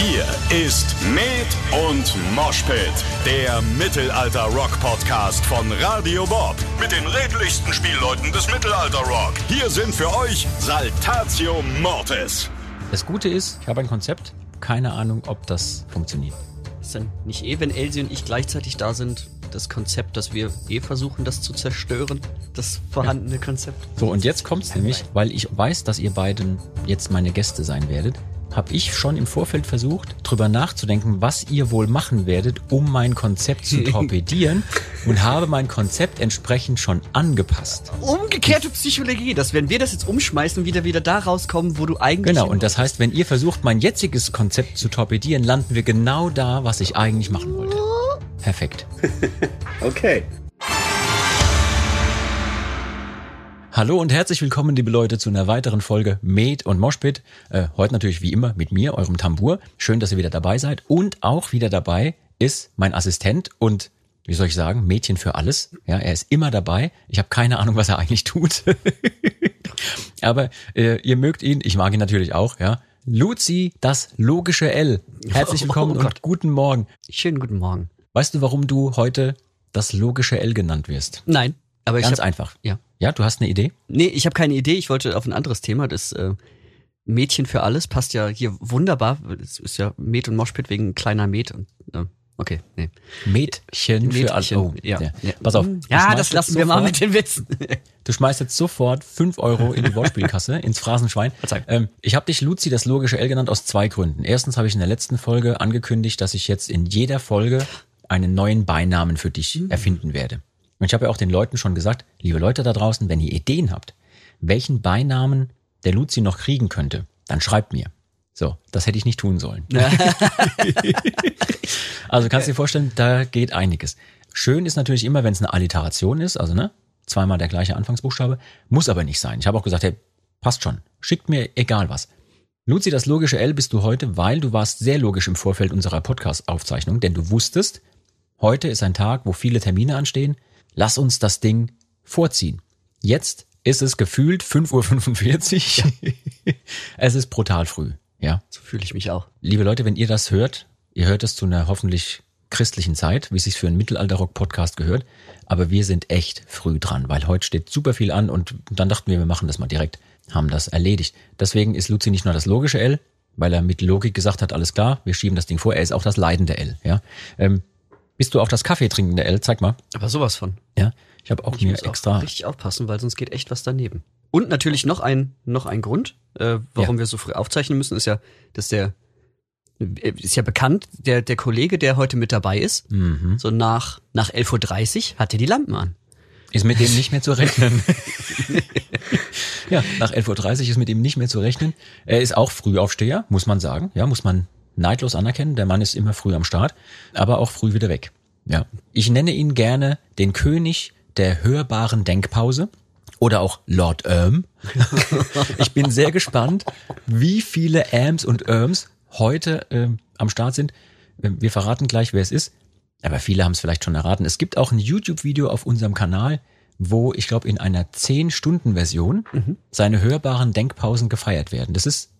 Hier ist Med und Moshpit, der Mittelalter-Rock-Podcast von Radio Bob. Mit den redlichsten Spielleuten des Mittelalter-Rock. Hier sind für euch Saltatio Mortis. Das Gute ist, ich habe ein Konzept, keine Ahnung, ob das funktioniert. Ist dann nicht eh, wenn Elsie und ich gleichzeitig da sind, das Konzept, dass wir eh versuchen, das zu zerstören? Das vorhandene Konzept? So, und jetzt kommt's nämlich, weil ich weiß, dass ihr beiden jetzt meine Gäste sein werdet, habe ich schon im Vorfeld versucht, drüber nachzudenken, was ihr wohl machen werdet, um mein Konzept zu torpedieren und habe mein Konzept entsprechend schon angepasst. Umgekehrte Psychologie, dass wenn wir das jetzt umschmeißen, wieder wieder da rauskommen, wo du eigentlich. Genau, und das heißt, wenn ihr versucht, mein jetziges Konzept zu torpedieren, landen wir genau da, was ich eigentlich machen wollte. Perfekt. Okay. Hallo und herzlich willkommen, liebe Leute, zu einer weiteren Folge Med und Moshpit. Äh, heute natürlich wie immer mit mir, eurem Tambur. Schön, dass ihr wieder dabei seid. Und auch wieder dabei ist mein Assistent und wie soll ich sagen, Mädchen für alles. Ja, er ist immer dabei. Ich habe keine Ahnung, was er eigentlich tut. Aber äh, ihr mögt ihn, ich mag ihn natürlich auch, ja. Luzi, das logische L. Herzlich willkommen Oh und guten Morgen. Schönen guten Morgen. Weißt du, warum du heute das logische L genannt wirst? Nein, aber ich Ganz hab, einfach. Ja. Ja, du hast eine Idee? Nee, ich habe keine Idee. Ich wollte auf ein anderes Thema. Das äh, Mädchen für alles passt ja hier wunderbar. Es ist ja Met und Moshpit wegen kleiner Met. Und, äh, okay, nee. Mädchen für alles. Mädchen, Oh, ja. ja. Pass auf. Ja, das lassen wir mal mit den Witzen. Du schmeißt jetzt sofort fünf Euro in die Wortspielkasse, ins Phrasenschwein. Ähm, ich habe dich Luzi das logische L genannt aus zwei Gründen. Erstens habe ich in der letzten Folge angekündigt, dass ich jetzt in jeder Folge einen neuen Beinamen für dich Mhm. erfinden werde. Und ich habe ja auch den Leuten schon gesagt, liebe Leute da draußen, wenn ihr Ideen habt, welchen Beinamen der Luzi noch kriegen könnte, dann schreibt mir. So, das hätte ich nicht tun sollen. Also kannst du dir vorstellen, da geht einiges. Schön ist natürlich immer, wenn es eine Alliteration ist, also ne, zweimal der gleiche Anfangsbuchstabe, muss aber nicht sein. Ich habe auch gesagt, hey, passt schon, schickt mir egal was. Luzi, das logische L bist du heute, weil du warst sehr logisch im Vorfeld unserer Podcast-Aufzeichnung, denn du wusstest, heute ist ein Tag, wo viele Termine anstehen. Lass uns das Ding vorziehen. Jetzt ist es gefühlt 5.45 Uhr. es ist brutal früh, ja. so fühle ich mich auch. Liebe Leute, wenn ihr das hört, ihr hört es zu einer hoffentlich christlichen Zeit, wie es sich für einen Mittelalter-Rock-Podcast gehört. Aber wir sind echt früh dran, weil heute steht super viel an und dann dachten wir, wir machen das mal direkt, haben das erledigt. Deswegen ist Luzi nicht nur das logische L, weil er mit Logik gesagt hat, alles klar, wir schieben das Ding vor, er ist auch das leidende L. Ja? Ähm, bist du auch das Kaffee trinkende L? Zeig mal. Aber sowas von. Ja, ich habe auch Ich mir muss extra. auch richtig aufpassen, weil sonst geht echt was daneben. Und natürlich noch ein, noch ein Grund, äh, warum wir so früh aufzeichnen müssen, ist ja, dass der, äh, ist ja bekannt, der, der Kollege, der heute mit dabei ist, Mhm. so nach, nach 11.30 Uhr hat er die Lampen an. Ist mit dem nicht mehr zu rechnen. ja, nach 11.30 Uhr ist mit ihm nicht mehr zu rechnen. Er ist auch Frühaufsteher, muss man sagen. Ja, muss man neidlos anerkennen. Der Mann ist immer früh am Start, aber auch früh wieder weg. Ja. Ich nenne ihn gerne den König der hörbaren Denkpause oder auch Lord Erm. ich bin sehr gespannt, wie viele Ams und Erms heute ähm, am Start sind. Ähm, Wir verraten gleich, wer es ist. Aber viele haben es vielleicht schon erraten. Es gibt auch ein YouTube-Video auf unserem Kanal, wo ich glaube in einer 10-Stunden-Version seine hörbaren Denkpausen gefeiert werden. Das ist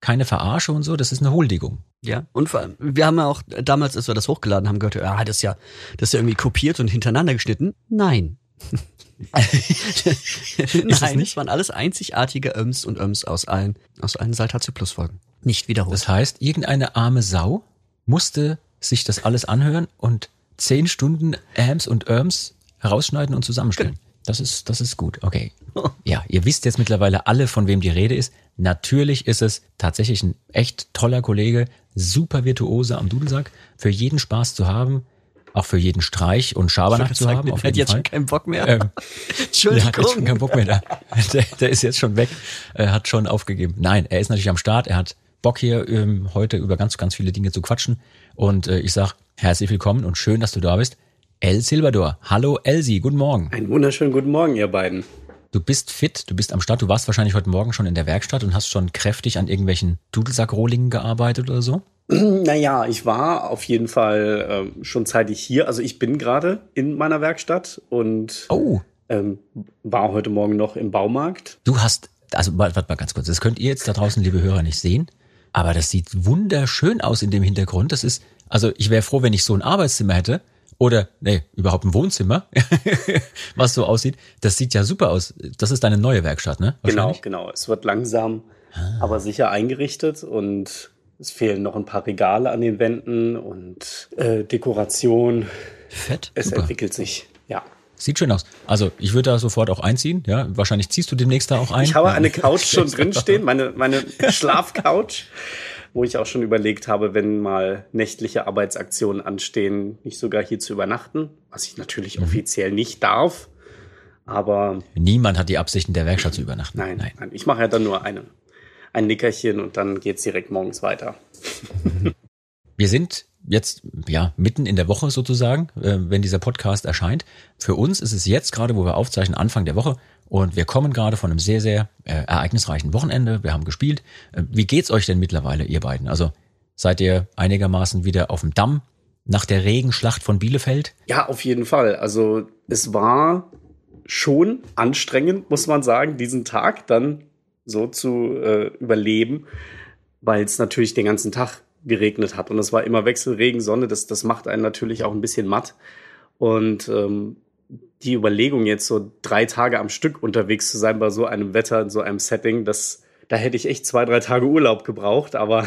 keine Verarsche und so, das ist eine Huldigung. Ja. Und vor allem, wir haben ja auch damals, als wir das hochgeladen haben, gehört, ja, das ist ja, das ist ja irgendwie kopiert und hintereinander geschnitten. Nein. Nein, es das waren alles einzigartige Öms und Öms aus allen, aus allen Saltatio Plus Folgen. Nicht wiederholt. Das heißt, irgendeine arme Sau musste sich das alles anhören und 10 Stunden Ams und Erms herausschneiden und zusammenstellen. Das ist, das ist gut. Okay. Ja, ihr wisst jetzt mittlerweile alle, von wem die Rede ist. Natürlich ist es tatsächlich ein echt toller Kollege, super Virtuose am Dudelsack, für jeden Spaß zu haben, auch für jeden Streich und Schabernack zu haben. Auf er hat jetzt Fall. schon keinen Bock mehr. Ähm, Der hat jetzt schon Entschuldigung. keinen Bock mehr da. Der, der ist jetzt schon weg, er hat schon aufgegeben. Nein, er ist natürlich am Start, er hat Bock hier ähm, heute über ganz, ganz viele Dinge zu quatschen. Und äh, ich sag herzlich willkommen und schön, dass du da bist. El Silvador. Hallo Elsie, guten Morgen. Einen wunderschönen guten Morgen, ihr beiden. Du bist fit, du bist am Start, du warst wahrscheinlich heute Morgen schon in der Werkstatt und hast schon kräftig an irgendwelchen Dudelsackrohlingen gearbeitet oder so. Naja, ich war auf jeden Fall ähm, schon zeitig hier. Also ich bin gerade in meiner Werkstatt und Oh, ähm, war heute Morgen noch im Baumarkt. du hast, also warte, warte mal ganz kurz, das könnt ihr jetzt da draußen, liebe Hörer, nicht sehen. Aber das sieht wunderschön aus in dem Hintergrund. Das ist, also ich wäre froh, wenn ich so ein Arbeitszimmer hätte. Oder, nee, überhaupt ein Wohnzimmer, was so aussieht. Das sieht ja super aus. Das ist deine neue Werkstatt, ne? Genau, genau. Es wird langsam, ah. aber sicher eingerichtet und es fehlen noch ein paar Regale an den Wänden und äh, Dekoration. Fett. Es super. entwickelt sich, ja. Sieht schön aus. Also ich würde da sofort auch einziehen. Ja, wahrscheinlich ziehst du demnächst da auch ein. Ich habe eine Couch schon drinstehen, meine meine Schlafcouch, wo ich auch schon überlegt habe, wenn mal nächtliche Arbeitsaktionen anstehen, nicht sogar hier zu übernachten, was ich natürlich mhm. offiziell nicht darf. Aber niemand hat die Absicht, in der Werkstatt zu übernachten. Nein, nein. nein. Ich mache ja dann nur eine, ein Nickerchen und dann geht's direkt morgens weiter. Wir sind jetzt ja mitten in der Woche sozusagen, äh, wenn dieser Podcast erscheint. Für uns ist es jetzt gerade, wo wir aufzeichnen, Anfang der Woche und wir kommen gerade von einem sehr, sehr äh, ereignisreichen Wochenende. Wir haben gespielt. Äh, wie geht's euch denn mittlerweile, ihr beiden? Also seid ihr einigermaßen wieder auf dem Damm nach der Regenschlacht von Bielefeld? Ja, auf jeden Fall. Also es war schon anstrengend, muss man sagen, diesen Tag dann so zu äh, überleben, weil es natürlich den ganzen Tag geregnet hat. Und es war immer Wechselregen, Sonne, das, das macht einen natürlich auch ein bisschen matt. Und ähm, die Überlegung, jetzt so drei Tage am Stück unterwegs zu sein bei so einem Wetter, in so einem Setting, das, da hätte ich echt zwei, drei Tage Urlaub gebraucht, aber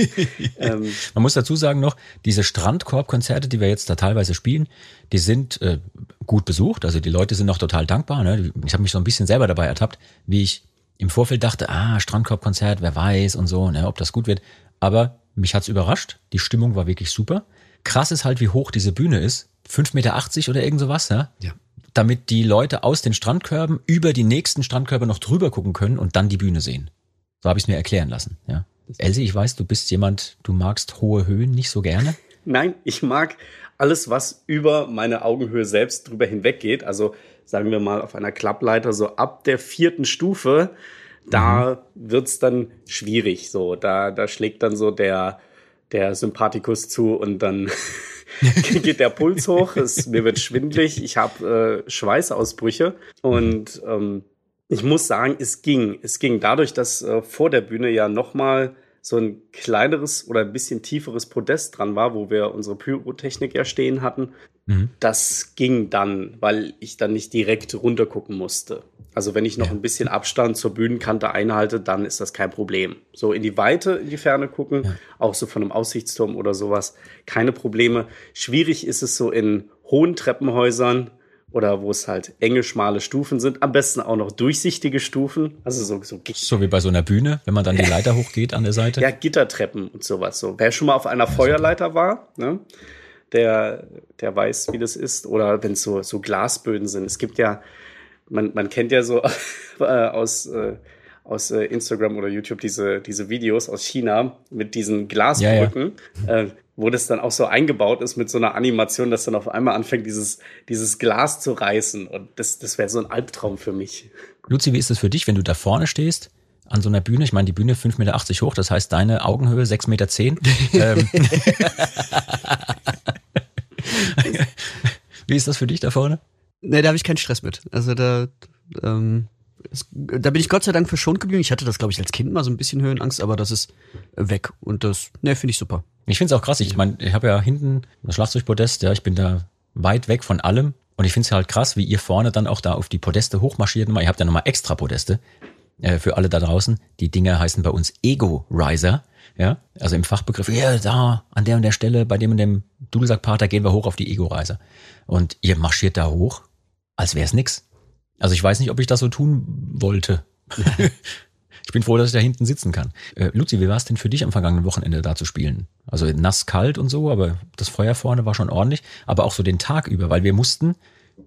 ähm, man muss dazu sagen noch, diese Strandkorbkonzerte, die wir jetzt da teilweise spielen, die sind äh, gut besucht. Also die Leute sind noch total dankbar. Ne? Ich habe mich so ein bisschen selber dabei ertappt, wie ich im Vorfeld dachte, ah, Strandkorbkonzert, wer weiß und so, ne, ob das gut wird. Aber mich hat's überrascht. Die Stimmung war wirklich super. Krass ist halt, wie hoch diese Bühne ist. 5,80 Meter oder irgend sowas, ja? Ja. Damit die Leute aus den Strandkörben über die nächsten Strandkörbe noch drüber gucken können und dann die Bühne sehen. So habe ich es mir erklären lassen, ja. Elsie, ich weiß, du bist jemand, du magst hohe Höhen nicht so gerne. Nein, ich mag alles, was über meine Augenhöhe selbst drüber hinweg geht. Also sagen wir mal auf einer Klappleiter so ab der vierten Stufe da mhm. wird's dann schwierig. So, da, da schlägt dann so der, der Sympathikus zu und dann geht der Puls hoch, es, mir wird schwindlig, ich habe äh, Schweißausbrüche und ähm, ich muss sagen, es ging. Es ging dadurch, dass äh, vor der Bühne ja nochmal so ein kleineres oder ein bisschen tieferes Podest dran war, wo wir unsere Pyrotechnik ja stehen hatten. Mhm. Das ging dann, weil ich dann nicht direkt runtergucken musste. Also wenn ich noch ja. ein bisschen Abstand zur Bühnenkante einhalte, dann ist das kein Problem. So in die Weite, in die Ferne gucken, ja. auch so von einem Aussichtsturm oder sowas, keine Probleme. Schwierig ist es so in hohen Treppenhäusern, oder wo es halt enge, schmale Stufen sind. Am besten auch noch durchsichtige Stufen. Also so, so, so wie bei so einer Bühne, wenn man dann die Leiter hochgeht an der Seite. Ja, Gittertreppen und sowas. So. Wer schon mal auf einer Feuerleiter war, ne, der, der weiß, wie das ist. Oder wenn es so, so Glasböden sind. Es gibt ja, man, man kennt ja so äh, aus, äh, aus äh, Instagram oder YouTube diese, diese Videos aus China mit diesen Glasbrücken. Ja, ja. Äh, wo das dann auch so eingebaut ist mit so einer Animation, dass dann auf einmal anfängt, dieses, dieses Glas zu reißen. Und das, das wäre so ein Albtraum für mich. Luzi, wie ist das für dich, wenn du da vorne stehst? An so einer Bühne, ich meine, die Bühne 5,80 Meter hoch, das heißt deine Augenhöhe 6,10 Meter. ähm. Wie ist das für dich da vorne? Nee, da habe ich keinen Stress mit. Also da, ähm, es, da bin ich Gott sei Dank verschont geblieben. Ich hatte das, glaube ich, als Kind mal so ein bisschen Höhenangst, aber das ist weg. Und das, ne, finde ich super. Ich finde es auch krass. Ich meine, ich habe ja hinten das Schlagzeugpodest, ja, ich bin da weit weg von allem. Und ich finde es halt krass, wie ihr vorne dann auch da auf die Podeste hochmarschiert. Ihr habt ja nochmal extra Podeste äh, für alle da draußen. Die Dinger heißen bei uns Ego-Riser. Ja, also im Fachbegriff, ja, da, an der und der Stelle, bei dem und dem Dudelsackpater gehen wir hoch auf die Ego-Reise. Und ihr marschiert da hoch, als wäre es nix. Also ich weiß nicht, ob ich das so tun wollte. Ich bin froh, dass ich da hinten sitzen kann. Äh, Luzi, wie war es denn für dich am vergangenen Wochenende da zu spielen? Also nass, kalt und so, aber das Feuer vorne war schon ordentlich. Aber auch so den Tag über, weil wir mussten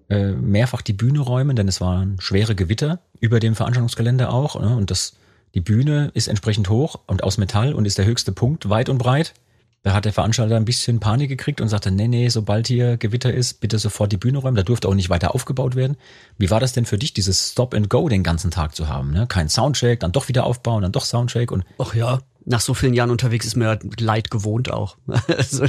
äh, mehrfach die Bühne räumen, denn es waren schwere Gewitter über dem Veranstaltungsgelände auch. Ne? Und das, die Bühne ist entsprechend hoch und aus Metall und ist der höchste Punkt weit und breit. Da hat der Veranstalter ein bisschen Panik gekriegt und sagte, nee, nee, sobald hier Gewitter ist, bitte sofort die Bühne räumen. Da durfte auch nicht weiter aufgebaut werden. Wie war das denn für dich, dieses Stop and Go den ganzen Tag zu haben? Ne? Kein Soundcheck, dann doch wieder aufbauen, dann doch Soundcheck und. Ach ja, nach so vielen Jahren unterwegs ist mir leid gewohnt auch. also,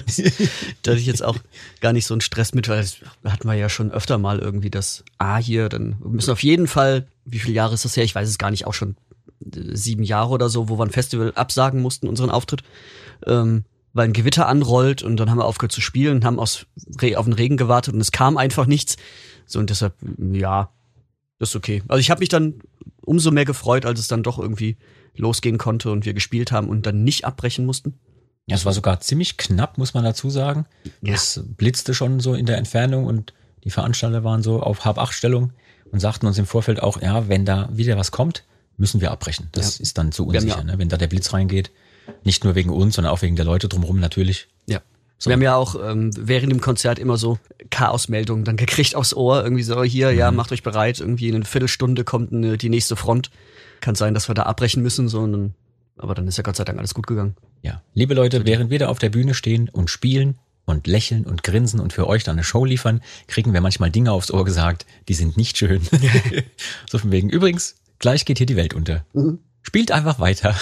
da hatte ich jetzt auch gar nicht so einen Stress mit, weil das hatten wir ja schon öfter mal irgendwie das A hier, dann müssen auf jeden Fall, wie viele Jahre ist das her? Ich weiß es gar nicht, auch schon sieben Jahre oder so, wo wir ein Festival absagen mussten, unseren Auftritt, ähm, weil ein Gewitter anrollt und dann haben wir aufgehört zu spielen, haben aus, auf den Regen gewartet und es kam einfach nichts. So und deshalb, ja, das ist okay. Also ich habe mich dann umso mehr gefreut, als es dann doch irgendwie losgehen konnte und wir gespielt haben und dann nicht abbrechen mussten. Ja, es war sogar ziemlich knapp, muss man dazu sagen. Ja. Es blitzte schon so in der Entfernung und die Veranstalter waren so auf Hab-Acht-Stellung und sagten uns im Vorfeld auch, ja, wenn da wieder was kommt, müssen wir abbrechen. Das Ja. ist dann zu unsicher, ja- ne? wenn da der Blitz reingeht. Nicht nur wegen uns, sondern auch wegen der Leute drumherum natürlich. Ja. Wir haben ja auch ähm, während dem Konzert immer so Chaosmeldungen dann gekriegt aufs Ohr. Irgendwie so, hier, ja, macht euch bereit. Irgendwie in einer Viertelstunde kommt eine, die nächste Front. Kann sein, dass wir da abbrechen müssen. So, dann, aber dann ist ja Gott sei Dank alles gut gegangen. Ja, liebe Leute, während wir da auf der Bühne stehen und spielen und lächeln und grinsen und für euch dann eine Show liefern, kriegen wir manchmal Dinge aufs Ohr gesagt, die sind nicht schön. so von wegen, übrigens, gleich geht hier die Welt unter. Spielt einfach weiter.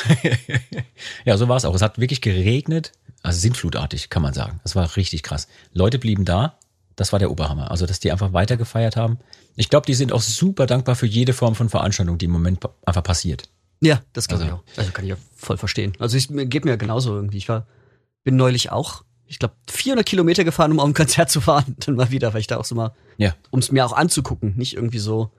ja, so war es auch. Es hat wirklich geregnet, also sintflutartig, kann man sagen. Das war richtig krass. Leute blieben da. Das war der Oberhammer. Also, dass die einfach weiter gefeiert haben. Ich glaube, die sind auch super dankbar für jede Form von Veranstaltung, die im Moment einfach passiert. Ja, das kann Also- ich auch. Also kann ich ja voll verstehen. Also ich mir- geht mir genauso irgendwie. Ich war, bin neulich auch, ich glaube, 400 Kilometer gefahren, um auf ein Konzert zu fahren. Dann mal wieder, weil ich da auch so mal, Ja. um es mir auch anzugucken, nicht irgendwie so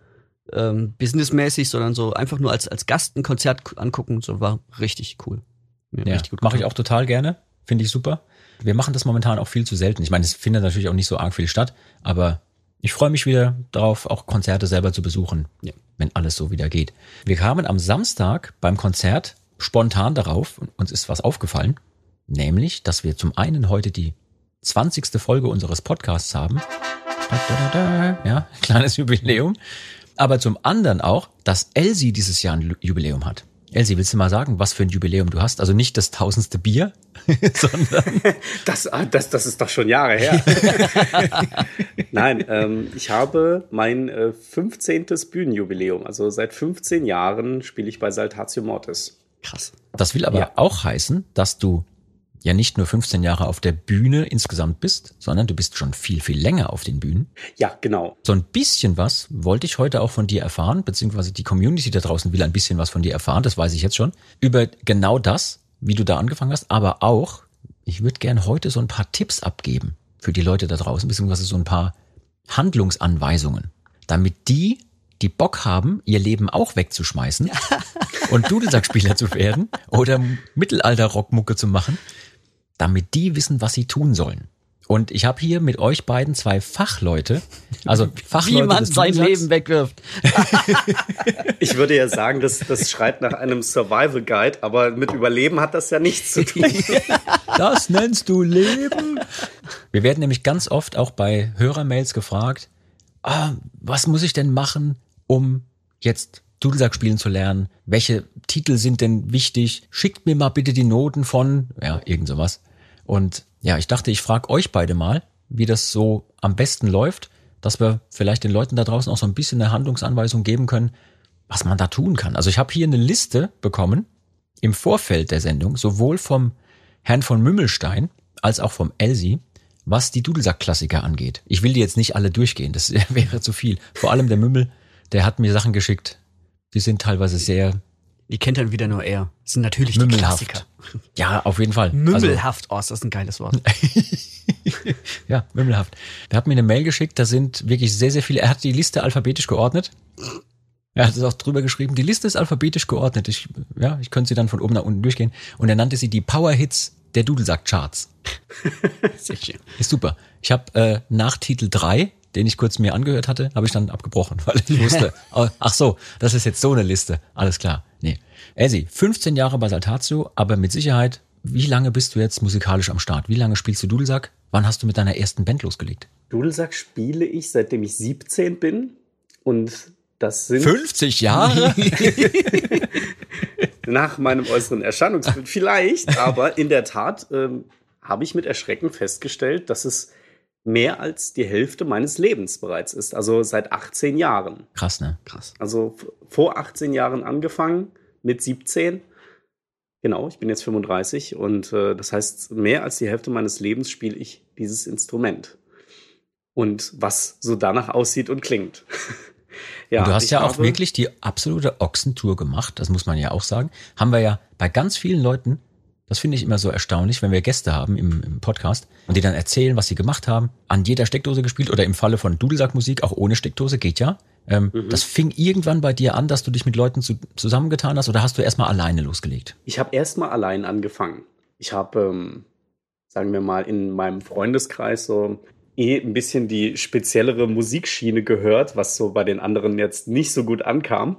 ähm, businessmäßig, sondern so einfach nur als als Gast ein Konzert angucken. So war richtig cool. Mir Ja, richtig gut mache ich auch total gerne. Finde ich super. Wir machen das momentan auch viel zu selten. Ich meine, es findet natürlich auch nicht so arg viel statt, aber ich freue mich wieder darauf, auch Konzerte selber zu besuchen, Ja. wenn alles so wieder geht. Wir kamen am Samstag beim Konzert spontan darauf und uns ist was aufgefallen, nämlich, dass wir zum einen heute die 20. Folge unseres Podcasts haben. Da, da, da. Ja, kleines Jubiläum. Aber zum anderen auch, dass Elsie dieses Jahr ein Jubiläum hat. Elsie, willst du mal sagen, was für ein Jubiläum du hast? Also nicht das tausendste Bier, sondern Das, ah, das, das ist doch schon Jahre her. Nein, ähm, ich habe mein äh, 15. Bühnenjubiläum. Also seit 15 Jahren spiele ich bei Saltatio Mortis. krass. das will aber Ja. auch heißen, dass du ja nicht nur 15 Jahre auf der Bühne insgesamt bist, sondern du bist schon viel, viel länger auf den Bühnen. Ja, genau. So ein bisschen was wollte ich heute auch von dir erfahren, beziehungsweise die Community da draußen will ein bisschen was von dir erfahren, das weiß ich jetzt schon, über genau das, wie du da angefangen hast, aber auch, ich würde gern heute so ein paar Tipps abgeben für die Leute da draußen, beziehungsweise so ein paar Handlungsanweisungen, damit die, die Bock haben, ihr Leben auch wegzuschmeißen und Dudelsackspieler zu werden oder Mittelalter-Rockmucke zu machen, damit die wissen, was sie tun sollen. Und ich habe hier mit euch beiden zwei Fachleute, also Fachleute Wie man des sein. Leben wegwirft. Ich würde ja sagen, das, das schreit nach einem Survival Guide, aber mit Überleben hat das ja nichts zu tun. Das nennst du Leben? Wir werden nämlich ganz oft auch bei Hörermails gefragt, ah, was muss ich denn machen, um jetzt Dudelsack spielen zu lernen? Welche Titel sind denn wichtig? Schickt mir mal bitte die Noten von, ja, irgend sowas. Und ja, ich dachte, ich frage euch beide mal, wie das so am besten läuft, dass wir vielleicht den Leuten da draußen auch so ein bisschen eine Handlungsanweisung geben können, was man da tun kann. Also ich habe hier eine Liste bekommen im Vorfeld der Sendung, sowohl vom Herrn von Mümmelstein als auch vom Elsie, was die Dudelsack-Klassiker angeht. Ich will die jetzt nicht alle durchgehen, das wäre zu viel. Vor allem der Mümmel, der hat mir Sachen geschickt, die sind teilweise sehr Die kennt dann wieder nur er. Das sind natürlich die. Klassiker. Ja, auf jeden Fall. Also, Mümmelhaft. Oh, ist das ein geiles Wort. ja, mümmelhaft. Der hat mir eine Mail geschickt, da sind wirklich sehr, sehr viele. Er hat die Liste alphabetisch geordnet. Er hat es auch drüber geschrieben, die Liste ist alphabetisch geordnet. Ich, ja, ich könnte sie dann von oben nach unten durchgehen. Und er nannte sie die Power Hits der Dudelsack-Charts. Sehr schön. Ist super. Ich habe äh, nach Titel 3, den ich kurz mir angehört hatte, habe ich dann abgebrochen, weil ich wusste, oh, ach so, das ist jetzt so eine Liste. Alles klar. Nee. Elsie, 15 Jahre bei Saltatio, aber mit Sicherheit, wie lange bist du jetzt musikalisch am Start? Wie lange spielst du Dudelsack? Wann hast du mit deiner ersten Band losgelegt? Dudelsack spiele ich, seitdem ich 17 bin. Und das sind 50 Jahre? nach meinem äußeren Erscheinungsbild vielleicht, aber in der Tat ähm, habe ich mit Erschrecken festgestellt, dass es mehr als die Hälfte meines Lebens bereits ist. Also seit 18 Jahren. Krass, ne? Krass. Also vor 18 Jahren angefangen, mit 17. Genau, ich bin jetzt 35 und äh, das heißt, mehr als die Hälfte meines Lebens spiele ich dieses Instrument. Und was so danach aussieht und klingt. Ja, du hast ja auch wirklich die absolute Ochsentour gemacht, das muss man ja auch sagen. Haben wir ja bei ganz vielen Leuten, das finde ich immer so erstaunlich, wenn wir Gäste haben im, im, Podcast und die dann erzählen, was sie gemacht haben, an jeder Steckdose gespielt oder im Falle von Dudelsackmusik auch ohne Steckdose, geht ja. Ähm, mhm. Das fing irgendwann bei dir an, dass du dich mit Leuten zu, zusammengetan hast oder hast du erstmal alleine losgelegt? Ich habe erstmal allein angefangen. Ich habe, ähm, sagen wir mal, in meinem Freundeskreis so eh ein bisschen die speziellere Musikschiene gehört, was so bei den anderen jetzt nicht so gut ankam.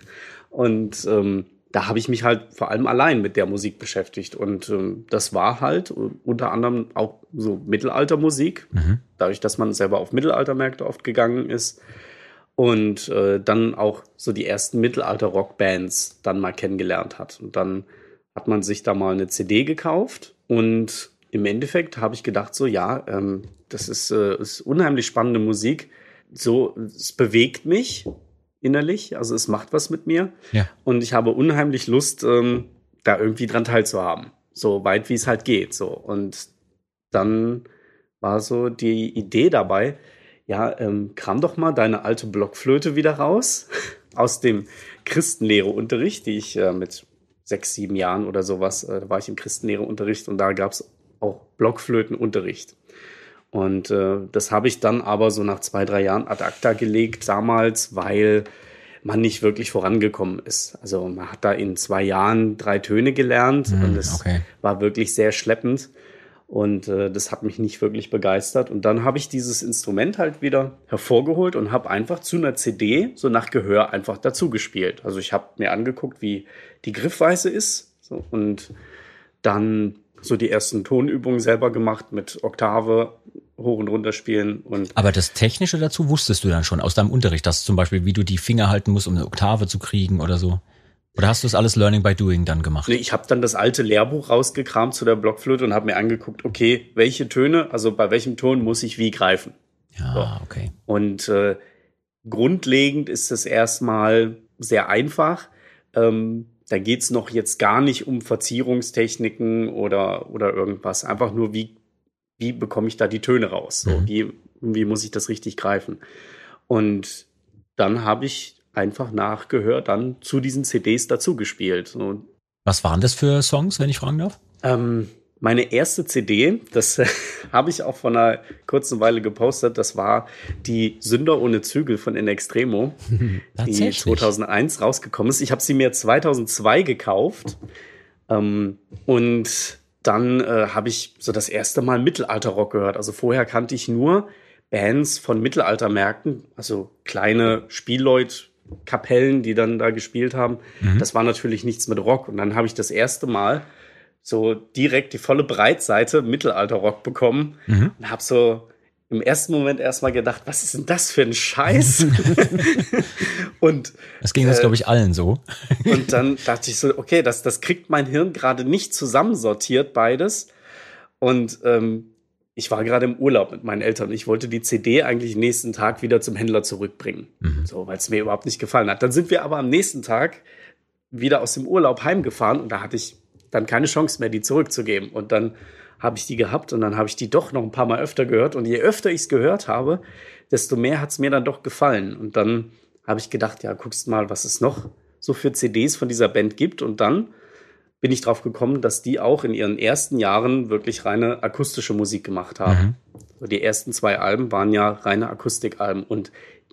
Und ähm, da habe ich mich halt vor allem allein mit der Musik beschäftigt. Und ähm, das war halt unter anderem auch so Mittelaltermusik, mhm. dadurch, dass man selber auf Mittelaltermärkte oft gegangen ist. Und äh, dann auch so die ersten Mittelalter-Rockbands dann mal kennengelernt hat. Und dann hat man sich da mal eine CD gekauft und im Endeffekt habe ich gedacht, so ja, ähm, das ist, äh, ist unheimlich spannende Musik. So, es bewegt mich innerlich, also es macht was mit mir. Ja. Und ich habe unheimlich Lust, ähm, da irgendwie dran teilzuhaben. So weit wie es halt geht. So. Und dann war so die Idee dabei, ja, ähm, kram doch mal deine alte Blockflöte wieder raus aus dem Christenlehreunterricht, die ich äh, mit sechs, sieben Jahren oder sowas, äh, da war ich im Christenlehreunterricht und da gab es auch Blockflötenunterricht. Und äh, das habe ich dann aber so nach zwei, drei Jahren ad acta gelegt damals, weil man nicht wirklich vorangekommen ist. Also man hat da in zwei Jahren drei Töne gelernt mm, und es okay. war wirklich sehr schleppend. Und äh, das hat mich nicht wirklich begeistert. Und dann habe ich dieses Instrument halt wieder hervorgeholt und habe einfach zu einer CD so nach Gehör einfach dazu gespielt. Also ich habe mir angeguckt, wie die Griffweise ist so, und dann so die ersten Tonübungen selber gemacht mit Oktave hoch und runter spielen und. Aber das Technische dazu wusstest du dann schon aus deinem Unterricht, dass zum Beispiel, wie du die Finger halten musst, um eine Oktave zu kriegen oder so? Oder hast du das alles Learning by Doing dann gemacht? Nee, ich habe dann das alte Lehrbuch rausgekramt zu der Blockflöte und habe mir angeguckt, okay, welche Töne, also bei welchem Ton muss ich wie greifen. Ja, so. okay. Und äh, grundlegend ist es erstmal sehr einfach. Ähm, da geht's noch jetzt gar nicht um Verzierungstechniken oder, oder irgendwas. Einfach nur, wie, wie bekomme ich da die Töne raus? So, mhm. wie, wie muss ich das richtig greifen? Und dann habe ich einfach nachgehört, dann zu diesen CDs dazu gespielt. So. Was waren das für Songs, wenn ich fragen darf? Ähm, meine erste CD, das habe ich auch vor einer kurzen Weile gepostet, das war die Sünder ohne Zügel von In Extremo, die 2001 rausgekommen ist. Ich habe sie mir 2002 gekauft ähm, und dann äh, habe ich so das erste Mal Mittelalterrock gehört. Also vorher kannte ich nur Bands von Mittelaltermärkten, also kleine Spielleut Kapellen, die dann da gespielt haben. Mhm. Das war natürlich nichts mit Rock. Und dann habe ich das erste Mal so direkt die volle Breitseite Mittelalterrock bekommen mhm. und habe so im ersten Moment erstmal gedacht, was ist denn das für ein Scheiß? und das ging das, äh, glaube ich, allen so. und dann dachte ich so, okay, das, das kriegt mein Hirn gerade nicht zusammensortiert, beides. Und ähm, ich war gerade im Urlaub mit meinen Eltern. Ich wollte die CD eigentlich nächsten Tag wieder zum Händler zurückbringen. Mhm. So, weil es mir überhaupt nicht gefallen hat. Dann sind wir aber am nächsten Tag wieder aus dem Urlaub heimgefahren und da hatte ich dann keine Chance mehr, die zurückzugeben. Und dann habe ich die gehabt und dann habe ich die doch noch ein paar Mal öfter gehört. Und je öfter ich es gehört habe, desto mehr hat es mir dann doch gefallen. Und dann habe ich gedacht, ja, guckst mal, was es noch so für CDs von dieser Band gibt. Und dann bin ich drauf gekommen, dass die auch in ihren ersten Jahren wirklich reine akustische Musik gemacht haben. Mhm. die ersten zwei Alben waren ja reine Akustikalben. Und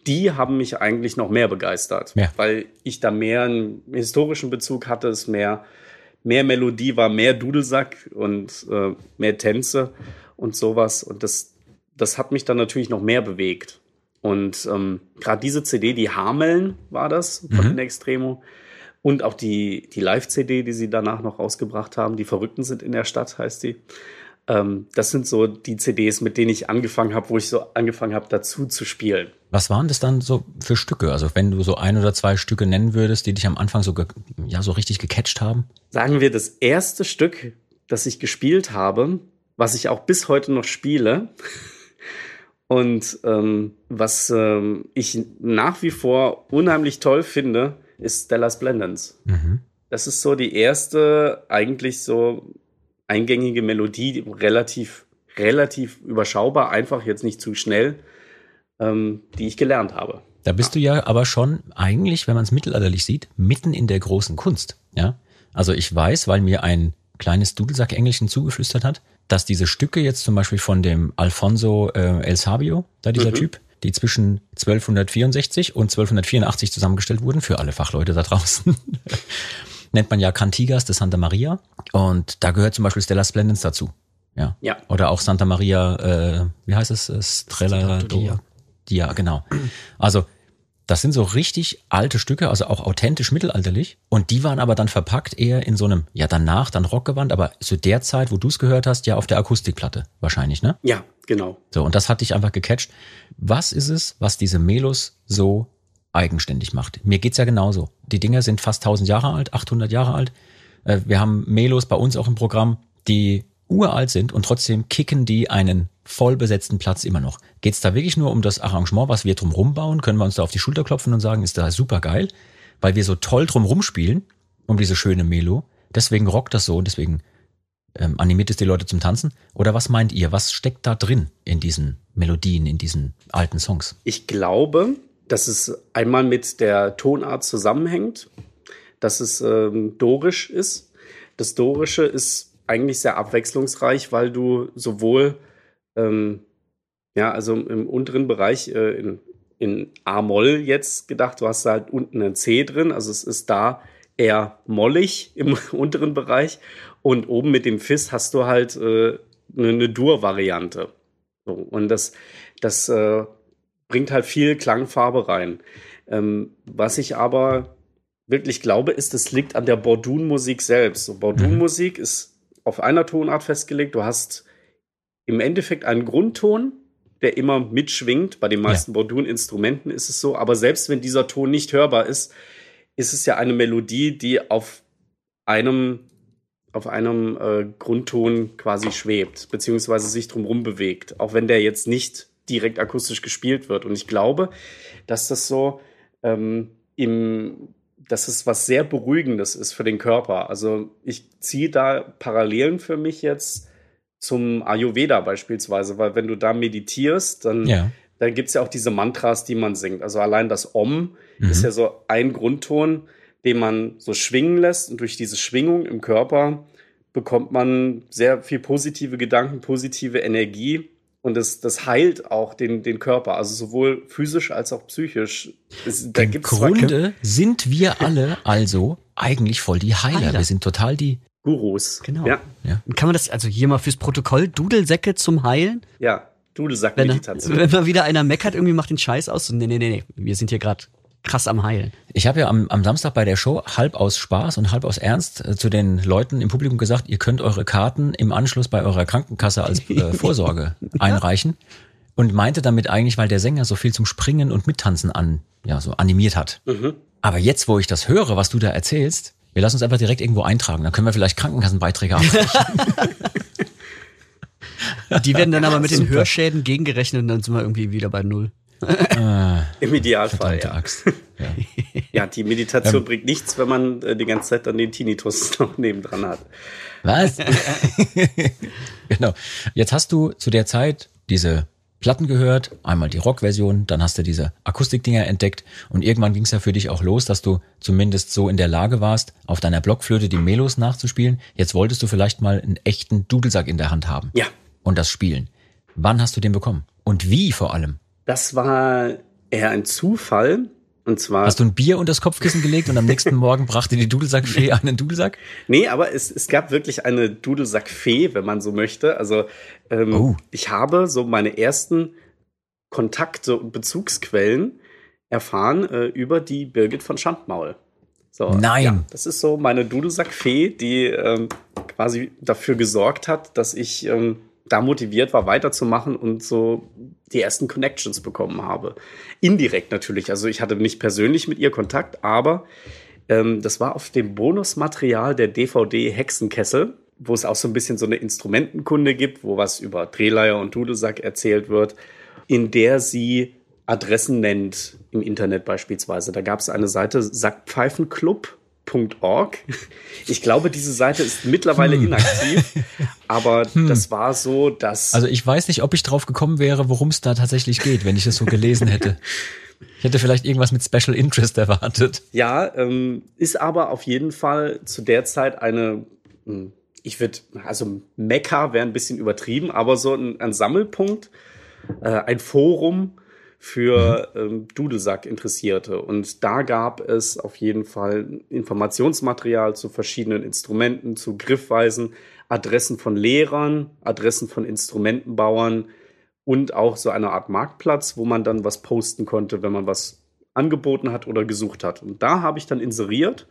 die haben mich eigentlich noch mehr begeistert, ja. weil ich da mehr einen historischen Bezug hatte, es mehr mehr Melodie war, mehr Dudelsack und äh, mehr Tänze und sowas. Und das, das hat mich dann natürlich noch mehr bewegt. Und ähm, gerade diese CD, die Hameln war das von mhm. Extremo. Und auch die, die Live-CD, die sie danach noch rausgebracht haben, die Verrückten sind in der Stadt, heißt die. Ähm, das sind so die CDs, mit denen ich angefangen habe, wo ich so angefangen habe, dazu zu spielen. Was waren das dann so für Stücke? Also wenn du so ein oder zwei Stücke nennen würdest, die dich am Anfang so, ja, so richtig gecatcht haben? Sagen wir, das erste Stück, das ich gespielt habe, was ich auch bis heute noch spiele, und ähm, was ähm, ich nach wie vor unheimlich toll finde, ist Stella Splendens. Mhm. Das ist so die erste eigentlich so eingängige Melodie, relativ, relativ überschaubar, einfach, jetzt nicht zu schnell, ähm, die ich gelernt habe. Da bist du ja aber schon eigentlich, wenn man es mittelalterlich sieht, mitten in der großen Kunst. Ja, also ich weiß, weil mir ein kleines Dudelsack Englischen zugeflüstert hat, dass diese Stücke jetzt zum Beispiel von dem Alfonso äh, El Sabio, da dieser mhm. Typ, die zwischen 1264 und 1284 zusammengestellt wurden, für alle Fachleute da draußen, nennt man ja Cantigas de Santa Maria. Und da gehört zum Beispiel Stella Splendens dazu. Ja. ja. Oder auch Santa Maria, äh, wie heißt es? Strella Dia. Dia, genau. Also das sind so richtig alte Stücke, also auch authentisch mittelalterlich. Und die waren aber dann verpackt eher in so einem, ja danach, dann Rockgewand, aber zu der Zeit, wo du es gehört hast, ja auf der Akustikplatte wahrscheinlich, ne? Ja, genau. So, und das hat dich einfach gecatcht. Was ist es, was diese Melos so eigenständig macht? Mir geht's ja genauso. Die Dinger sind fast 1000 Jahre alt, 800 Jahre alt. Äh, wir haben Melos bei uns auch im Programm, die uralt sind und trotzdem kicken die einen voll besetzten Platz immer noch. Geht es da wirklich nur um das Arrangement, was wir drum bauen? Können wir uns da auf die Schulter klopfen und sagen, ist da super geil, weil wir so toll drum spielen um diese schöne Melo. Deswegen rockt das so und deswegen ähm, animiert es die Leute zum Tanzen? Oder was meint ihr? Was steckt da drin in diesen Melodien, in diesen alten Songs? Ich glaube, dass es einmal mit der Tonart zusammenhängt, dass es ähm, dorisch ist. Das Dorische ist eigentlich sehr abwechslungsreich, weil du sowohl ähm, ja, also im unteren Bereich äh, in, in A-Moll jetzt gedacht, du hast halt unten ein C drin, also es ist da eher mollig im unteren Bereich und oben mit dem Fist hast du halt äh, eine, eine Dur-Variante. So, und das, das äh, bringt halt viel Klangfarbe rein. Ähm, was ich aber wirklich glaube, ist, es liegt an der Bordun-Musik selbst. So, Bordun-Musik mhm. ist auf einer Tonart festgelegt. Du hast im Endeffekt einen Grundton, der immer mitschwingt. Bei den meisten ja. Bordun-Instrumenten ist es so. Aber selbst wenn dieser Ton nicht hörbar ist, ist es ja eine Melodie, die auf einem, auf einem äh, Grundton quasi schwebt, beziehungsweise sich drumherum bewegt. Auch wenn der jetzt nicht direkt akustisch gespielt wird. Und ich glaube, dass das so ähm, im dass es was sehr Beruhigendes ist für den Körper. Also ich ziehe da Parallelen für mich jetzt zum Ayurveda beispielsweise, weil wenn du da meditierst, dann, ja. dann gibt es ja auch diese Mantras, die man singt. Also allein das Om mhm. ist ja so ein Grundton, den man so schwingen lässt und durch diese Schwingung im Körper bekommt man sehr viel positive Gedanken, positive Energie und das, das heilt auch den, den Körper, also sowohl physisch als auch psychisch. Es, da Im Grunde sind wir alle also eigentlich voll die Heiler. Heiler. Wir sind total die Gurus. Genau. Ja. ja. Kann man das also hier mal fürs Protokoll Dudelsäcke zum Heilen? Ja, Dudelsack-Meditation. Wenn, wenn mal wieder einer meckert, irgendwie macht den Scheiß aus. Nee, nee, nee, nee. Wir sind hier gerade krass am Heilen. Ich habe ja am, am Samstag bei der Show halb aus Spaß und halb aus Ernst äh, zu den Leuten im Publikum gesagt, ihr könnt eure Karten im Anschluss bei eurer Krankenkasse als äh, Vorsorge einreichen. Und meinte damit eigentlich, weil der Sänger so viel zum Springen und Mittanzen an, ja, so animiert hat. Mhm. Aber jetzt, wo ich das höre, was du da erzählst, wir lassen uns einfach direkt irgendwo eintragen. Dann können wir vielleicht Krankenkassenbeiträge abbrechen. Die werden dann aber mit den Hörschäden gegengerechnet und dann sind wir irgendwie wieder bei Null. Ah, Im Idealfall, ja. Axt. Ja. ja. die Meditation ähm, bringt nichts, wenn man äh, die ganze Zeit dann den Tinnitus noch nebendran hat. Was? genau. Jetzt hast du zu der Zeit diese Platten gehört, einmal die Rockversion, dann hast du diese Akustikdinger entdeckt und irgendwann ging es ja für dich auch los, dass du zumindest so in der Lage warst, auf deiner Blockflöte die Melos nachzuspielen. Jetzt wolltest du vielleicht mal einen echten Dudelsack in der Hand haben. Ja. Und das spielen. Wann hast du den bekommen? Und wie vor allem? Das war eher ein Zufall. Und zwar. Hast du ein Bier unter das Kopfkissen gelegt und am nächsten Morgen brachte die Dudelsackfee einen Dudelsack? Nee, aber es, es gab wirklich eine Dudelsackfee, wenn man so möchte. Also ähm, oh. ich habe so meine ersten Kontakte und Bezugsquellen erfahren äh, über die Birgit von Schandmaul. So, Nein. Ja, das ist so meine Dudelsackfee, die ähm, quasi dafür gesorgt hat, dass ich ähm, da motiviert war, weiterzumachen und so die ersten Connections bekommen habe. Indirekt natürlich. Also ich hatte nicht persönlich mit ihr Kontakt, aber ähm, das war auf dem Bonusmaterial der DVD Hexenkessel, wo es auch so ein bisschen so eine Instrumentenkunde gibt, wo was über Drehleier und Dudelsack erzählt wird, in der sie Adressen nennt im Internet beispielsweise. Da gab es eine Seite Sackpfeifenclub Org. Ich glaube, diese Seite ist mittlerweile hm. inaktiv, aber hm. das war so, dass. Also ich weiß nicht, ob ich drauf gekommen wäre, worum es da tatsächlich geht, wenn ich es so gelesen hätte. Ich hätte vielleicht irgendwas mit Special Interest erwartet. Ja, ähm, ist aber auf jeden Fall zu der Zeit eine, hm, ich würde, also Mekka wäre ein bisschen übertrieben, aber so ein, ein Sammelpunkt, äh, ein Forum, für mhm. ähm, Dudelsack-Interessierte. Und da gab es auf jeden Fall Informationsmaterial zu verschiedenen Instrumenten, zu Griffweisen, Adressen von Lehrern, Adressen von Instrumentenbauern und auch so eine Art Marktplatz, wo man dann was posten konnte, wenn man was angeboten hat oder gesucht hat. Und da habe ich dann inseriert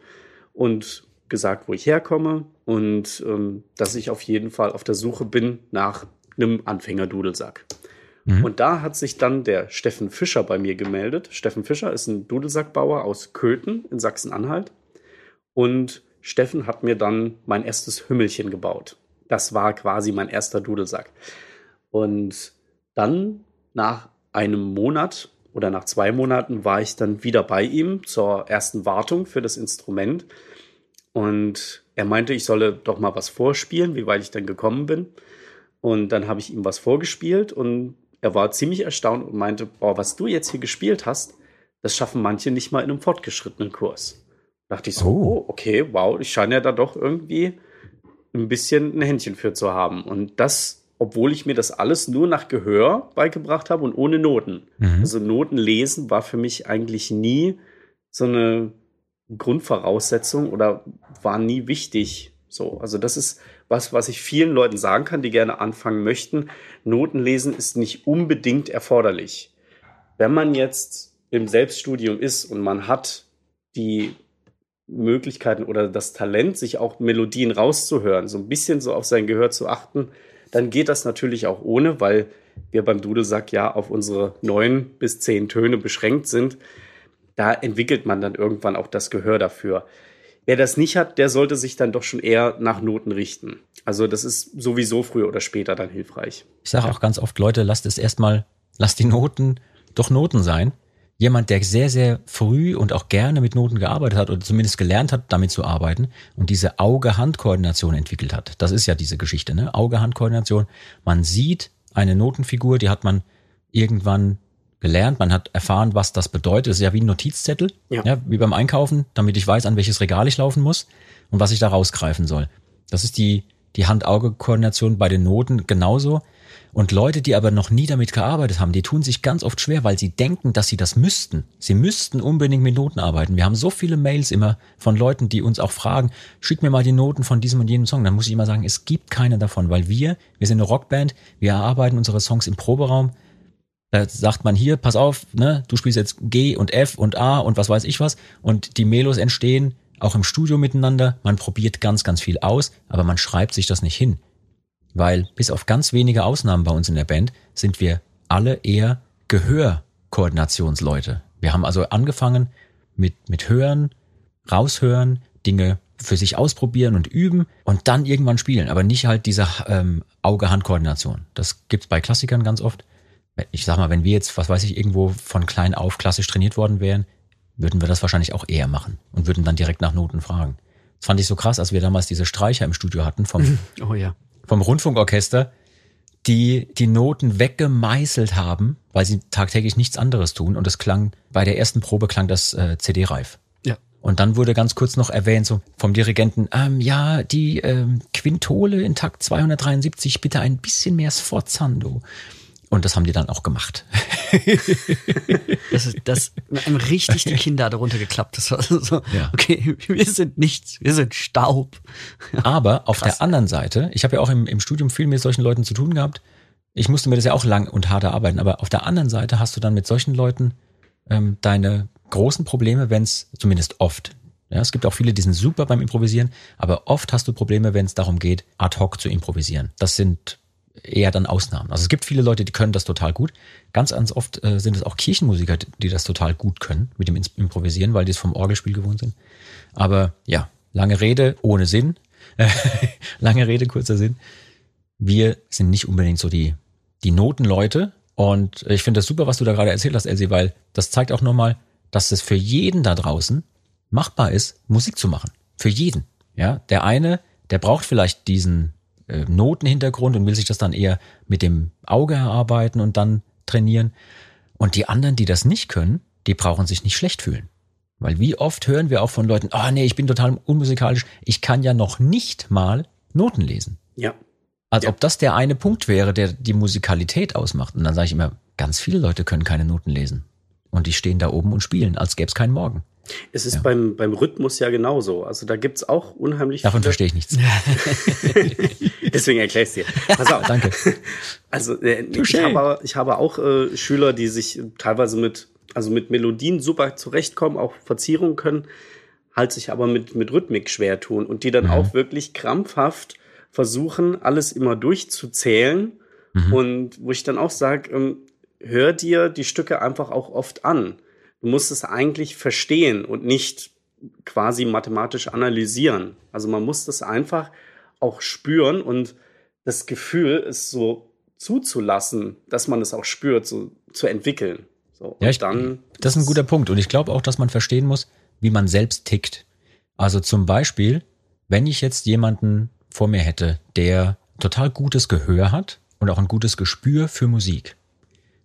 und gesagt, wo ich herkomme und ähm, dass ich auf jeden Fall auf der Suche bin nach einem Anfänger-Dudelsack. Mhm. Und da hat sich dann der Steffen Fischer bei mir gemeldet. Steffen Fischer ist ein Dudelsackbauer aus Köthen in Sachsen-Anhalt. Und Steffen hat mir dann mein erstes Hümmelchen gebaut. Das war quasi mein erster Dudelsack. Und dann nach einem Monat oder nach zwei Monaten war ich dann wieder bei ihm zur ersten Wartung für das Instrument. Und er meinte, ich solle doch mal was vorspielen, wie weit ich dann gekommen bin. Und dann habe ich ihm was vorgespielt und er war ziemlich erstaunt und meinte, boah, was du jetzt hier gespielt hast, das schaffen manche nicht mal in einem fortgeschrittenen Kurs. Da dachte ich so, oh. oh, okay, wow, ich scheine ja da doch irgendwie ein bisschen ein Händchen für zu haben. Und das, obwohl ich mir das alles nur nach Gehör beigebracht habe und ohne Noten. Mhm. Also Noten lesen war für mich eigentlich nie so eine Grundvoraussetzung oder war nie wichtig. So, also das ist was, was ich vielen Leuten sagen kann, die gerne anfangen möchten. Noten lesen ist nicht unbedingt erforderlich. Wenn man jetzt im Selbststudium ist und man hat die Möglichkeiten oder das Talent, sich auch Melodien rauszuhören, so ein bisschen so auf sein Gehör zu achten, dann geht das natürlich auch ohne, weil wir beim Dudelsack ja auf unsere neun bis zehn Töne beschränkt sind. Da entwickelt man dann irgendwann auch das Gehör dafür. Wer das nicht hat, der sollte sich dann doch schon eher nach Noten richten. Also das ist sowieso früher oder später dann hilfreich. Ich sage auch ganz oft, Leute, lasst es erstmal, lasst die Noten doch Noten sein. Jemand, der sehr, sehr früh und auch gerne mit Noten gearbeitet hat oder zumindest gelernt hat, damit zu arbeiten und diese Auge-Hand-Koordination entwickelt hat. Das ist ja diese Geschichte, ne? Auge-Hand-Koordination. Man sieht eine Notenfigur, die hat man irgendwann gelernt, man hat erfahren, was das bedeutet. Es ist ja wie ein Notizzettel, ja. ja. wie beim Einkaufen, damit ich weiß, an welches Regal ich laufen muss und was ich da rausgreifen soll. Das ist die, die Hand-Auge-Koordination bei den Noten genauso. Und Leute, die aber noch nie damit gearbeitet haben, die tun sich ganz oft schwer, weil sie denken, dass sie das müssten. Sie müssten unbedingt mit Noten arbeiten. Wir haben so viele Mails immer von Leuten, die uns auch fragen, schick mir mal die Noten von diesem und jenem Song. Dann muss ich immer sagen, es gibt keine davon, weil wir, wir sind eine Rockband, wir erarbeiten unsere Songs im Proberaum, da sagt man hier, pass auf, ne, du spielst jetzt G und F und A und was weiß ich was. Und die Melos entstehen auch im Studio miteinander. Man probiert ganz, ganz viel aus, aber man schreibt sich das nicht hin. Weil bis auf ganz wenige Ausnahmen bei uns in der Band sind wir alle eher Gehörkoordinationsleute. Wir haben also angefangen mit, mit Hören, raushören, Dinge für sich ausprobieren und üben und dann irgendwann spielen. Aber nicht halt diese ähm, Auge-Hand-Koordination. Das gibt's bei Klassikern ganz oft ich sag mal, wenn wir jetzt, was weiß ich, irgendwo von klein auf klassisch trainiert worden wären, würden wir das wahrscheinlich auch eher machen und würden dann direkt nach Noten fragen. Das fand ich so krass, als wir damals diese Streicher im Studio hatten vom, oh ja. vom Rundfunkorchester, die die Noten weggemeißelt haben, weil sie tagtäglich nichts anderes tun. Und es klang, bei der ersten Probe klang das äh, CD-reif. Ja. Und dann wurde ganz kurz noch erwähnt, so vom Dirigenten, ähm, ja, die ähm, Quintole in Takt 273, bitte ein bisschen mehr Sforzando. Und das haben die dann auch gemacht. das ist das einem richtig die Kinder darunter geklappt. Das war so, ja. okay, wir sind nichts, wir sind Staub. Aber auf Krass. der anderen Seite, ich habe ja auch im, im Studium viel mit solchen Leuten zu tun gehabt. Ich musste mir das ja auch lang und hart erarbeiten, aber auf der anderen Seite hast du dann mit solchen Leuten ähm, deine großen Probleme, wenn es zumindest oft. Ja, es gibt auch viele, die sind super beim Improvisieren, aber oft hast du Probleme, wenn es darum geht, ad hoc zu improvisieren. Das sind eher dann Ausnahmen. Also es gibt viele Leute, die können das total gut. Ganz, ganz oft äh, sind es auch Kirchenmusiker, die das total gut können mit dem Improvisieren, weil die es vom Orgelspiel gewohnt sind. Aber ja, lange Rede ohne Sinn. lange Rede, kurzer Sinn. Wir sind nicht unbedingt so die, die Notenleute. Und ich finde das super, was du da gerade erzählt hast, Elsie, weil das zeigt auch nochmal, dass es für jeden da draußen machbar ist, Musik zu machen. Für jeden. Ja, der eine, der braucht vielleicht diesen äh, Notenhintergrund und will sich das dann eher mit dem Auge erarbeiten und dann trainieren. Und die anderen, die das nicht können, die brauchen sich nicht schlecht fühlen. Weil wie oft hören wir auch von Leuten, ah oh, nee, ich bin total unmusikalisch, ich kann ja noch nicht mal Noten lesen. Ja. Als Ja. ob das der eine Punkt wäre, der die Musikalität ausmacht. Und dann sage ich immer, ganz viele Leute können keine Noten lesen. Und die stehen da oben und spielen, als gäbe es keinen Morgen. Es ist Ja. beim, beim Rhythmus ja genauso. Also da gibt's auch unheimlich Davon verstehe ich nichts. Deswegen erkläre ich dir. Pass auf. Danke. Also äh, ich, habe, ich habe auch äh, Schüler, die sich teilweise mit, also mit Melodien super zurechtkommen, auch Verzierungen können, halt sich aber mit, mit Rhythmik schwer tun und die dann Mhm. auch wirklich krampfhaft versuchen, alles immer durchzuzählen. Mhm. Und wo ich dann auch sage, ähm, hör dir die Stücke einfach auch oft an. Du musst es eigentlich verstehen und nicht quasi mathematisch analysieren. Also man muss das einfach auch spüren und das Gefühl, es so zuzulassen, dass man es auch spürt, so zu entwickeln. So, Ja, ich, dann. das ist ein guter Punkt. Und ich glaube auch, dass man verstehen muss, wie man selbst tickt. Also zum Beispiel, wenn ich jetzt jemanden vor mir hätte, der total gutes Gehör hat und auch ein gutes Gespür für Musik,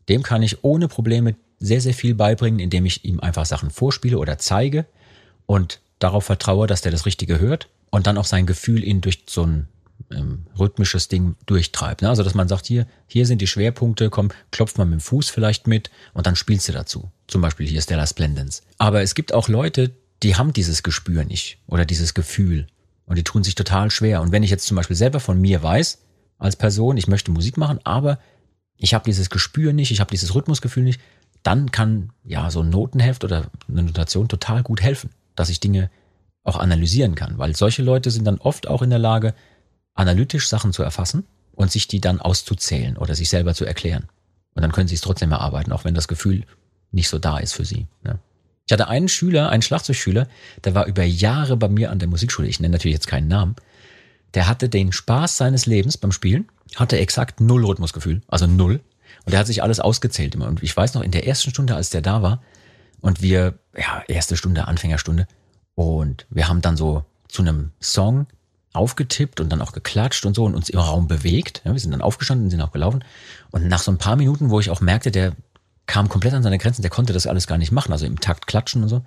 dem kann ich ohne Probleme sehr, sehr viel beibringen, indem ich ihm einfach Sachen vorspiele oder zeige und darauf vertraue, dass der das Richtige hört und dann auch sein Gefühl ihn durch so ein ähm, rhythmisches Ding durchtreibt. Ne? Also dass man sagt, hier, hier sind die Schwerpunkte, komm, klopft mal mit dem Fuß vielleicht mit und dann spielst du dazu. Zum Beispiel hier Stella Splendens. Aber es gibt auch Leute, die haben dieses Gespür nicht oder dieses Gefühl und die tun sich total schwer. Und wenn ich jetzt zum Beispiel selber von mir weiß, als Person, ich möchte Musik machen, aber ich habe dieses Gespür nicht, ich habe dieses Rhythmusgefühl nicht, dann kann ja so ein Notenheft oder eine Notation total gut helfen, dass ich Dinge auch analysieren kann, weil solche Leute sind dann oft auch in der Lage, analytisch Sachen zu erfassen und sich die dann auszuzählen oder sich selber zu erklären. Und dann können sie es trotzdem erarbeiten, auch wenn das Gefühl nicht so da ist für sie. Ne? Ich hatte einen Schüler, einen Schlagzeugschüler, der war über Jahre bei mir an der Musikschule, ich nenne natürlich jetzt keinen Namen, der hatte den Spaß seines Lebens beim Spielen, hatte exakt null Rhythmusgefühl, also null. Und der hat sich alles ausgezählt immer. Und ich weiß noch, in der ersten Stunde, als der da war, und wir, ja, erste Stunde, Anfängerstunde, und wir haben dann so zu einem Song aufgetippt und dann auch geklatscht und so und uns im Raum bewegt. Ja, wir sind dann aufgestanden, sind auch gelaufen. Und nach so ein paar Minuten, wo ich auch merkte, der kam komplett an seine Grenzen, der konnte das alles gar nicht machen, also im Takt klatschen und so,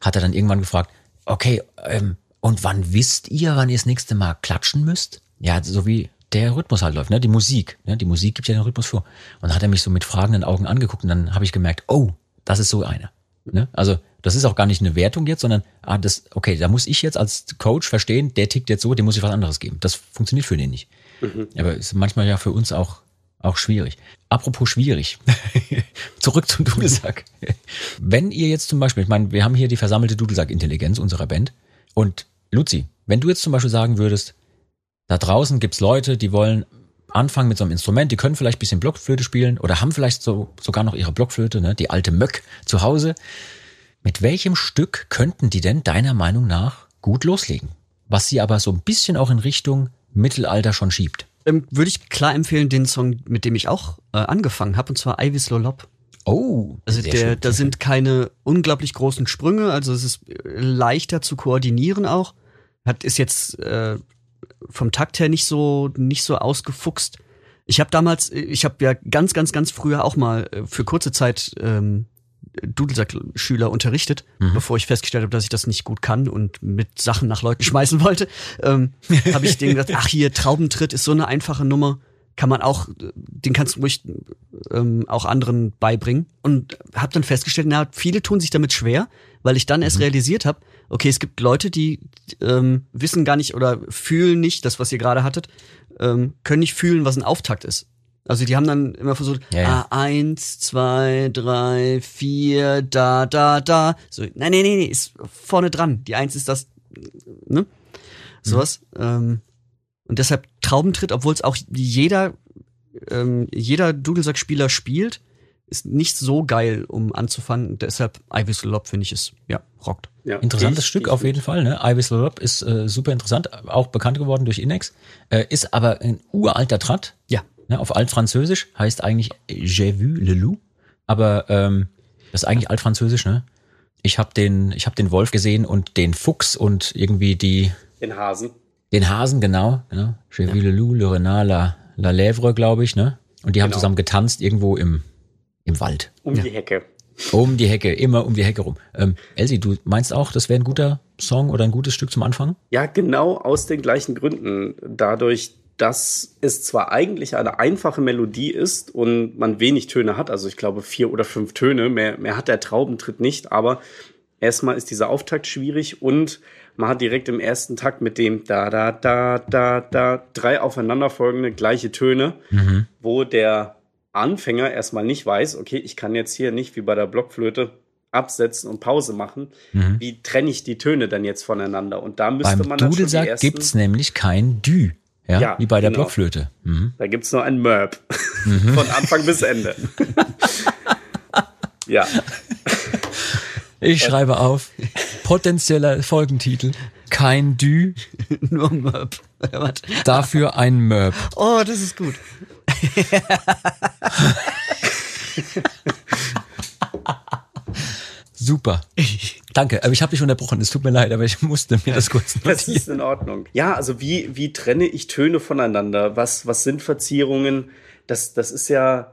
hat er dann irgendwann gefragt, okay, ähm, und wann wisst ihr, wann ihr das nächste Mal klatschen müsst? Ja, so wie der Rhythmus halt läuft, ne? Die Musik. Ne? Die Musik gibt ja den Rhythmus vor. Und dann hat er mich so mit fragenden Augen angeguckt und dann habe ich gemerkt, oh, das ist so einer. Ne? Also das ist auch gar nicht eine Wertung jetzt, sondern ah, das, okay, da muss ich jetzt als Coach verstehen, der tickt jetzt so, dem muss ich was anderes geben. Das funktioniert für den nicht. Aber ist manchmal ja für uns auch auch schwierig. Apropos schwierig. Zurück zum Dudelsack. Wenn ihr jetzt zum Beispiel, ich meine, wir haben hier die versammelte Dudelsack-Intelligenz unserer Band. Und Luzi, wenn du jetzt zum Beispiel sagen würdest, da draußen gibt's Leute, die wollen anfangen mit so einem Instrument, die können vielleicht ein bisschen Blockflöte spielen oder haben vielleicht so, sogar noch ihre Blockflöte, ne, die alte Möck zu Hause. Mit welchem Stück könnten die denn deiner Meinung nach gut loslegen? Was sie aber so ein bisschen auch in Richtung Mittelalter schon schiebt. Ähm, Würde ich klar empfehlen, den Song, mit dem ich auch äh, angefangen habe, und zwar Ivis Lolop. Oh, Also der, schön. da sind keine unglaublich großen Sprünge, also es ist äh, leichter zu koordinieren auch. Hat ist jetzt äh, vom Takt her nicht so nicht so ausgefuchst. Ich habe damals, ich habe ja ganz ganz ganz früher auch mal äh, für kurze Zeit ähm, Dudelsack-Schüler unterrichtet, bevor ich festgestellt habe, dass ich das nicht gut kann und mit Sachen nach Leuten schmeißen wollte. Ähm, habe ich denen gesagt, ach hier Traubentritt ist so eine einfache Nummer, kann man auch, den kannst du ruhig ähm, auch anderen beibringen und habe dann festgestellt, na viele tun sich damit schwer, weil ich dann erst realisiert habe, okay, es gibt Leute, die ähm, wissen gar nicht oder fühlen nicht das, was ihr gerade hattet, ähm, können nicht fühlen, was ein Auftakt ist. Also die haben dann immer versucht, Ja, ja. ah, eins, zwei, drei, vier, da, da, da. So, nein, nein, nein, nee, ist vorne dran. Die Eins ist das, ne? Sowas. Ähm, und deshalb Traubentritt, obwohl es auch jeder, ähm, jeder Dudelsackspieler spielt, ist nicht so geil, um anzufangen. Deshalb Ivis Lop finde ich es, ja, rockt. Ja, Interessantes ich- Stück ich- auf jeden Fall. Ne? Ibis Lorop ist äh, super interessant, auch bekannt geworden durch Inex, äh, ist aber ein uralter Tratt. Ja. Ne? Auf Altfranzösisch heißt eigentlich J'ai vu le loup, aber ähm, das ist eigentlich Altfranzösisch, ne? Ich habe den, ich habe den Wolf gesehen und den Fuchs und irgendwie die, Den Hasen. den Hasen, genau, genau. Je vis le loup, le renard, la, la lèvre, glaube ich, ne? Und die haben Genau. zusammen getanzt irgendwo im, im Wald. Um die Hecke. Um die Hecke, immer um die Hecke rum. Ähm, Elsie, du meinst auch, das wäre ein guter Song oder ein gutes Stück zum Anfang? Ja, genau aus den gleichen Gründen. Dadurch, dass es zwar eigentlich eine einfache Melodie ist und man wenig Töne hat, also ich glaube vier oder fünf Töne, mehr, mehr hat der Traubentritt nicht, aber erstmal ist dieser Auftakt schwierig und man hat direkt im ersten Takt mit dem da, da, da, da, da drei aufeinanderfolgende gleiche Töne, wo der Anfänger erstmal nicht weiß, okay, ich kann jetzt hier nicht wie bei der Blockflöte absetzen und Pause machen. Wie trenne ich die Töne dann jetzt voneinander? Und da müsste Beim man dann Dudelsack ersten, gibt's nämlich kein Dü. Ja, Ja, wie bei der genau. Blockflöte. Mhm. Da gibt's nur ein Merb. Von Anfang bis Ende. ja. Ich schreibe auf, potenzieller Folgentitel, kein Dü, Nur. Was? dafür ein Möb. Oh, das ist gut. Super. Danke, aber ich habe dich unterbrochen, es tut mir leid, aber ich musste mir das kurz Das notieren. ist in Ordnung. Ja, also wie, wie trenne ich Töne voneinander? Was, was sind Verzierungen? Das, das ist ja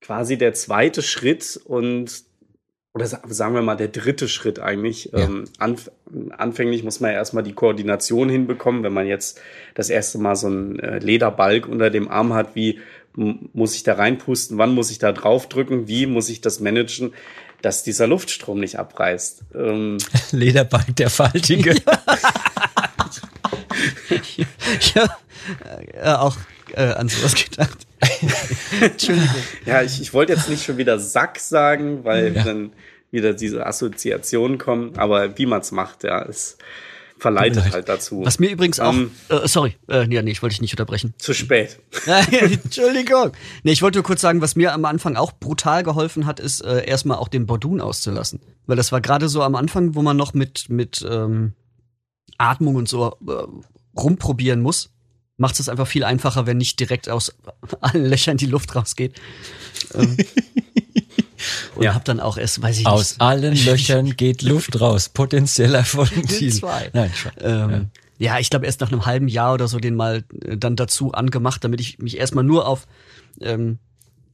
quasi der zweite Schritt und oder sa- sagen wir mal der dritte Schritt eigentlich. Ja. Ähm, anf anfänglich muss man ja erstmal die Koordination hinbekommen, wenn man jetzt das erste Mal so einen äh, Lederbalg unter dem Arm hat, wie muss ich da reinpusten, wann muss ich da draufdrücken, wie muss ich das managen, dass dieser Luftstrom nicht abreißt. Ähm, Lederbalg der Faltige. Ich habe äh, auch äh, an sowas gedacht. Entschuldigung. Ja, ich, ich wollte jetzt nicht schon wieder Sack sagen, weil Ja. dann wieder diese Assoziationen kommen, aber wie man es macht, ja, es verleitet halt dazu. Was mir übrigens auch, Ähm, äh, sorry, äh, ja, nee, ich wollte dich nicht unterbrechen. zu spät. Entschuldigung. Nee, ich wollte nur kurz sagen, was mir am Anfang auch brutal geholfen hat, ist äh, erstmal auch den Bordun auszulassen. Weil das war gerade so am Anfang, wo man noch mit, mit ähm, Atmung und so äh, rumprobieren muss. Macht es einfach viel einfacher, wenn nicht direkt aus allen Löchern die Luft rausgeht. Ähm, und Ja. hab dann auch erst, weiß ich Aus nicht, allen Löchern geht Luft raus. Potenzieller Folgentitel. Zwei. Nein. Ähm, ja. ich glaube erst nach einem halben Jahr oder so den mal äh, dann dazu angemacht, damit ich mich erstmal nur auf ähm,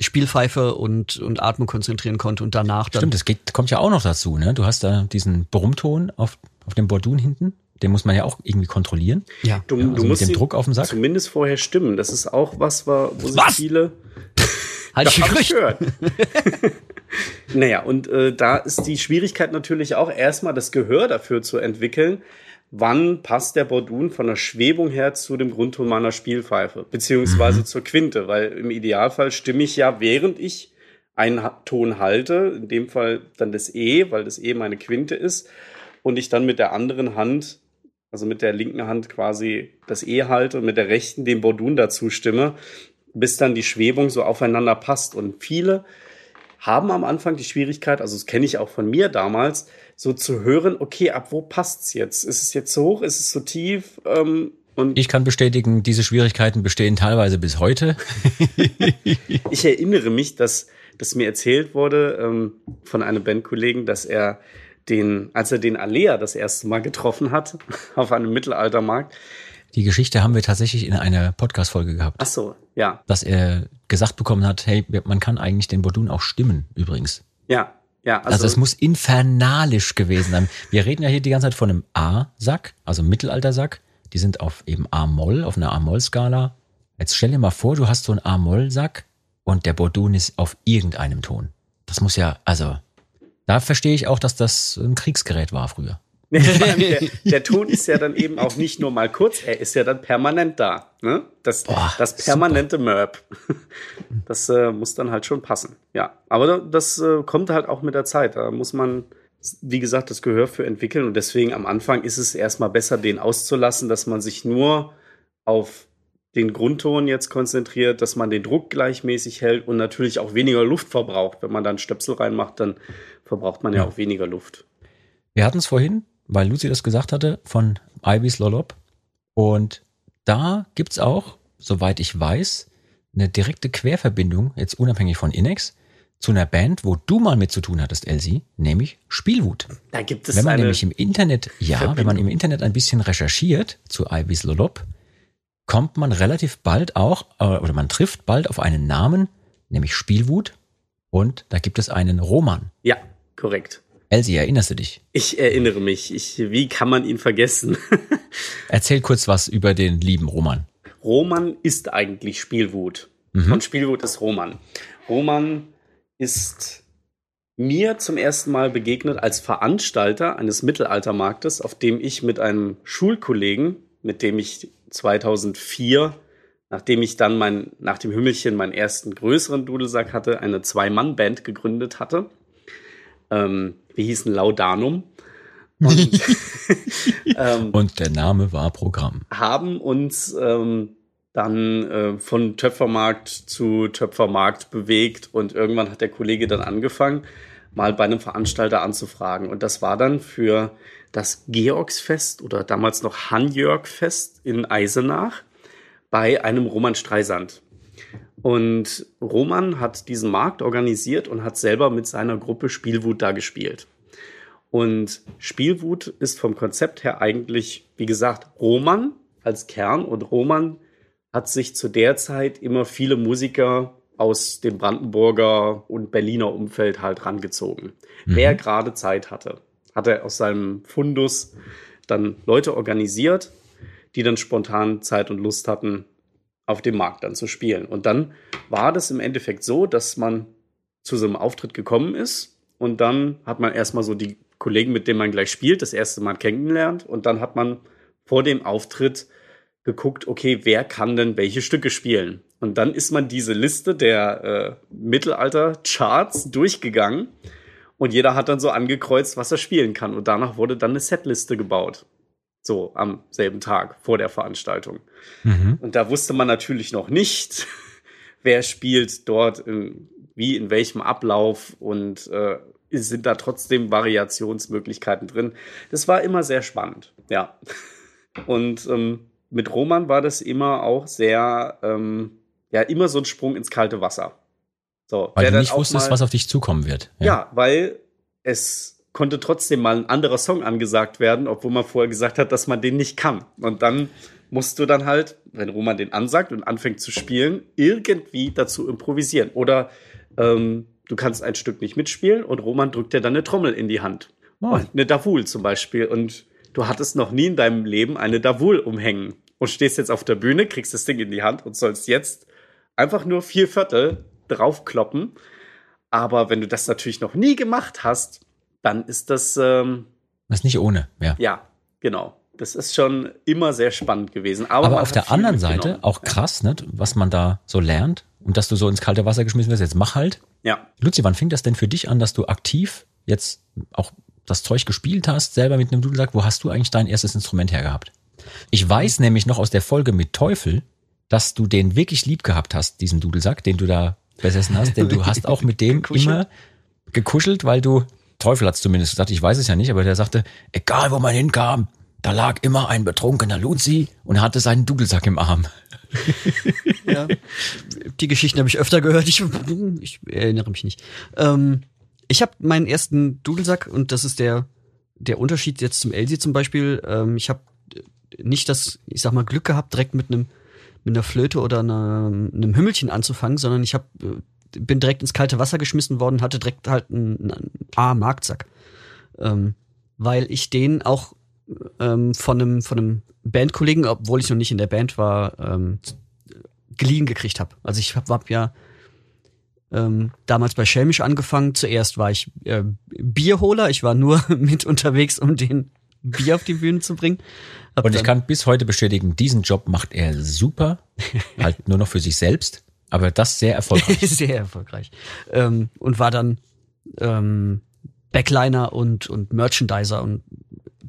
Spielpfeife und, und Atmung konzentrieren konnte und danach dann. Stimmt, das geht, kommt ja auch noch dazu, ne? Du hast da diesen Brummton auf, auf dem Bordun hinten. Den muss man ja auch irgendwie kontrollieren. Ja. Du, Ja, also du mit musst dem Druck auf dem Sack? zumindest vorher stimmen. Das ist auch was, wa- wo sich Was? viele Halt ich gehört. naja, und äh, da ist die Schwierigkeit natürlich auch erstmal das Gehör dafür zu entwickeln. Wann passt der Bordun von der Schwebung her zu dem Grundton meiner Spielpfeife, beziehungsweise zur Quinte? Weil im Idealfall stimme ich ja, während ich einen Ton halte, in dem Fall dann das E, weil das E meine Quinte ist, und ich dann mit der anderen Hand, also mit der linken Hand quasi das E halte und mit der rechten den Bordun dazu stimme, bis dann die Schwebung so aufeinander passt. Und viele haben am Anfang die Schwierigkeit, also das kenne ich auch von mir damals, so zu hören, okay, ab wo passt's jetzt? Ist es jetzt so hoch? Ist es so tief? Ähm, und Ich kann bestätigen, diese Schwierigkeiten bestehen teilweise bis heute. ich erinnere mich, dass, dass mir erzählt wurde ähm, von einem Bandkollegen, dass er den, als er den Alea das erste Mal getroffen hat, auf einem Mittelaltermarkt. Die Geschichte haben wir tatsächlich in einer Podcast-Folge gehabt, Ach so, ja, dass er gesagt bekommen hat, hey, man kann eigentlich den Bordun auch stimmen, übrigens. ja, ja. Also, es muss infernalisch gewesen sein. Wir reden ja hier die ganze Zeit von einem A-Sack, also Mittelaltersack. Die sind auf eben A-Moll, auf einer A-Moll-Skala. Jetzt stell dir mal vor, du hast so einen A-Moll-Sack und der Bordun ist auf irgendeinem Ton. Das muss ja, also, da verstehe ich auch, dass das ein Kriegsgerät war früher. der, der Ton ist ja dann eben auch nicht nur mal kurz, er ist ja dann permanent da. Ne? Das, Boah, das permanente Merb. Das äh, muss dann halt schon passen. Ja, aber da- das äh, kommt halt auch mit der Zeit. Da muss man, wie gesagt, das Gehör für entwickeln. Und deswegen am Anfang ist es erstmal besser, den auszulassen, dass man sich nur auf den Grundton jetzt konzentriert, dass man den Druck gleichmäßig hält und natürlich auch weniger Luft verbraucht. Wenn man dann Stöpsel reinmacht, dann verbraucht man ja, Ja. auch weniger Luft. Wir hatten es vorhin, weil Lucy das gesagt hatte, von Ibis Lollop. Und da gibt's auch, soweit ich weiß, eine direkte Querverbindung, jetzt unabhängig von Inex, zu einer Band, wo du mal mit zu tun hattest, Elsie, nämlich Spielwut. Da gibt es Wenn man eine, nämlich im Internet, ja, wenn man im Internet ein bisschen recherchiert zu Ibis Lolop, kommt man relativ bald auch, äh, oder man trifft bald auf einen Namen, nämlich Spielwut. Und da gibt es einen Roman. ja, korrekt. Elsie, erinnerst du dich? Ich erinnere mich. Ich, wie kann man ihn vergessen? Erzähl kurz was über den lieben Roman. Roman ist eigentlich Spielwut. Mhm. Und Spielwut ist Roman. Roman ist mir zum ersten Mal begegnet als Veranstalter eines Mittelaltermarktes, auf dem ich mit einem Schulkollegen, mit dem ich 2004, nachdem ich dann mein, nach dem Hümmelchen meinen ersten größeren Dudelsack hatte, eine Zwei-Mann-Band gegründet hatte. Ähm, wir hießen Laudanum. Und, ähm, Und der Name war Programm. haben uns ähm, dann äh, von Töpfermarkt zu Töpfermarkt bewegt und irgendwann hat der Kollege dann angefangen, mal bei einem Veranstalter anzufragen. Und das war dann für das Georgsfest oder damals noch Hanjörgfest in Eisenach bei einem Roman Streisand. Und Roman hat diesen Markt organisiert und hat selber mit seiner Gruppe Spielwut da gespielt. Und Spielwut ist vom Konzept her eigentlich, wie gesagt, Roman als Kern. Und Roman hat sich zu der Zeit immer viele Musiker aus dem Brandenburger und Berliner Umfeld halt rangezogen. Wer gerade Zeit hatte, hat er aus seinem Fundus dann Leute organisiert, die dann spontan Zeit und Lust hatten, auf dem Markt dann zu spielen. Und dann war das im Endeffekt so, dass man zu so einem Auftritt gekommen ist und dann hat man erstmal so die Kollegen, mit denen man gleich spielt, das erste Mal kennengelernt und dann hat man vor dem Auftritt geguckt, okay, wer kann denn welche Stücke spielen? Und dann ist man diese Liste der äh, Mittelalter-Charts durchgegangen und jeder hat dann so angekreuzt, was er spielen kann. Und danach wurde dann eine Setliste gebaut. So am selben Tag vor der Veranstaltung. Mhm. Und da wusste man natürlich noch nicht, wer spielt dort, in, wie, in welchem Ablauf und äh, sind da trotzdem Variationsmöglichkeiten drin. Das war immer sehr spannend, ja. Und ähm, mit Roman war das immer auch sehr, ähm, ja, immer so ein Sprung ins kalte Wasser. So, Weil du nicht wusstest, mal- was auf dich zukommen wird. ja, weil es konnte trotzdem mal ein anderer Song angesagt werden, obwohl man vorher gesagt hat, dass man den nicht kann. Und dann musst du dann halt, wenn Roman den ansagt und anfängt zu spielen, irgendwie dazu improvisieren. Oder ähm, du kannst ein Stück nicht mitspielen und Roman drückt dir dann eine Trommel in die Hand. Oh. Eine Davul zum Beispiel. Und du hattest noch nie in deinem Leben eine Davul umhängen. Und stehst jetzt auf der Bühne, kriegst das Ding in die Hand und sollst jetzt einfach nur vier Viertel draufkloppen. Aber wenn du das natürlich noch nie gemacht hast, dann ist das, ähm, Das ist nicht ohne, ja. ja, genau. Das ist schon immer sehr spannend gewesen. Aber, Aber auf der anderen Seite auch krass, ne, was man da so lernt und dass du so ins kalte Wasser geschmissen wirst, jetzt mach halt. Ja. Luzi, wann fing das denn für dich an, dass du aktiv jetzt auch das Zeug gespielt hast, selber mit einem Dudelsack? Wo hast du eigentlich dein erstes Instrument hergehabt? Ich weiß nämlich noch aus der Folge mit Teufel, dass du den wirklich lieb gehabt hast, diesen Dudelsack, den du da besessen hast, denn du hast auch mit dem immer gekuschelt, weil du, Teufel hat zumindest gesagt, ich weiß es ja nicht, aber der sagte, egal wo man hinkam, da lag immer ein betrunkener Luzi und hatte seinen Dudelsack im Arm. Ja. Die Geschichten habe ich öfter gehört. Ich, ich erinnere mich nicht. Ähm, ich habe meinen ersten Dudelsack und das ist der der Unterschied jetzt zum Elsie zum Beispiel. Ähm, ich habe nicht das, ich sag mal, Glück gehabt, direkt mit einem mit einer Flöte oder einer, einem Hümmelchen anzufangen, sondern ich habe bin direkt ins kalte Wasser geschmissen worden, hatte direkt halt einen, einen A-Marktsack, ähm, weil ich den auch ähm, von einem von einem Bandkollegen, obwohl ich noch nicht in der Band war, ähm, geliehen gekriegt habe. Also ich habe hab ja ähm, damals bei Schelmisch angefangen. Zuerst war ich äh, Bierholer. Ich war nur mit unterwegs, um den Bier auf die Bühne zu bringen. Hab Und ich kann bis heute bestätigen, diesen Job macht er super, halt nur noch für sich selbst, aber das sehr erfolgreich. sehr erfolgreich. Ähm, und war dann ähm, Backliner und, und Merchandiser und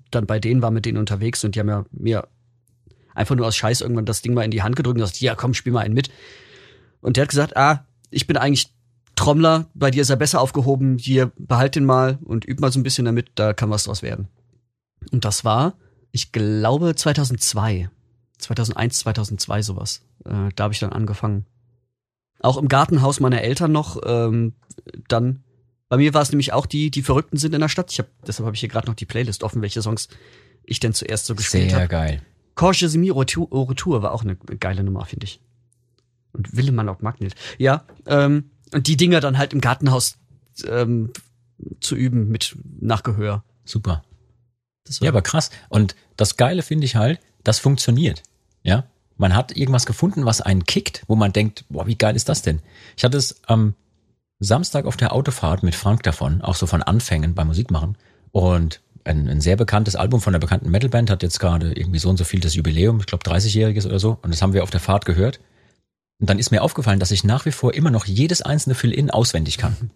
dann bei denen war mit denen unterwegs und die haben ja mir einfach nur aus Scheiß irgendwann das Ding mal in die Hand gedrückt und gesagt, ja komm, spiel mal einen mit. Und der hat gesagt, ah, ich bin eigentlich Trommler, bei dir ist er besser aufgehoben, hier behalt den mal und üb mal so ein bisschen damit, da kann was draus werden. Und das war, ich glaube, 2002. 2001, 2002 sowas. Äh, da habe ich dann angefangen. Auch im Gartenhaus meiner Eltern noch. Ähm, dann, bei mir war es nämlich auch die, die Verrückten sind in der Stadt. Ich hab, deshalb habe ich hier gerade noch die Playlist offen, welche Songs ich denn zuerst so gespielt Sehr habe. geil. Corche Semi au Retour war auch eine geile Nummer, finde ich. Und Willemann auf Magnet. Ja, ähm, und die Dinger dann halt im Gartenhaus ähm, zu üben mit Nachgehör. Super. Das war Ja, aber krass. Und das Geile finde ich halt, das funktioniert. Ja. Man hat irgendwas gefunden, was einen kickt, wo man denkt, boah, wie geil ist das denn? Ich hatte es am Samstag auf der Autofahrt mit Frank davon, auch so von Anfängen beim Musikmachen. Und ein, ein sehr bekanntes Album von einer bekannten Metalband hat jetzt gerade irgendwie so und so viel das Jubiläum, ich glaube 30-jähriges oder so. Und das haben wir auf der Fahrt gehört. Und dann ist mir aufgefallen, dass ich nach wie vor immer noch jedes einzelne Fill-In auswendig kann.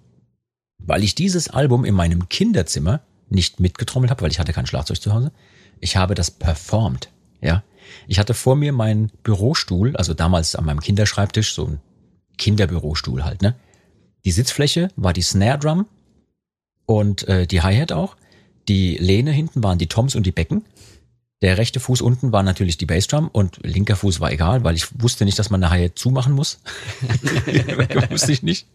Weil ich dieses Album in meinem Kinderzimmer nicht mitgetrommelt habe, weil ich hatte kein Schlagzeug zu Hause. Ich habe das performt, ja. Ich hatte vor mir meinen Bürostuhl, also damals an meinem Kinderschreibtisch, so ein Kinderbürostuhl halt, ne. Die Sitzfläche war die Snare Drum und äh, die Hi-Hat auch. Die Lehne hinten waren die Toms und die Becken. Der rechte Fuß unten war natürlich die Bassdrum und linker Fuß war egal, weil ich wusste nicht, dass man eine Hi-Hat zumachen muss. wusste ich nicht.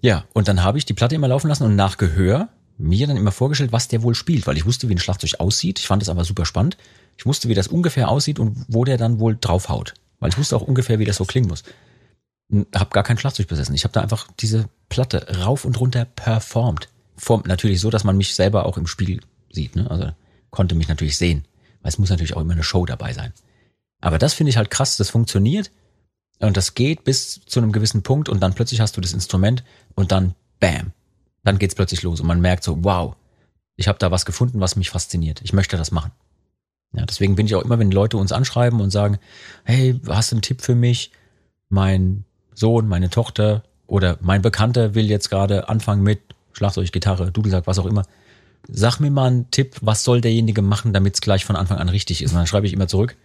Ja, und dann habe ich die Platte immer laufen lassen und nach Gehör mir dann immer vorgestellt, was der wohl spielt, weil ich wusste, wie ein Schlagzeug aussieht. Ich fand das aber super spannend. Ich wusste, wie das ungefähr aussieht und wo der dann wohl draufhaut, weil ich wusste auch ungefähr, wie das so klingen muss. Hab gar kein Schlagzeug besessen. Ich habe da einfach diese Platte rauf und runter performt. Form, natürlich so, dass man mich selber auch im Spiel sieht. Ne? Also konnte mich natürlich sehen, weil es muss natürlich auch immer eine Show dabei sein. Aber das finde ich halt krass, das funktioniert und das geht bis zu einem gewissen Punkt und dann plötzlich hast du das Instrument und dann bam, dann geht's plötzlich los und man merkt so, wow, ich habe da was gefunden, was mich fasziniert. Ich möchte das machen. Ja, deswegen bin ich auch immer, wenn Leute uns anschreiben und sagen, hey, hast du einen Tipp für mich? Mein Sohn, meine Tochter oder mein Bekannter will jetzt gerade anfangen mit Schlagzeug, Gitarre, Dudelsack, was auch immer. Sag mir mal einen Tipp, was soll derjenige machen, damit es gleich von Anfang an richtig ist? Und dann schreibe ich immer zurück,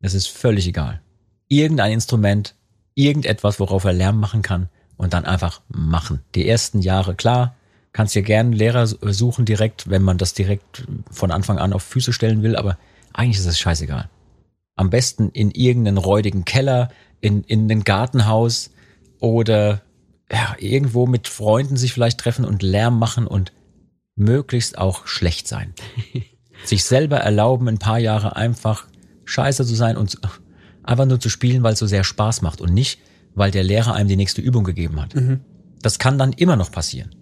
es ist völlig egal. Irgendein Instrument, irgendetwas, worauf er Lärm machen kann und dann einfach machen. Die ersten Jahre, klar, kannst dir gerne einen Lehrer suchen direkt, wenn man das direkt von Anfang an auf Füße stellen will, aber eigentlich ist es scheißegal. Am besten in irgendeinen räudigen Keller, in, in ein Gartenhaus oder ja, irgendwo mit Freunden sich vielleicht treffen und Lärm machen und möglichst auch schlecht sein. sich selber erlauben, ein paar Jahre einfach scheiße zu sein und einfach nur zu spielen, weil es so sehr Spaß macht und nicht, weil der Lehrer einem die nächste Übung gegeben hat. Das kann dann immer noch passieren.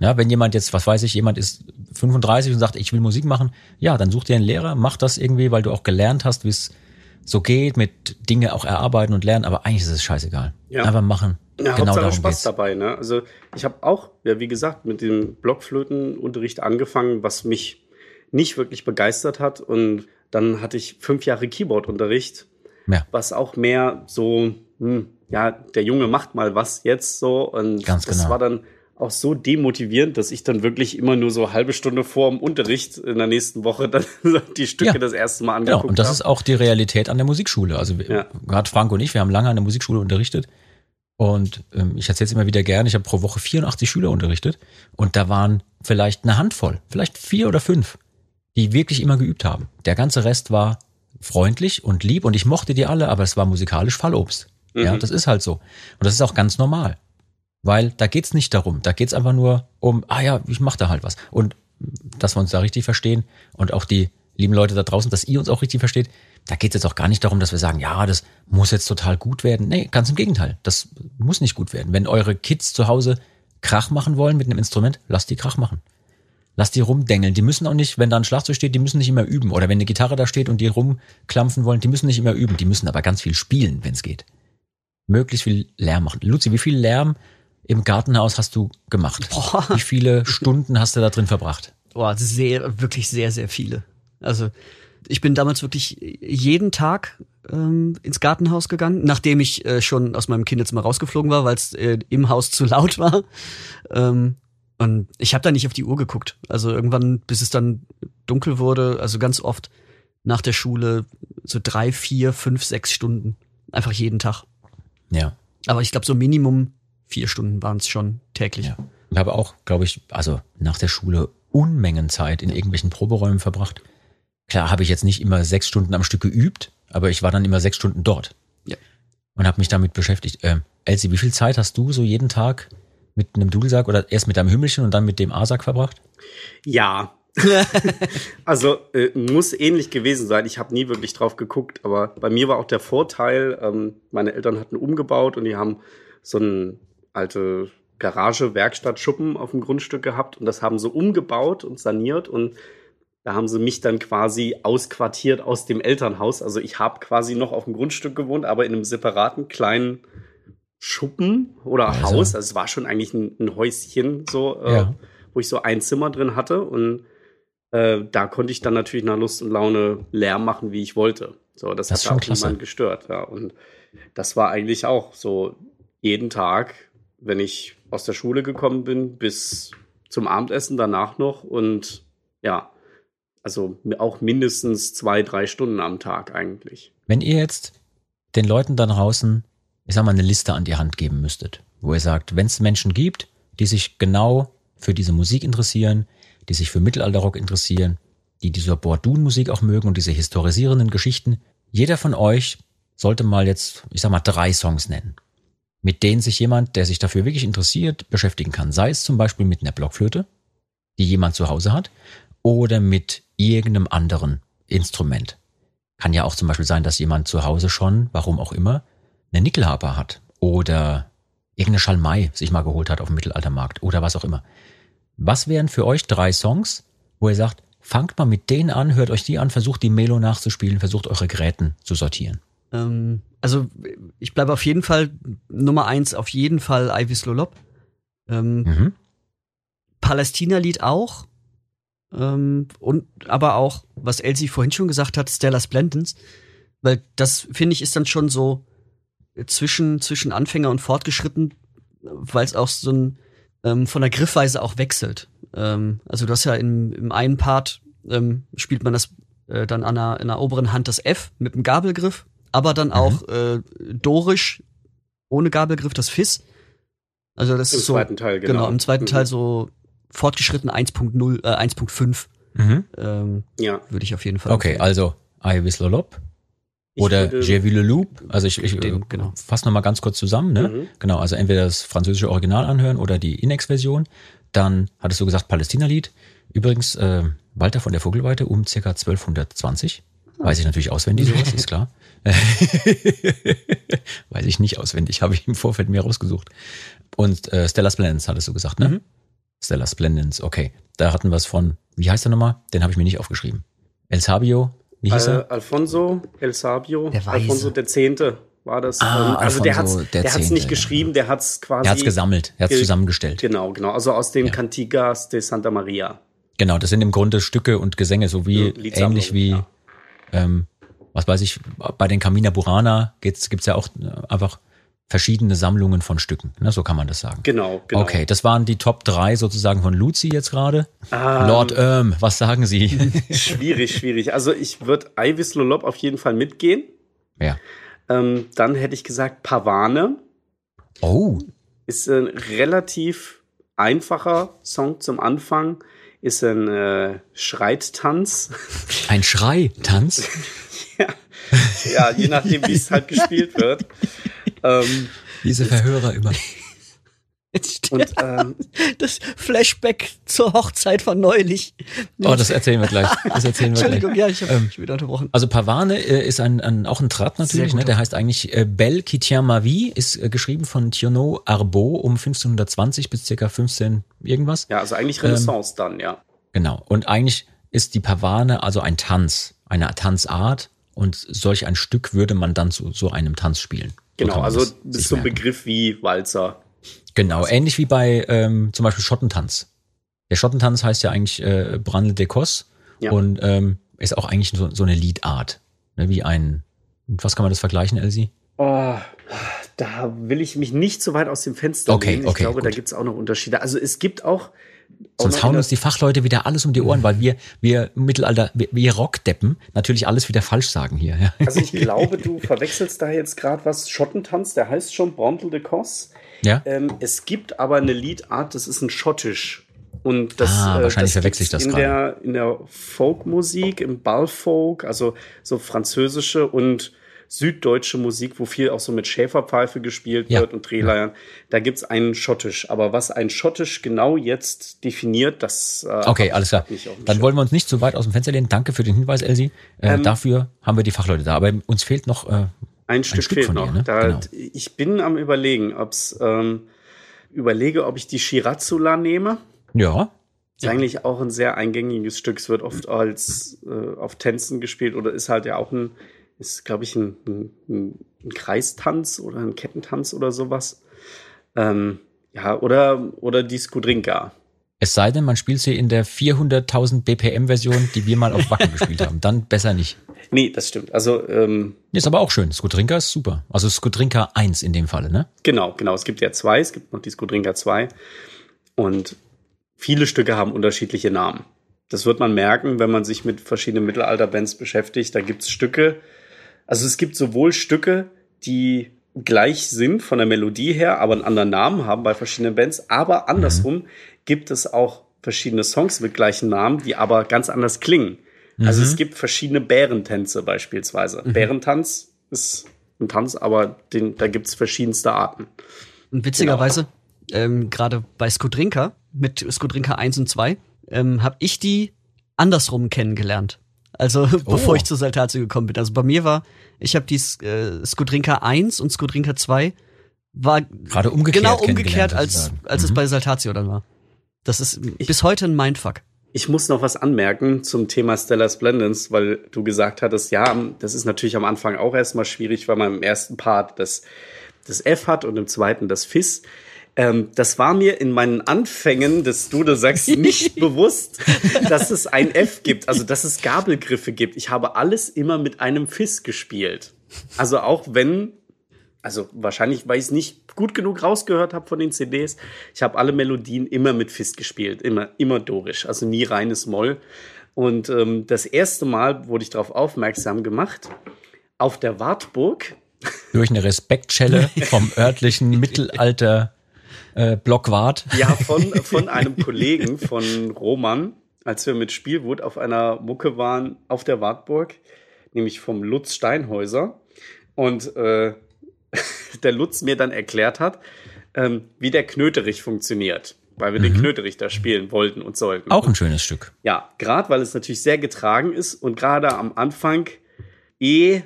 Ja. Ja, wenn jemand jetzt, was weiß ich, jemand ist 35 und sagt, ich will Musik machen, ja, dann such dir einen Lehrer, mach das irgendwie, weil du auch gelernt hast, wie es so geht, mit Dinge auch erarbeiten und lernen, aber eigentlich ist es scheißegal. Ja. Einfach machen. Ja, genau Hauptsache darum Spaß geht's. dabei. Ne? Also ich habe auch, ja, wie gesagt, mit dem Blockflötenunterricht angefangen, was mich nicht wirklich begeistert hat. Und dann hatte ich fünf Jahre Keyboardunterricht, Ja. was auch mehr so, hm, ja, der Junge macht mal was jetzt so. Und Ganz das genau. war dann auch so demotivierend, dass ich dann wirklich immer nur so halbe Stunde vor dem Unterricht in der nächsten Woche dann die Stücke Ja. das erste Mal Genau, angeguckt und das habe. ist auch die Realität an der Musikschule. Also Ja. gerade Frank und ich, wir haben lange an der Musikschule unterrichtet. Und ähm, ich erzähle es immer wieder gern, ich habe pro Woche 84 Schüler unterrichtet und da waren vielleicht eine Handvoll, vielleicht vier oder fünf, die wirklich immer geübt haben. Der ganze Rest war freundlich und lieb und ich mochte die alle, aber es war musikalisch Fallobst. Ja, Mhm. das ist halt so. Und das ist auch ganz normal. Weil da geht's nicht darum. Da geht's einfach nur um, ah ja, ich mache da halt was. Und dass wir uns da richtig verstehen und auch die lieben Leute da draußen, dass ihr uns auch richtig versteht, da geht's jetzt auch gar nicht darum, dass wir sagen, ja, das muss jetzt total gut werden. Nee, ganz im Gegenteil. Das muss nicht gut werden. Wenn eure Kids zu Hause Krach machen wollen mit einem Instrument, lasst die Krach machen. Lasst die rumdengeln. Die müssen auch nicht, wenn da ein Schlagzeug steht, die müssen nicht immer üben. Oder wenn eine Gitarre da steht und die rumklampfen wollen, die müssen nicht immer üben. Die müssen aber ganz viel spielen, wenn es geht. Möglichst viel Lärm machen. Luzi, wie viel Lärm im Gartenhaus hast du gemacht? Boah. Wie viele Stunden hast du da drin verbracht? Boah, sehr, wirklich sehr, sehr viele. Also ich bin damals wirklich jeden Tag ähm, ins Gartenhaus gegangen, nachdem ich äh, schon aus meinem Kinderzimmer rausgeflogen war, weil es äh, im Haus zu laut war. Ähm, und ich habe da nicht auf die Uhr geguckt. Also irgendwann, bis es dann dunkel wurde, also ganz oft nach der Schule so drei, vier, fünf, sechs Stunden. Einfach jeden Tag. Ja. Aber ich glaube, so Minimum vier Stunden waren es schon täglich. Ja. Ich habe auch, glaube ich, also nach der Schule Unmengen Zeit in irgendwelchen Proberäumen verbracht. Klar habe ich jetzt nicht immer sechs Stunden am Stück geübt, aber ich war dann immer sechs Stunden dort. Ja. und habe mich damit beschäftigt. Ähm, Elsie, wie viel Zeit hast du so jeden Tag mit einem Dudelsack oder erst mit deinem Hümmelchen und dann mit dem A-Sack verbracht? Ja. also äh, muss ähnlich gewesen sein. Ich habe nie wirklich drauf geguckt, aber bei mir war auch der Vorteil, ähm, meine Eltern hatten umgebaut und die haben so ein alte Garage, Werkstatt, Schuppen auf dem Grundstück gehabt und das haben sie umgebaut und saniert und da haben sie mich dann quasi ausquartiert aus dem Elternhaus. Also ich habe quasi noch auf dem Grundstück gewohnt, aber in einem separaten kleinen Schuppen oder also. Haus. Also es war schon eigentlich ein, ein Häuschen, so, äh, ja. äh, wo ich so ein Zimmer drin hatte. Und äh, da konnte ich dann natürlich nach Lust und Laune Lärm machen, wie ich wollte. So, das, das hat auch klasse. niemand gestört. Ja. Und das war eigentlich auch so jeden Tag, wenn ich aus der Schule gekommen bin, bis zum Abendessen danach noch. Und ja, also auch mindestens zwei, drei Stunden am Tag eigentlich. Wenn ihr jetzt den Leuten da draußen, ich sag mal, eine Liste an die Hand geben müsstet, wo ihr sagt, wenn es Menschen gibt, die sich genau für diese Musik interessieren, die sich für Mittelalterrock interessieren, die diese Bordun-Musik auch mögen und diese historisierenden Geschichten, jeder von euch sollte mal jetzt, ich sag mal, drei Songs nennen, mit denen sich jemand, der sich dafür wirklich interessiert, beschäftigen kann. Sei es zum Beispiel mit einer Blockflöte, die jemand zu Hause hat, oder mit irgendeinem anderen Instrument. Kann ja auch zum Beispiel sein, dass jemand zu Hause schon, warum auch immer, eine Nickelharper hat oder irgendeine Schalmei sich mal geholt hat auf dem Mittelaltermarkt oder was auch immer. Was wären für euch drei Songs, wo ihr sagt, fangt mal mit denen an, hört euch die an, versucht die Melo nachzuspielen, versucht eure Geräten zu sortieren? Ähm, also ich bleibe auf jeden Fall Nummer eins, auf jeden Fall Ivis Lolop. Ähm, mhm. Palästina-Lied auch. Ähm, und aber auch, was Elsie vorhin schon gesagt hat, Stella Splendens, weil das finde ich ist dann schon so zwischen zwischen Anfänger und Fortgeschritten, weil es auch so ein ähm, von der Griffweise auch wechselt. Ähm, also du hast ja im, im einen Part ähm, spielt man das äh, dann an der, in der oberen Hand das F mit dem Gabelgriff, aber dann mhm. auch äh, dorisch ohne Gabelgriff das Fis. Also das Im ist so zweiten Teil, genau. genau im zweiten mhm. Teil so fortgeschritten 1.0, äh, 1.5. Mhm. Ähm, ja. Würde ich auf jeden Fall. Okay, also I Whistle Lop. Oder J'ai vu le loup. Also ich, ich den, genau. fasse nochmal ganz kurz zusammen. Ne? Mhm. Genau, also entweder das französische Original anhören oder die Inex-Version. Dann hattest du gesagt Palästina-Lied. Übrigens, äh, Walter von der Vogelweite um circa 1220. Weiß ich natürlich auswendig, sowas ist klar. Weiß ich nicht auswendig, habe ich im Vorfeld mir rausgesucht. Und äh, Stella Splendens hattest du gesagt, ne? Mhm. Stella Splendens, okay. Da hatten wir es von, wie heißt der nochmal? Den habe ich mir nicht aufgeschrieben. El Sabio, wie hieß er? Alfonso El Sabio, der Alfonso der Zehnte war das. Ah, ähm, also der hat's, der, der hat's nicht geschrieben, der hat's quasi. Er hat's gesammelt, er hat's ge zusammengestellt. Genau, genau. Also aus den ja. Cantigas de Santa Maria. Genau, das sind im Grunde Stücke und Gesänge, so wie ja, ähnlich wie, ja. Ähm, was weiß ich, bei den Camina Burana gibt's, gibt's ja auch äh, einfach verschiedene Sammlungen von Stücken. Ne, so kann man das sagen. Genau, genau. Okay, das waren die Top 3 sozusagen von Luzi jetzt gerade. Um, Lord Erm, was sagen Sie? schwierig, schwierig. Also ich würde Ivis Lolop auf jeden Fall mitgehen. Ja. Ähm, dann hätte ich gesagt Pavane. Oh. Ist ein relativ einfacher Song zum Anfang. Ist ein äh, Schreittanz. Ein Schreitanz? ja. ja, je nachdem, wie es halt gespielt wird. Ähm, Diese Verhörer immer. Und, ähm, das Flashback zur Hochzeit von neulich. Oh, das erzählen wir gleich. Das erzählen wir Entschuldigung, gleich. ja, ich habe ähm, wieder unterbrochen. Also Pavane äh, ist ein, ein, auch ein Trat natürlich, ne? der heißt eigentlich äh, Belle qui tient ma vie, ist äh, geschrieben von Thionot Arbeau um 1520 bis circa 15 irgendwas. Ja, also eigentlich Renaissance ähm, dann, ja. Genau. Und eigentlich ist die Pavane also ein Tanz, eine Tanzart und solch ein Stück würde man dann zu so einem Tanz spielen. Genau, also bis zum Begriff wie Walzer. Genau, also. ähnlich wie bei ähm, zum Beispiel Schottentanz. Der Schottentanz heißt ja eigentlich äh, Brandel de Cos ja. und ähm, ist auch eigentlich so, so eine Liedart. Ne, wie ein, was kann man das vergleichen, Elsie? Oh, da will ich mich nicht so weit aus dem Fenster okay, lehnen. Ich okay, glaube, gut. da gibt's auch noch Unterschiede. Also es gibt auch Sonst hauen uns die Fachleute wieder alles um die Ohren, weil wir, wir Mittelalter, wir, wir Rockdeppen natürlich alles wieder falsch sagen hier. Also ich glaube, du verwechselst da jetzt gerade was. Schottentanz, der heißt schon Brontel de Cos. Ja. Ähm, es gibt aber eine Liedart, das ist ein Schottisch. Und das, ah, wahrscheinlich äh, verwechsel ich das in gerade. der in der Folkmusik, im Ballfolk, also so französische und süddeutsche Musik, wo viel auch so mit Schäferpfeife gespielt Ja. wird und Drehleiern. Da gibt's einen Schottisch. Aber was ein Schottisch genau jetzt definiert, das äh, Okay, alles klar. Dann wollen wir uns nicht zu weit aus dem Fenster lehnen. Danke für den Hinweis, Elsie. Äh, Ähm, dafür haben wir die Fachleute da. Aber uns fehlt noch äh, Ein Stück, Stück fehlt von noch. dir, ne? Da, Genau. Ich bin am überlegen, ob's ähm, überlege, ob ich die Shiratsula nehme. ja. Ist eigentlich auch ein sehr eingängiges Stück. Es wird oft als äh, auf Tänzen gespielt oder ist halt ja auch ein, ist glaube ich ein, ein, ein Kreistanz oder ein Kettentanz oder sowas. Ähm, ja, oder, oder die Skudrinka. Es sei denn, man spielt sie in der 400.000 BPM-Version, die wir mal auf Wacken gespielt haben. Dann besser nicht. Nee, das stimmt. Also, ähm, Ist aber auch schön. Skudrinka ist super. Also Skudrinka 1 in dem Falle, ne? genau, genau. Es gibt ja zwei. Es gibt noch die Skudrinka 2. Und viele Stücke haben unterschiedliche Namen. Das wird man merken, wenn man sich mit verschiedenen Mittelalterbands beschäftigt. Da gibt's Stücke, also es gibt sowohl Stücke, die gleich sind von der Melodie her, aber einen anderen Namen haben bei verschiedenen Bands. Aber andersrum gibt es auch verschiedene Songs mit gleichen Namen, die aber ganz anders klingen. Also es gibt verschiedene Bärentänze beispielsweise. Bärentanz ist ein Tanz, aber den, da gibt's verschiedenste Arten. Und witzigerweise, ähm, gerade bei Skudrinka, mit Skudrinka 1 und 2, ähm, habe ich die andersrum kennengelernt. Also bevor ich zur Saltatio gekommen bin. Also bei mir war, ich habe die äh, Skudrinka 1 und Skudrinka 2 war Gerade umgekehrt. genau umgekehrt, als, als es Mhm. bei Saltatio dann war. Das ist bis heute ein Mindfuck. Ich muss noch was anmerken zum Thema Stellar Splendens, weil du gesagt hattest, ja, das ist natürlich am Anfang auch erstmal schwierig, weil man im ersten Part das, das F hat und im zweiten das Fis. Ähm, das war mir in meinen Anfängen des Dudelsacks nicht bewusst, dass es ein F gibt, also dass es Gabelgriffe gibt. Ich habe alles immer mit einem Fis gespielt. Also auch wenn also wahrscheinlich, weil ich es nicht gut genug rausgehört habe von den CDs. Ich habe alle Melodien immer mit Fist gespielt, immer, immer dorisch, also nie reines Moll. Und ähm, das erste Mal wurde ich darauf aufmerksam gemacht, auf der Wartburg. Durch eine Respektschelle vom örtlichen Mittelalter äh, Blockwart. Ja, von, von einem Kollegen von Roman, als wir mit Spielwut auf einer Mucke waren auf der Wartburg, nämlich vom Lutz Steinhäuser. Und äh, der Lutz mir dann erklärt hat, ähm, wie der Knöterich funktioniert, weil wir den Knöterich da spielen wollten und sollten. Auch ein schönes Stück. Ja, gerade weil es natürlich sehr getragen ist und gerade am Anfang E,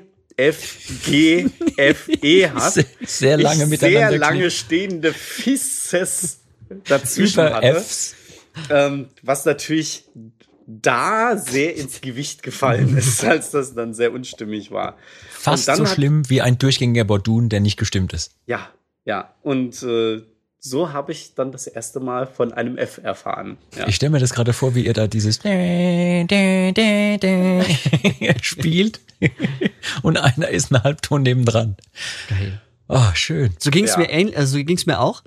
F, G, F, E hat. Sehr- sehr lange miteinander Sehr lange klingt. stehende Fisses dazwischen Über hatte. Fs. Ähm, was natürlich da sehr ins Gewicht gefallen ist, als das dann sehr unstimmig war. Fast so hat- schlimm wie ein durchgängiger Bordun, der nicht gestimmt ist. Ja, ja. Und äh, so habe ich dann das erste Mal von einem F erfahren. Ja. Ich stelle mir das gerade vor, wie ihr da dieses spielt und einer ist ein Halbton nebendran. Geil. Oh, schön. So ging es Ja. mir also so ging's mir auch,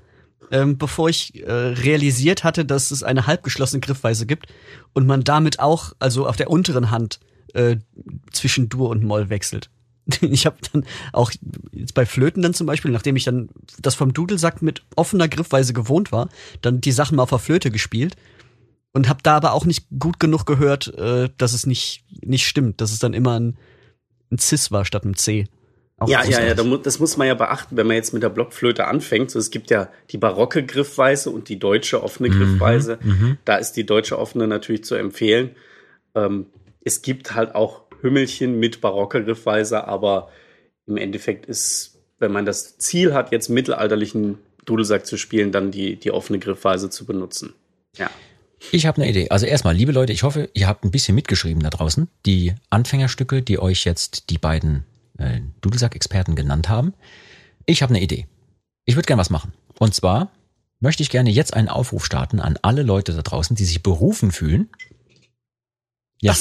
ähm, bevor ich äh, realisiert hatte, dass es eine halbgeschlossene Griffweise gibt und man damit auch, also auf der unteren Hand, äh, zwischen Dur und Moll wechselt. Ich habe dann auch jetzt bei Flöten dann zum Beispiel, nachdem ich dann das vom Dudelsack mit offener Griffweise gewohnt war, dann die Sachen mal auf der Flöte gespielt und habe da aber auch nicht gut genug gehört, äh, dass es nicht nicht stimmt, dass es dann immer ein, ein Cis war statt ein C. Auch Ja, ja, ja, das muss man ja beachten, wenn man jetzt mit der Blockflöte anfängt. So, es gibt ja die barocke Griffweise und die deutsche offene Griffweise. Da ist die deutsche offene natürlich zu empfehlen. Ähm, es gibt halt auch Hümmelchen mit barocker Griffweise, aber im Endeffekt ist, wenn man das Ziel hat, jetzt mittelalterlichen Dudelsack zu spielen, dann die, die offene Griffweise zu benutzen. Ja. Ich habe eine Idee. Also erstmal, liebe Leute, ich hoffe, ihr habt ein bisschen mitgeschrieben da draußen. Die Anfängerstücke, die euch jetzt die beiden äh, Dudelsack-Experten genannt haben. Ich habe eine Idee. Ich würde gerne was machen. Und zwar möchte ich gerne jetzt einen Aufruf starten an alle Leute da draußen, die sich berufen fühlen. Ja,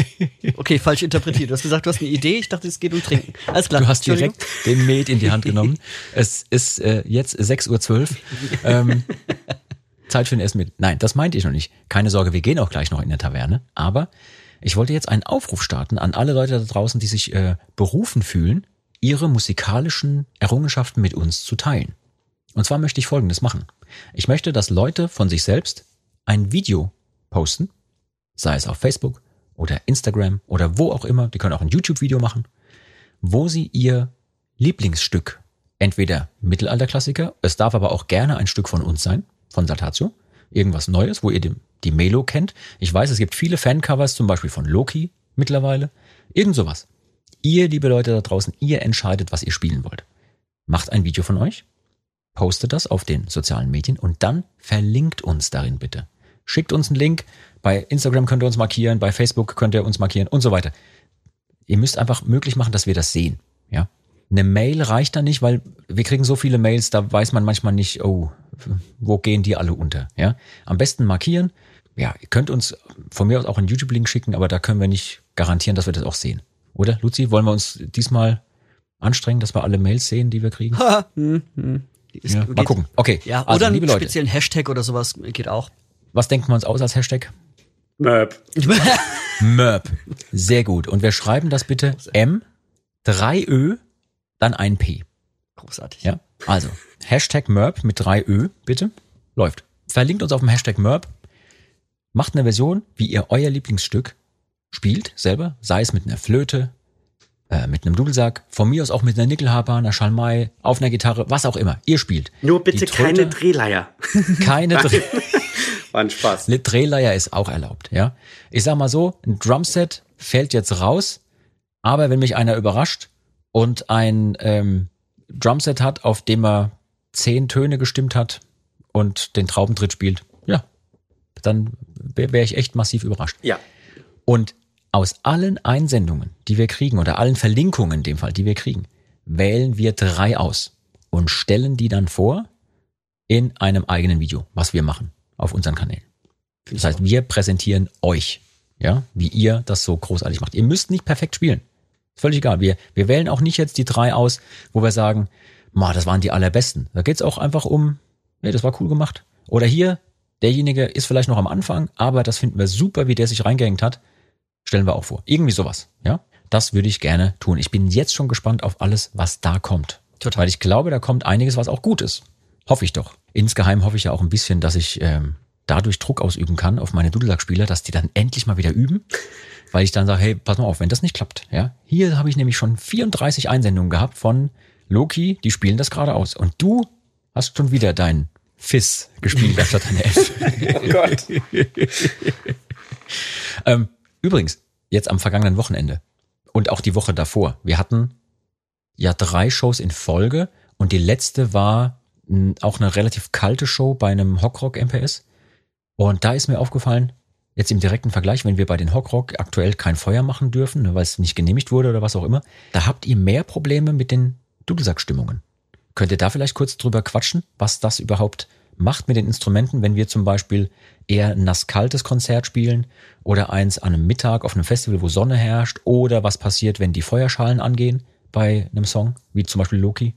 Okay, falsch interpretiert. Du hast gesagt, du hast eine Idee. Ich dachte, es geht um Trinken. Alles klar. du hast direkt den Met in die Hand genommen. Es ist äh, jetzt 6.12 Uhr. Ähm, Zeit für ein Essen mit. Nein, das meinte ich noch nicht. Keine Sorge, wir gehen auch gleich noch in der Taverne. Aber ich wollte jetzt einen Aufruf starten an alle Leute da draußen, die sich äh, berufen fühlen, ihre musikalischen Errungenschaften mit uns zu teilen. Und zwar möchte ich Folgendes machen. Ich möchte, dass Leute von sich selbst ein Video posten, sei es auf Facebook oder Instagram oder wo auch immer. Die können auch ein YouTube-Video machen. wo sie ihr Lieblingsstück, entweder Mittelalterklassiker, es darf aber auch gerne ein Stück von uns sein, von Saltatio, irgendwas Neues, wo ihr die, die Melo kennt. Ich weiß, es gibt viele Fancovers, zum Beispiel von Loki mittlerweile. Irgend sowas. Ihr, liebe Leute da draußen, ihr entscheidet, was ihr spielen wollt. Macht ein Video von euch, postet das auf den sozialen Medien und dann verlinkt uns darin bitte. Schickt uns einen Link. Bei Instagram könnt ihr uns markieren, bei Facebook könnt ihr uns markieren und so weiter. Ihr müsst einfach möglich machen, dass wir das sehen. Ja. Eine Mail reicht da nicht, weil wir kriegen so viele Mails, da weiß man manchmal nicht, oh, wo gehen die alle unter? Ja. Am besten markieren. Ja, ihr könnt uns von mir aus auch einen YouTube-Link schicken, aber da können wir nicht garantieren, dass wir das auch sehen. Oder, Luzi, wollen wir uns diesmal anstrengen, dass wir alle Mails sehen, die wir kriegen? hm, hm. Ja, mal gucken. Okay. Ja, also, oder einen liebe Leute, speziellen Hashtag oder sowas geht auch. Was denken wir uns aus als Hashtag? Möp. Merp. Sehr gut. Und wir schreiben das bitte M, 3Ö, dann ein P. Großartig. Ja, also Hashtag Merp mit 3Ö, bitte. Läuft. Verlinkt uns auf dem Hashtag Merp. Macht eine Version, wie ihr euer Lieblingsstück spielt, selber. Sei es mit einer Flöte, äh, mit einem Dudelsack, von mir aus auch mit einer Nickelharper, einer Schalmei, auf einer Gitarre, was auch immer. Ihr spielt. Nur bitte keine Drehleier. Keine Dreh War ein Spaß. Eine Drehleier ist auch erlaubt, ja. Ich sag mal so, ein Drumset fällt jetzt raus, aber wenn mich einer überrascht und ein ähm, Drumset hat, auf dem er zehn Töne gestimmt hat und den Traubentritt spielt, ja, dann wäre wär ich echt massiv überrascht. Ja. Und aus allen Einsendungen, die wir kriegen, oder allen Verlinkungen in dem Fall, die wir kriegen, wählen wir drei aus und stellen die dann vor in einem eigenen Video, was wir machen auf unseren Kanälen. Das heißt, wir präsentieren euch, ja, wie ihr das so großartig macht. Ihr müsst nicht perfekt spielen. Ist völlig egal. Wir, wir wählen auch nicht jetzt die drei aus, wo wir sagen, ma, das waren die allerbesten. Da geht's auch einfach um, ja, das war cool gemacht. Oder hier, derjenige ist vielleicht noch am Anfang, aber das finden wir super, wie der sich reingehängt hat. Stellen wir auch vor. Irgendwie sowas, ja. Das würde ich gerne tun. Ich bin jetzt schon gespannt auf alles, was da kommt. Total. Weil ich glaube, da kommt einiges, was auch gut ist. Hoffe ich doch. Insgeheim hoffe ich ja auch ein bisschen, dass ich ähm, dadurch Druck ausüben kann auf meine Dudelsack-Spieler, dass die dann endlich mal wieder üben. Weil ich dann sage, hey, pass mal auf, wenn das nicht klappt, ja. Hier habe ich nämlich schon 34 Einsendungen gehabt von Loki, die spielen das gerade aus. Und du hast schon wieder dein Fiss gespielt, anstatt deine F. Oh Gott. Ähm, übrigens, jetzt am vergangenen Wochenende und auch die Woche davor, wir hatten ja drei Shows in Folge und die letzte war auch eine relativ kalte Show bei einem Hockrock MPS. Und da ist mir aufgefallen, jetzt im direkten Vergleich, wenn wir bei den Hockrock aktuell kein Feuer machen dürfen, weil es nicht genehmigt wurde oder was auch immer, da habt ihr mehr Probleme mit den Dudelsackstimmungen. Könnt ihr da vielleicht kurz drüber quatschen, was das überhaupt macht mit den Instrumenten, wenn wir zum Beispiel eher ein nasskaltes Konzert spielen oder eins an einem Mittag auf einem Festival, wo Sonne herrscht oder was passiert, wenn die Feuerschalen angehen bei einem Song, wie zum Beispiel Loki?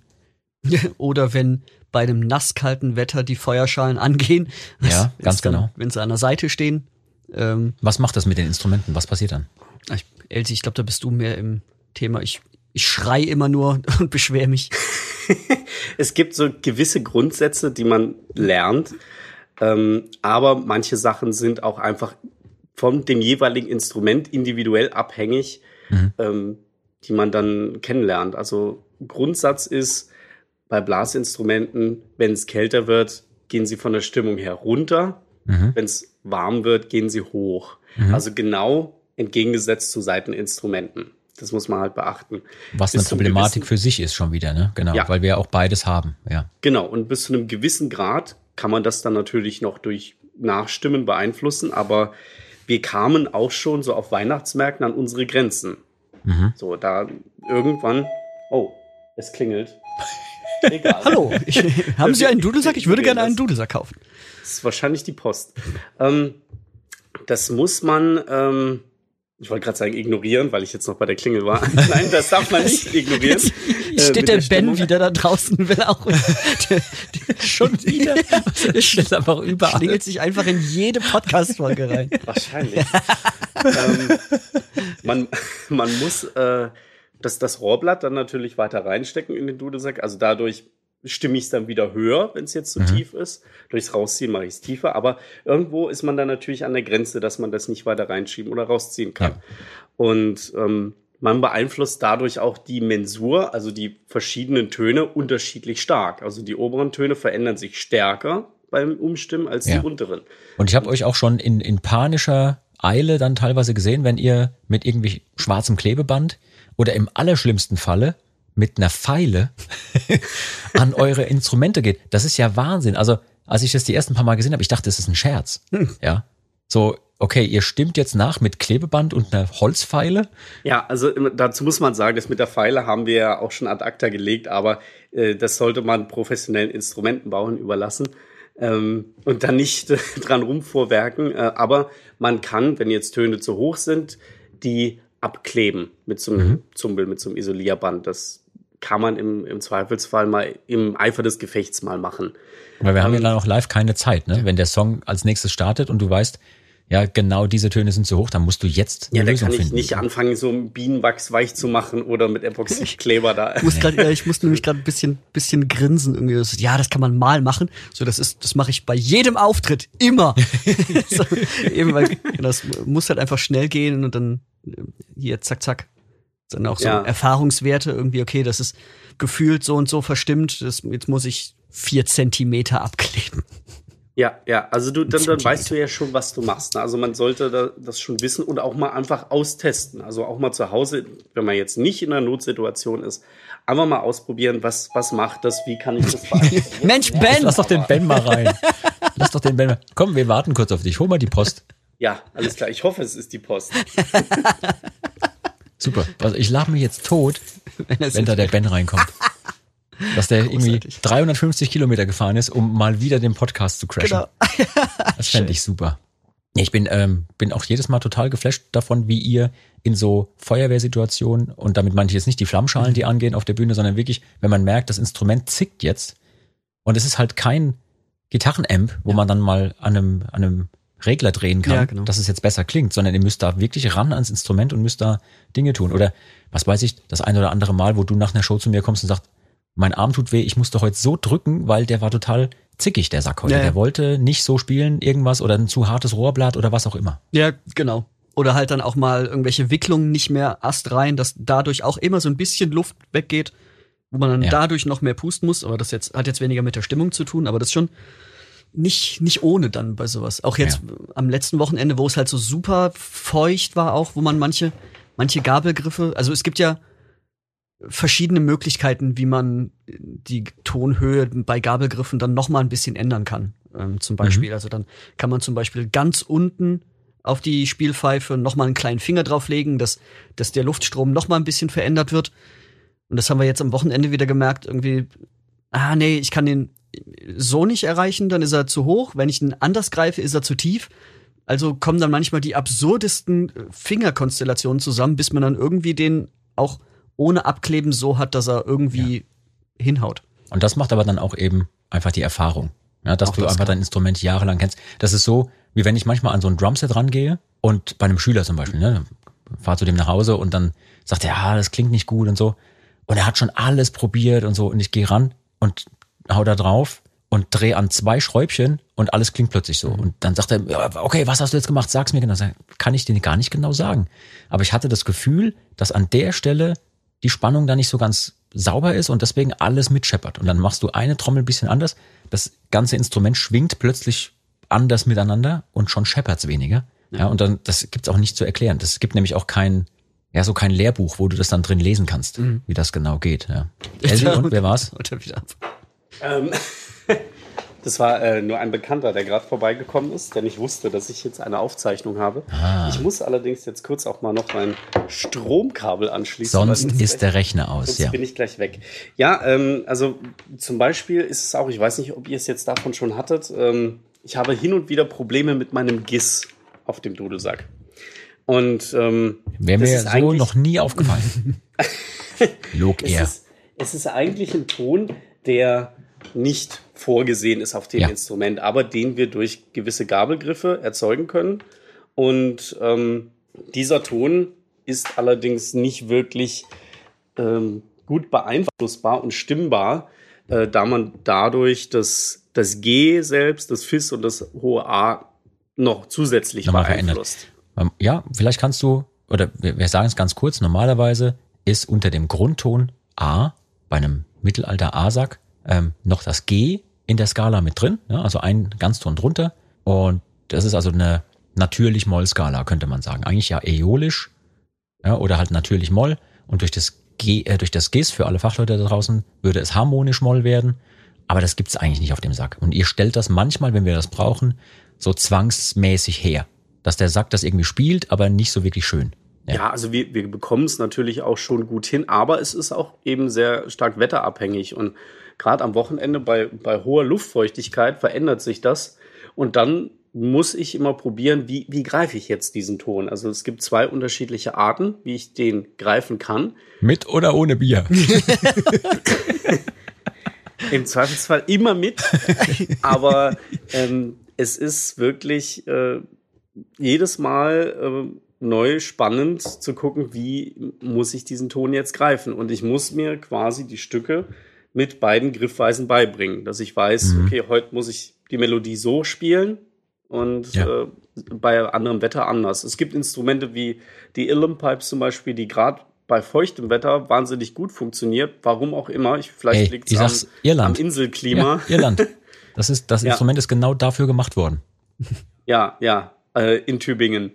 Oder wenn bei einem nasskalten Wetter die Feuerschalen angehen. Ja, ganz dann, genau. Wenn sie an der Seite stehen. Ähm, Was macht das mit den Instrumenten? Was passiert dann? ich, Elsie, ich glaube, da bist du mehr im Thema. Ich, ich schrei immer nur und beschwer mich. Es gibt so gewisse Grundsätze, die man lernt, ähm, aber manche Sachen sind auch einfach von dem jeweiligen Instrument individuell abhängig, ähm, die man dann kennenlernt. Also Grundsatz ist bei Blasinstrumenten, wenn es kälter wird, gehen sie von der Stimmung her runter. Mhm. Wenn es warm wird, gehen sie hoch. Also genau entgegengesetzt zu Seiteninstrumenten. Das muss man halt beachten. Was Bis eine Problematik für sich ist schon wieder, ne? Genau, Ja. weil wir ja auch beides haben, ja. Genau, und bis zu einem gewissen Grad kann man das dann natürlich noch durch Nachstimmen beeinflussen, aber wir kamen auch schon so auf Weihnachtsmärkten an unsere Grenzen. Mhm. So, da irgendwann, oh, es klingelt. Egal. Hallo, ich, haben Sie einen Dudelsack? Ich würde gerne einen Dudelsack kaufen. Das ist wahrscheinlich die Post. Ähm, das muss man, ähm, ich wollte gerade sagen, ignorieren, weil ich jetzt noch bei der Klingel war. Nein, das darf man nicht ignorieren. Äh, Steht der, der Ben Stimmung. wieder da draußen, will auch. Der, der, Schon wieder? Der steht einfach überall. schlingelt sich einfach in jede Podcast-Folge rein. Wahrscheinlich. ähm, man, man muss äh, das, das Rohrblatt dann natürlich weiter reinstecken in den Dudelsack. Also dadurch stimme ich es dann wieder höher, wenn es jetzt zu tief ist. Durchs Rausziehen mache ich es tiefer. Aber irgendwo ist man dann natürlich an der Grenze, dass man das nicht weiter reinschieben oder rausziehen kann. Ja. Und ähm, man beeinflusst dadurch auch die Mensur, also die verschiedenen Töne, unterschiedlich stark. Also die oberen Töne verändern sich stärker beim Umstimmen als Ja. die unteren. Und ich habe euch auch schon in, in panischer Eile dann teilweise gesehen, wenn ihr mit irgendwie schwarzem Klebeband oder im allerschlimmsten Falle mit einer Pfeile an eure Instrumente geht. Das ist ja Wahnsinn. Also, als ich das die ersten paar Mal gesehen habe, ich dachte, das ist ein Scherz. Ja. So, okay, ihr stimmt jetzt nach mit Klebeband und einer Holzpfeile. Ja, also dazu muss man sagen, das mit der Pfeile haben wir ja auch schon ad acta gelegt, aber äh, das sollte man professionellen Instrumentenbauern überlassen ähm, und dann nicht äh, dran rumvorwerken. Äh, aber man kann, wenn jetzt Töne zu hoch sind, die abkleben mit so einem Zumbel, mit so einem Isolierband. Das kann man im, im Zweifelsfall mal im Eifer des Gefechts mal machen. Weil wir haben ja dann auch live keine Zeit, ne? Wenn der Song als nächstes startet und du weißt, ja, genau diese Töne sind zu hoch, dann musst du jetzt eine Ja, da Lösung kann ich finden. nicht anfangen, so einen Bienenwachs weich zu machen oder mit Epoxidkleber da. Ich muss grad, ja, ich muss nämlich gerade ein bisschen, bisschen grinsen irgendwie. Das, ja, das kann man mal machen. So, das ist, das mache ich bei jedem Auftritt immer. so, eben weil das muss halt einfach schnell gehen und dann äh, hier zack zack. Dann auch so Ja. Erfahrungswerte irgendwie. Okay, das ist gefühlt so und so verstimmt. Das, jetzt muss ich vier Zentimeter abkleben. Ja, ja, also du, dann, dann weißt du ja schon, was du machst. Ne? Also man sollte da, das schon wissen und auch mal einfach austesten. Also auch mal zu Hause, wenn man jetzt nicht in einer Notsituation ist, einfach mal ausprobieren, was, was macht das, wie kann ich das beeinflussen. Mensch, Ben! Lass doch den Ben mal rein. Lass doch den Ben mal. Komm, wir warten kurz auf dich. Hol mal die Post. ja, alles klar. Ich hoffe, es ist die Post. Super. Also ich lache mich jetzt tot, es wenn da der Ben reinkommt. Dass der irgendwie Großartig. 350 Kilometer gefahren ist, um mal wieder den Podcast zu crashen. Genau. Das fände ich super. Ich bin, ähm, bin auch jedes Mal total geflasht davon, wie ihr in so Feuerwehrsituationen, und damit meine ich jetzt nicht die Flammschalen, die angehen auf der Bühne, sondern wirklich, wenn man merkt, das Instrument zickt jetzt und es ist halt kein Gitarrenamp, wo man dann mal an einem, an einem Regler drehen kann, Ja, genau. dass es jetzt besser klingt, sondern ihr müsst da wirklich ran ans Instrument und müsst da Dinge tun. Oder was weiß ich, das ein oder andere Mal, wo du nach einer Show zu mir kommst und sagst, mein Arm tut weh, ich musste heute so drücken, weil der war total zickig, der Sack heute. Ja, ja. Der wollte nicht so spielen, irgendwas oder ein zu hartes Rohrblatt oder was auch immer. Ja, genau. Oder halt dann auch mal irgendwelche Wicklungen nicht mehr astrein, dass dadurch auch immer so ein bisschen Luft weggeht, wo man dann Ja. dadurch noch mehr pusten muss. Aber das jetzt hat jetzt weniger mit der Stimmung zu tun, aber das ist schon nicht, nicht ohne dann bei sowas. Auch jetzt am letzten Wochenende, wo es halt so super feucht war, auch, wo man manche, manche Gabelgriffe, also es gibt ja verschiedene Möglichkeiten, wie man die Tonhöhe bei Gabelgriffen dann noch mal ein bisschen ändern kann. Ähm, zum Beispiel, also dann kann man zum Beispiel ganz unten auf die Spielpfeife noch mal einen kleinen Finger drauflegen, dass, dass der Luftstrom noch mal ein bisschen verändert wird. Und das haben wir jetzt am Wochenende wieder gemerkt, irgendwie, ah nee, ich kann den so nicht erreichen, dann ist er zu hoch. Wenn ich ihn anders greife, ist er zu tief. Also kommen dann manchmal die absurdesten äh, Fingerkonstellationen zusammen, bis man dann irgendwie den auch ohne Abkleben so hat, dass er irgendwie hinhaut. Und das macht aber dann auch eben einfach die Erfahrung. Ja, dass Auch du das einfach kann. dein Instrument jahrelang kennst. Das ist so, wie wenn ich manchmal an so ein Drumset rangehe und bei einem Schüler zum Beispiel, ne, fahr zu dem nach Hause und dann sagt er, ja, das klingt nicht gut und so. Und er hat schon alles probiert und so. Und ich gehe ran und hau da drauf und dreh an zwei Schräubchen und alles klingt plötzlich so. Und dann sagt er, ja, okay, was hast du jetzt gemacht? Sag's mir genau. Kann ich dir gar nicht genau sagen. Aber ich hatte das Gefühl, dass an der Stelle die Spannung da nicht so ganz sauber ist und deswegen alles mitscheppert. Und dann machst du eine Trommel ein bisschen anders. Das ganze Instrument schwingt plötzlich anders miteinander und schon scheppert's weniger. Ja, und dann, das gibt's auch nicht zu erklären. Das gibt nämlich auch kein, ja, so kein Lehrbuch, wo du das dann drin lesen kannst, wie das genau geht. Ja. Elsie, und wer war's? Ähm, das war äh, nur ein Bekannter, der gerade vorbeigekommen ist, der nicht wusste, dass ich jetzt eine Aufzeichnung habe. Ah. Ich muss allerdings jetzt kurz auch mal noch mein Stromkabel anschließen. Sonst ist der Rechner aus, Sonst ja. bin ich gleich weg. Ja, ähm, also zum Beispiel ist es auch, ich weiß nicht, ob ihr es jetzt davon schon hattet, ähm, ich habe hin und wieder Probleme mit meinem GIS auf dem Dudelsack. Und ähm, Wäre mir ist so noch nie aufgefallen. Log es er. ist, es ist eigentlich ein Ton, der nicht vorgesehen ist auf dem Ja. Instrument, aber den wir durch gewisse Gabelgriffe erzeugen können. Und ähm, dieser Ton ist allerdings nicht wirklich ähm, gut beeinflussbar und stimmbar, äh, da man dadurch das, das G selbst, das Fis und das hohe A noch zusätzlich Nochmal verändert. beeinflusst. Ähm, Ja, vielleicht kannst du oder wir, wir sagen es ganz kurz, normalerweise ist unter dem Grundton A bei einem Mittelalter A-Sack ähm, noch das G in der Skala mit drin, ja, also ein Ganzton drunter. Und das ist also eine natürlich Moll-Skala, könnte man sagen. Eigentlich ja äolisch ja, oder halt natürlich Moll. Und durch das G, äh, durch das Gis für alle Fachleute da draußen würde es harmonisch Moll werden. Aber das gibt's eigentlich nicht auf dem Sack. Und ihr stellt das manchmal, wenn wir das brauchen, so zwangsmäßig her. Dass der Sack das irgendwie spielt, aber nicht so wirklich schön. Ja, ja also wir, wir bekommen es natürlich auch schon gut hin, aber es ist auch eben sehr stark wetterabhängig. Und gerade am Wochenende bei, bei hoher Luftfeuchtigkeit verändert sich das. Und dann muss ich immer probieren, wie, wie greife ich jetzt diesen Ton. Also es gibt zwei unterschiedliche Arten, wie ich den greifen kann. Mit oder ohne Bier? Im Zweifelsfall immer mit. Aber ähm, es ist wirklich äh, jedes Mal äh, neu spannend zu gucken, wie muss ich diesen Ton jetzt greifen. Und ich muss mir quasi die Stücke mit beiden Griffweisen beibringen, dass ich weiß, mhm. okay, heute muss ich die Melodie so spielen und ja. äh, bei anderem Wetter anders. Es gibt Instrumente wie die Illum Pipes zum Beispiel, die gerade bei feuchtem Wetter wahnsinnig gut funktioniert. Warum auch immer. Ich, vielleicht liegt es am, am, Inselklima. Ja, Irland. Das, ist, das Instrument ist genau dafür gemacht worden. Ja, ja äh, in Tübingen.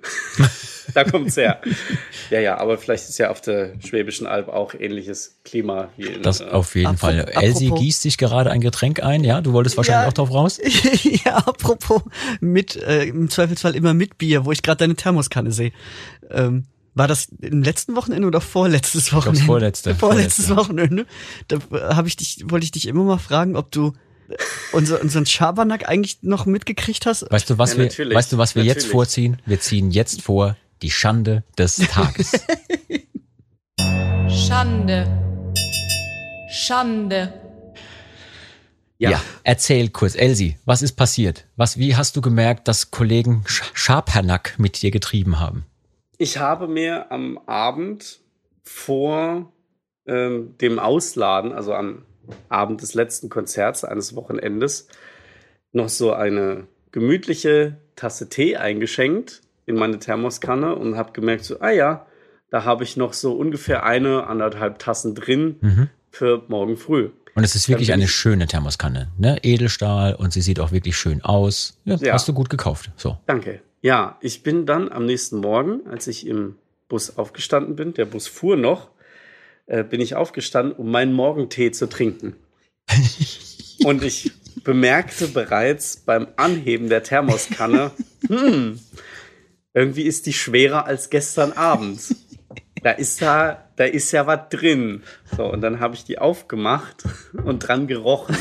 da kommt's her. Ja, ja, aber vielleicht ist ja auf der Schwäbischen Alb auch ähnliches Klima wie in Das äh, auf jeden Apropos, Fall. Elsie gießt sich gerade ein Getränk ein, ja? Du wolltest wahrscheinlich ja, auch drauf raus? ja, apropos mit, äh, im Zweifelsfall immer mit Bier, wo ich gerade deine Thermoskanne sehe. Ähm, war das im letzten Wochenende oder vorletztes Wochenende? Ich vorletzte. Vorletztes vorletzte. Wochenende. Da äh, habe ich dich, wollte ich dich immer mal fragen, ob du unser, unseren Schabernack eigentlich noch mitgekriegt hast? Weißt du, was ja, wir, weißt du, was wir jetzt vorziehen? Wir ziehen jetzt vor die Schande des Tages. Schande. Schande. Ja. ja. erzähl kurz, Elsie, was ist passiert? Was, wie hast du gemerkt, dass Kollegen Schabernack mit dir getrieben haben? Ich habe mir am Abend vor ähm, dem Ausladen, also am Abend des letzten Konzerts eines Wochenendes noch so eine gemütliche Tasse Tee eingeschenkt in meine Thermoskanne und habe gemerkt, so, ah ja, da habe ich noch so ungefähr eine, anderthalb Tassen drin mhm. für morgen früh. Und es ist wirklich eine schöne Thermoskanne, ne? Edelstahl und sie sieht auch wirklich schön aus. Ja, ja. Hast du gut gekauft. So. Danke. Ja, ich bin dann am nächsten Morgen, als ich im Bus aufgestanden bin, der Bus fuhr noch, äh, bin ich aufgestanden, um meinen Morgentee zu trinken. Und ich bemerkte bereits beim Anheben der Thermoskanne, hm, irgendwie ist die schwerer als gestern Abend. Da ist da, da ist ja was drin. So, und dann habe ich die aufgemacht und dran gerochen.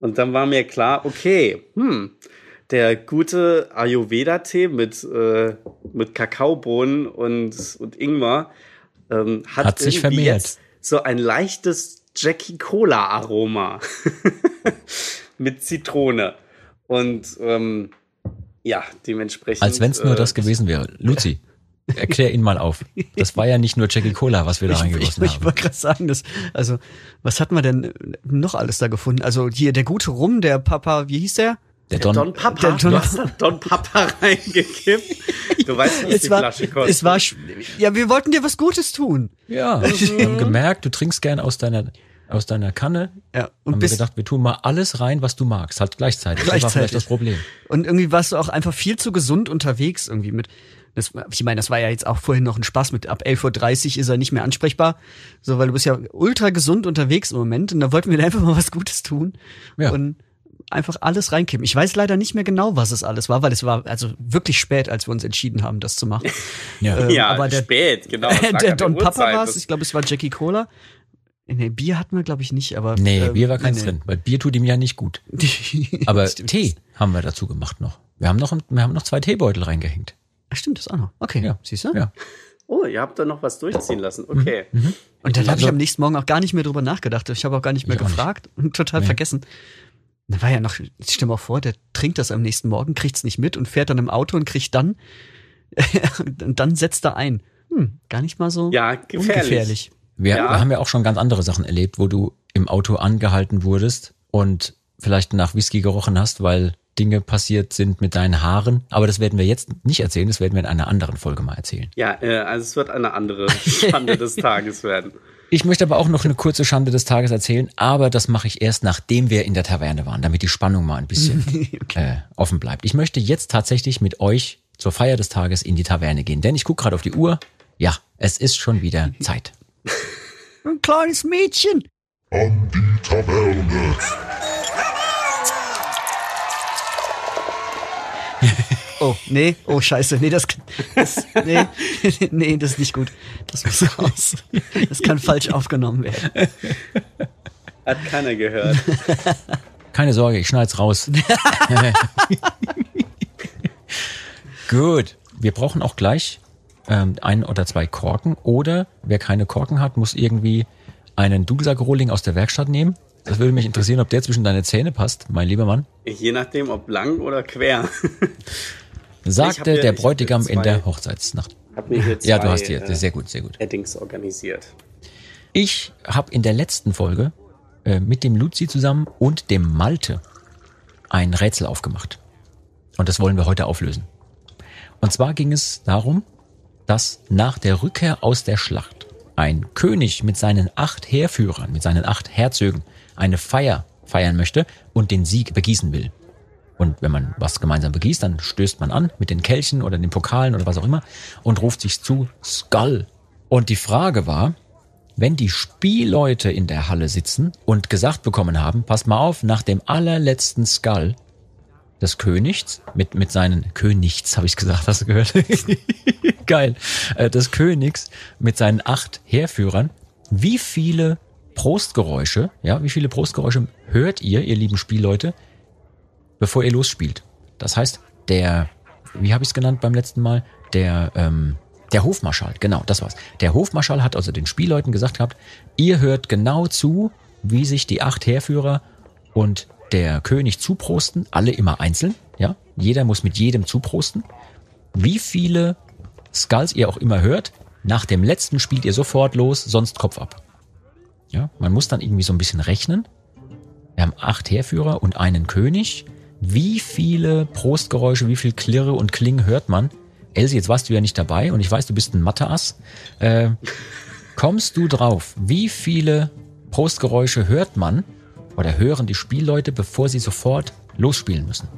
Und dann war mir klar, okay, hm, der gute Ayurveda-Tee mit, äh, mit Kakaobohnen und, und Ingwer, ähm, hat, hat sich vermehrt. Jetzt so ein leichtes Jackie Cola Aroma mit Zitrone und ähm, ja dementsprechend. Als wenn es nur äh, das gewesen wäre, Luzi. Erklär ihn mal auf. Das war ja nicht nur Jackie Cola, was wir da reingegossen haben. Ich wollte gerade sagen, das, also, was hat man denn noch alles da gefunden? Also hier der gute Rum, der Papa, wie hieß der? Der Don, Don Papa. Der Don, du hast Don Papa reingekippt. Du weißt, was es die war, Flasche kostet. Es war, ja, wir wollten dir was Gutes tun. Ja, wir haben gemerkt, du trinkst gern aus deiner, aus deiner Kanne. Ja, und haben wir gedacht, wir tun mal alles rein, was du magst, halt gleichzeitig. gleichzeitig. Das war vielleicht das Problem. Und irgendwie warst du auch einfach viel zu gesund unterwegs irgendwie mit, das, ich meine, das war ja jetzt auch vorhin noch ein Spaß mit ab 11.30 Uhr ist er nicht mehr ansprechbar. So, weil du bist ja ultra gesund unterwegs im Moment und da wollten wir einfach mal was Gutes tun. Ja. Und einfach alles reinkippen. Ich weiß leider nicht mehr genau, was es alles war, weil es war also wirklich spät, als wir uns entschieden haben, das zu machen. ja, ähm, ja aber der, spät, genau. der Don Papa war es, ich glaube, es war Jackie Cola. Nee, Bier hatten wir, glaube ich, nicht, aber. Nee, ähm, Bier war keins nee, drin, weil Bier tut ihm ja nicht gut. aber Tee haben wir dazu gemacht noch. Wir haben noch, wir haben noch zwei Teebeutel reingehängt. Ach, stimmt, das auch noch. Okay, ja. siehst du? Ja. Oh, ihr habt da noch was durchziehen lassen. Okay. Mhm. mhm. Und dann habe ich am nächsten Morgen auch gar nicht mehr drüber nachgedacht. Ich habe auch gar nicht mehr gefragt nicht. und total nee. vergessen. Da war ja noch, ich stell mal vor, der trinkt das am nächsten Morgen, kriegt's nicht mit und fährt dann im Auto und kriegt dann, und dann setzt er ein. Hm, gar nicht mal so ja, gefährlich. ungefährlich. Wir, ja. wir haben ja auch schon ganz andere Sachen erlebt, wo du im Auto angehalten wurdest und vielleicht nach Whisky gerochen hast, weil Dinge passiert sind mit deinen Haaren. Aber das werden wir jetzt nicht erzählen, das werden wir in einer anderen Folge mal erzählen. Ja, äh, also es wird eine andere Schande des Tages werden. Ich möchte aber auch noch eine kurze Schande des Tages erzählen, aber das mache ich erst, nachdem wir in der Taverne waren, damit die Spannung mal ein bisschen äh, offen bleibt. Ich möchte jetzt tatsächlich mit euch zur Feier des Tages in die Taverne gehen, denn ich gucke gerade auf die Uhr. Ja, es ist schon wieder Zeit. Ein kleines Mädchen. An die Taverne. Oh, nee, oh scheiße, nee, das, das nee, nee, das ist nicht gut. Das muss raus. Das kann falsch aufgenommen werden. Hat keiner gehört. Keine Sorge, ich schneid's raus. Gut, wir brauchen auch gleich ähm, ein oder zwei Korken oder wer keine Korken hat, muss irgendwie einen Dudelsack-Rohling aus der Werkstatt nehmen. Das würde mich interessieren, ob der zwischen deine Zähne passt, mein lieber Mann. Je nachdem, ob lang oder quer. Sagte hier- der Bräutigam in der Hochzeitsnacht. Hab mir hier zwei, Ja, du hast hier, äh, sehr gut, sehr gut. Eddings organisiert. Ich habe in der letzten Folge äh, mit dem Luzi zusammen und dem Malte ein Rätsel aufgemacht. Und das wollen wir heute auflösen. Und zwar ging es darum, dass nach der Rückkehr aus der Schlacht ein König mit seinen acht Heerführern, mit seinen acht Herzögen eine Feier feiern möchte und den Sieg begießen will. Und wenn man was gemeinsam begießt, dann stößt man an mit den Kelchen oder den Pokalen oder was auch immer und ruft sich zu Skull. Und die Frage war, wenn die Spielleute in der Halle sitzen und gesagt bekommen haben, pass mal auf, nach dem allerletzten Skull des Königs, mit, mit seinen Königs, habe ich gesagt, hast du gehört? Geil. Äh, des Königs mit seinen acht Heerführern, wie viele Prostgeräusche, ja, wie viele Prostgeräusche hört ihr, ihr lieben Spielleute, bevor ihr losspielt? Das heißt, der, wie habe ich es genannt beim letzten Mal? Der, ähm, der Hofmarschall, genau, das war's. Der Hofmarschall hat also den Spielleuten gesagt gehabt, ihr hört genau zu, wie sich die acht Heerführer und der König zuprosten, alle immer einzeln, ja. Jeder muss mit jedem zuprosten. Wie viele Skulls ihr auch immer hört, nach dem letzten spielt ihr sofort los, sonst Kopf ab. Ja, man muss dann irgendwie so ein bisschen rechnen. Wir haben acht Heerführer und einen König. Wie viele Prostgeräusche, wie viel Klirre und Kling hört man? Elsie, jetzt warst du ja nicht dabei und ich weiß, du bist ein Mathe-Ass. Äh, kommst du drauf, wie viele Prostgeräusche hört man oder hören die Spielleute, bevor sie sofort losspielen müssen?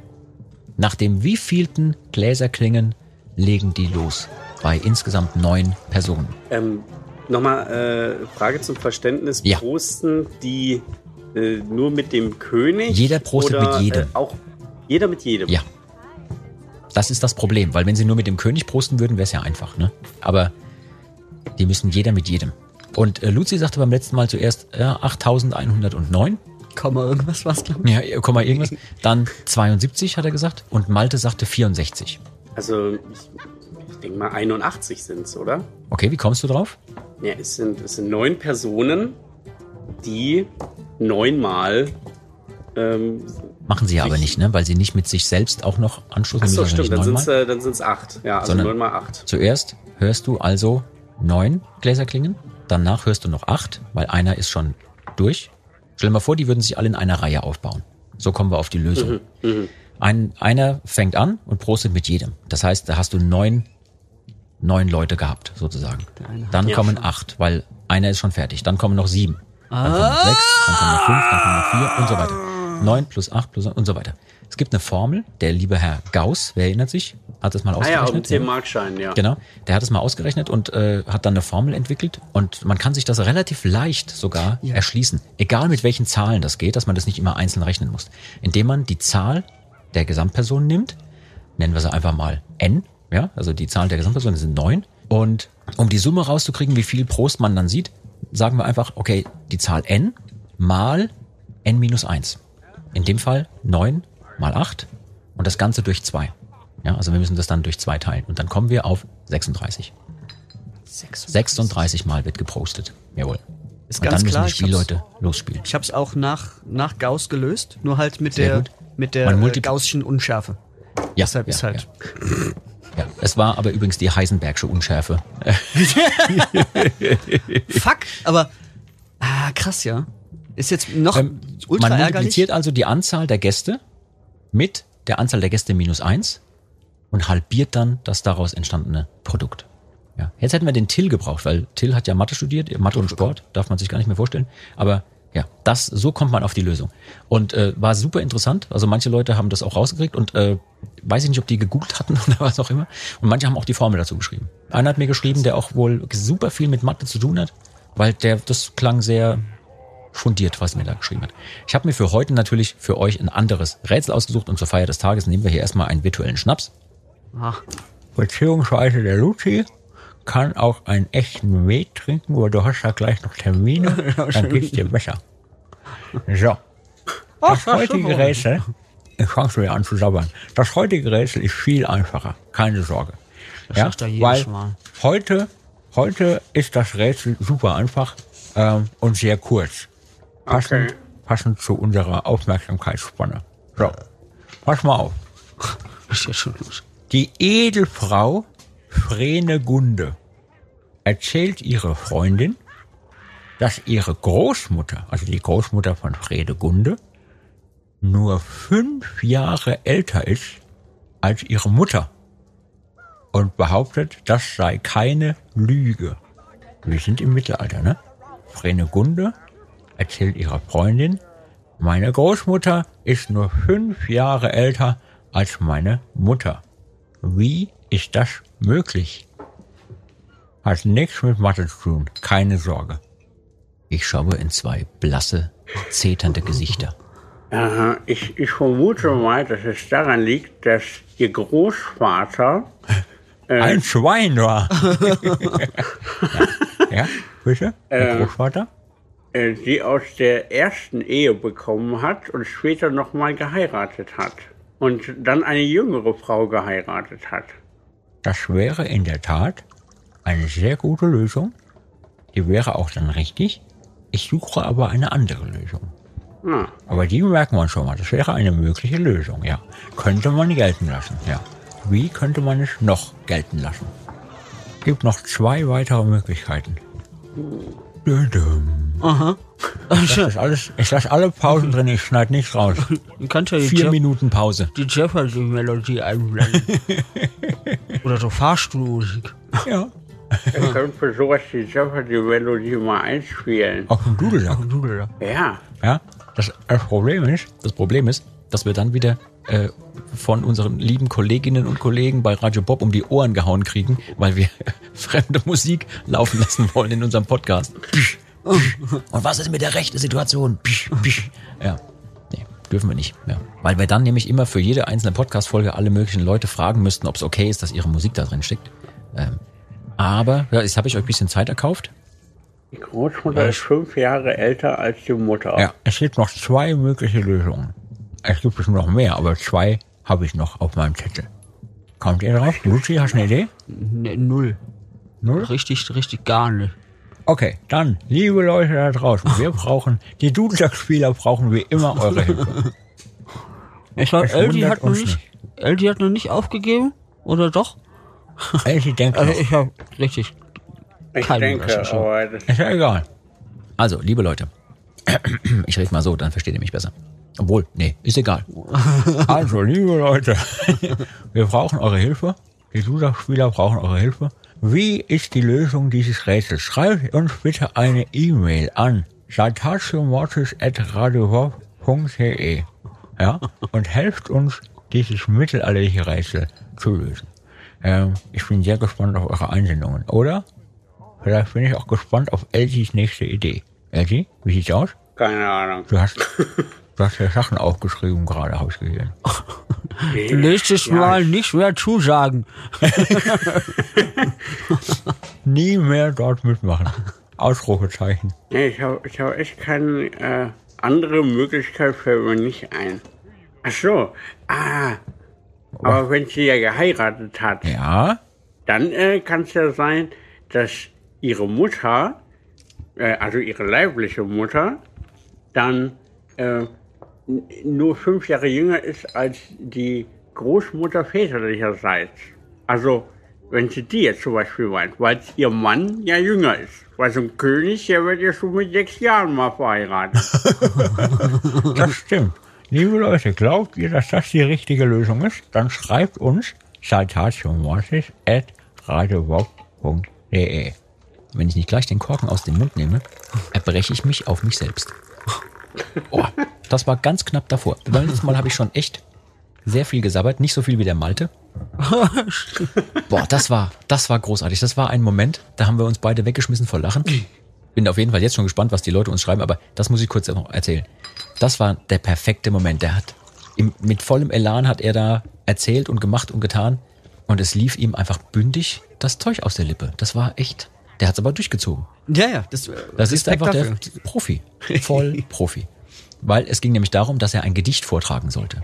Nach dem wievielten Gläserklingen legen die los? Bei insgesamt neun Personen. Ähm, Nochmal äh, Frage zum Verständnis. Ja. Prosten die äh, nur mit dem König? Jeder prostet oder, mit jedem. Äh, auch jeder mit jedem? Ja. Das ist das Problem, weil wenn sie nur mit dem König prosten würden, wäre es ja einfach, ne? Aber die müssen jeder mit jedem. Und äh, Luzi sagte beim letzten Mal zuerst ja, 8109, Komma, irgendwas was, glaub ich. ja, äh, Komma irgendwas, dann 72 hat er gesagt und Malte sagte 64. Also, ich, ich denke mal 81 sind's, oder? Okay, wie kommst du drauf? Ja, es sind, es sind neun Personen, die neunmal. Ähm, Machen sie ja aber nicht, ne? Weil sie nicht mit sich selbst auch noch anstoßen. achso, müssen stimmt, dann sind's, neunmal. äh, dann sind's acht. Ja, also neun mal acht. Zuerst hörst du also neun Gläserklingen, danach hörst du noch acht, weil einer ist schon durch. Stell dir mal vor, die würden sich alle in einer Reihe aufbauen. So kommen wir auf die Lösung. Ein, einer fängt an und prostet mit jedem. Das heißt, da hast du neun, neun Leute gehabt, sozusagen. Dann Ja. kommen acht, weil einer ist schon fertig. Dann kommen noch sieben. Dann kommen noch sechs, dann kommen noch fünf, dann kommen noch vier und so weiter. Neun plus acht plus und so weiter. Es gibt eine Formel, der liebe Herr Gauss, wer erinnert sich, hat das mal Ah ja, ausgerechnet. auf dem 10 Markschein, ja. Genau, der hat es mal ausgerechnet und äh, hat dann eine Formel entwickelt und man kann sich das relativ leicht sogar erschließen, egal mit welchen Zahlen das geht, dass man das nicht immer einzeln rechnen muss, indem man die Zahl der Gesamtpersonen nimmt, nennen wir sie einfach mal n, ja, also die Zahl der Gesamtpersonen sind neun und um die Summe rauszukriegen, wie viel Prost man dann sieht, sagen wir einfach, okay, die Zahl n mal n minus eins. In dem Fall neun mal acht und das Ganze durch zwei. Ja, also wir müssen das dann durch zwei teilen. Und dann kommen wir auf 36. 36 Mal wird gepostet. Jawohl. Ist Und ganz dann müssen klar, die ich Spielleute losspielen. Ich habe es auch nach, nach Gauss gelöst, nur halt mit Sehr der, gut. mit der äh, Gaußschen Unschärfe. Ja, Deshalb ja, ist halt. Ja. ja. Es war aber übrigens die Heisenbergsche Unschärfe. Fuck, aber. Ah, krass, ja. Ist jetzt noch Ähm, ultra man ärgerlich. multipliziert also die Anzahl der Gäste mit der Anzahl der Gäste minus eins und halbiert dann das daraus entstandene Produkt. Ja. Jetzt hätten wir den Till gebraucht, weil Till hat ja Mathe studiert, Mathe und Sport, darf man sich gar nicht mehr vorstellen. Aber ja, das, so kommt man auf die Lösung. Und äh, war super interessant. Also manche Leute haben das auch rausgekriegt und äh, weiß ich nicht, ob die gegoogelt hatten oder was auch immer. Und manche haben auch die Formel dazu geschrieben. Einer hat mir geschrieben, der auch wohl super viel mit Mathe zu tun hat, weil der, das klang sehr fundiert, was mir da geschrieben hat. Ich habe mir für heute natürlich für euch ein anderes Rätsel ausgesucht und zur Feier des Tages nehmen wir hier erstmal einen virtuellen Schnaps. Ach, Beziehungsweise der Luzi kann auch einen echten Met trinken, weil du hast ja gleich noch Termine, dann geht's dir besser. So. Das heutige Rätsel, ich fange schon wieder an zu sabbern. Das heutige Rätsel ist viel einfacher, keine Sorge. Das jedes weil Mal. heute, heute ist das Rätsel super einfach ähm, und sehr kurz. Passend, passend zu unserer Aufmerksamkeitsspanne. So, pass mal auf. ist ja schon los. Die Edelfrau Frenegunde erzählt ihrer Freundin, dass ihre Großmutter, also die Großmutter von Fredegunde, nur fünf Jahre älter ist als ihre Mutter und behauptet, das sei keine Lüge. Wir sind im Mittelalter, ne? Frenegunde erzählt ihrer Freundin, meine Großmutter ist nur fünf Jahre älter als meine Mutter. Wie ist das möglich? Hat nichts mit Mathe zu tun, keine Sorge. Ich schaue in zwei blasse, zeternde Gesichter. Aha, ich, ich vermute mal, dass es daran liegt, dass Ihr Großvater Ein Schwein war. ja, ja, bitte? Der Großvater? Äh, Sie aus der ersten Ehe bekommen hat und später nochmal geheiratet hat. Und dann eine jüngere Frau geheiratet hat. Das wäre in der Tat eine sehr gute Lösung. Die wäre auch dann richtig. Ich suche aber eine andere Lösung. Ah, Aber die merken wir schon mal. Das wäre eine mögliche Lösung, ja. Könnte man gelten lassen, ja. Wie könnte man es noch gelten lassen? Gibt noch zwei weitere Möglichkeiten. Dum. Aha. Ich lasse alles, ich lasse alle Pausen drin, ich schneide nichts raus. Du kannst ja die, Vier Jeff Minuten Pause. die Jeopardy-Melodie einblenden. Oder so Fahrstuhlmusik. Ja. ihr könnt für sowas die Jeopardy-Melodie mal einspielen. Auch ein Dudelsack. Dudel. Ja, Ja. Das, das Problem ist, das Problem ist, dass wir dann wieder äh, von unseren lieben Kolleginnen und Kollegen bei Radio Bob um die Ohren gehauen kriegen, weil wir fremde Musik laufen lassen wollen in unserem Podcast. Und was ist mit der rechten Situation? Ja. Nee, dürfen wir nicht. Ja. Weil wir dann nämlich immer für jede einzelne Podcast-Folge alle möglichen Leute fragen müssten, ob es okay ist, dass ihre Musik da drin steckt. Ähm, aber, ja, jetzt habe ich euch ein bisschen Zeit erkauft. die Großmutter ist fünf Jahre älter als die Mutter. Ja, es gibt noch zwei mögliche Lösungen. Es gibt bestimmt noch mehr, aber zwei habe ich noch auf meinem Zettel. Kommt ihr drauf? Lucy, hast du eine Idee? Ne, null. Null? Richtig, richtig gar nicht. Okay, dann, liebe Leute da draußen, wir brauchen, die Dudelsackspieler brauchen wie immer eure Hilfe. Ich glaube, Eldi hat noch nicht, Eldi hat noch nicht aufgegeben. Oder doch? Elsie denkt Also noch. ich habe richtig. ich keine denke, aber das Ist ja egal. Also, liebe Leute, ich rede mal so, dann versteht ihr mich besser. Obwohl, nee, ist egal. Also, liebe Leute, wir brauchen eure Hilfe. Die Dudelsackspieler brauchen eure Hilfe. Wie ist die Lösung dieses Rätsels? Schreibt uns bitte eine E-Mail an saltatiomortis.radiohof.de ja, und helft uns, dieses mittelalterliche Rätsel zu lösen. Ähm, ich bin sehr gespannt auf eure Einsendungen, oder? Vielleicht bin ich auch gespannt auf Elsies nächste Idee. Elsie, wie sieht's aus? keine Ahnung. Du hast, du hast ja Sachen aufgeschrieben gerade, habe ich gesehen. Nächstes Mal nicht mehr zusagen. Nie mehr dort mitmachen. Ausrufezeichen. Nee, ich habe ich hab echt keine äh, andere Möglichkeit fällt mir nicht ein. Ach so, ah, aber wenn sie ja geheiratet hat, Ja, dann äh, kann es ja sein, dass ihre Mutter, äh, also ihre leibliche Mutter, dann äh, nur fünf Jahre jünger ist als die Großmutter väterlicherseits. Also, wenn sie die jetzt zum Beispiel meint, weil ihr Mann ja jünger ist. Weil so ein König, der wird ja schon mit sechs Jahren mal verheiratet. das stimmt. Liebe Leute, glaubt ihr, dass das die richtige Lösung ist? Dann schreibt uns saltatiomosis at radiobob.de. Wenn ich nicht gleich den Korken aus dem Mund nehme, erbreche ich mich auf mich selbst. Oh, das war ganz knapp davor. Weil letztes Mal habe ich schon echt sehr viel gesabbert, nicht so viel wie der Malte. Boah, das war, das war großartig. Das war ein Moment, da haben wir uns beide weggeschmissen vor Lachen. Bin auf jeden Fall jetzt schon gespannt, was die Leute uns schreiben, aber das muss ich kurz noch erzählen. Das war der perfekte Moment. Der hat im, mit vollem Elan hat er da erzählt und gemacht und getan und es lief ihm einfach bündig das Zeug aus der Lippe. Das war echt. Der hat es aber durchgezogen. Ja, ja, das, äh, Das ist einfach der dafür. Profi. Voll Profi. Weil es ging nämlich darum, dass er ein Gedicht vortragen sollte.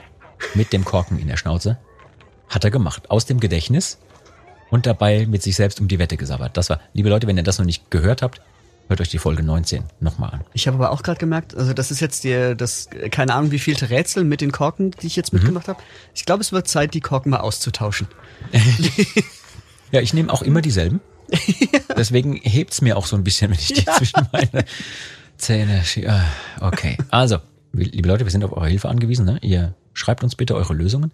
Mit dem Korken in der Schnauze. Hat er gemacht. Aus dem Gedächtnis. Und dabei mit sich selbst um die Wette gesabbert. Das war, liebe Leute, wenn ihr das noch nicht gehört habt, hört euch die Folge 19 nochmal an. Ich habe aber auch gerade gemerkt, also das ist jetzt der, das, keine Ahnung, wie vielte Rätsel mit den Korken, die ich jetzt Mhm. mitgemacht habe. Ich glaube, es wird Zeit, die Korken mal auszutauschen. Ja, ich nehme auch immer dieselben. Deswegen hebt's mir auch so ein bisschen, wenn ich die zwischen meine Zähne ah, Okay, also, liebe Leute, wir sind auf eure Hilfe angewiesen. Ne? Ihr schreibt uns bitte eure Lösungen.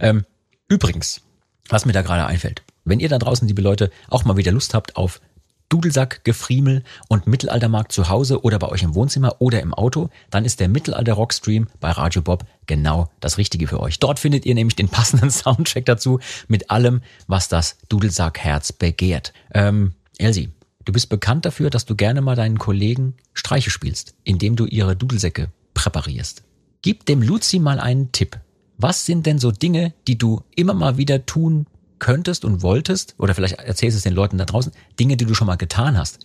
Ähm, übrigens, was mir da gerade einfällt, wenn ihr da draußen, liebe Leute, auch mal wieder Lust habt auf Dudelsack, Gefriemel und Mittelaltermarkt zu Hause oder bei euch im Wohnzimmer oder im Auto, dann ist der Mittelalter Rockstream bei Radio Bob genau das Richtige für euch. Dort findet ihr nämlich den passenden Soundcheck dazu mit allem, was das Dudelsackherz begehrt. Ähm, Elsie, du bist bekannt dafür, dass du gerne mal deinen Kollegen Streiche spielst, indem du ihre Dudelsäcke präparierst. Gib dem Luzi mal einen Tipp. Was sind denn so Dinge, die du immer mal wieder tun könntest und wolltest, oder vielleicht erzählst es den Leuten da draußen, Dinge, die du schon mal getan hast.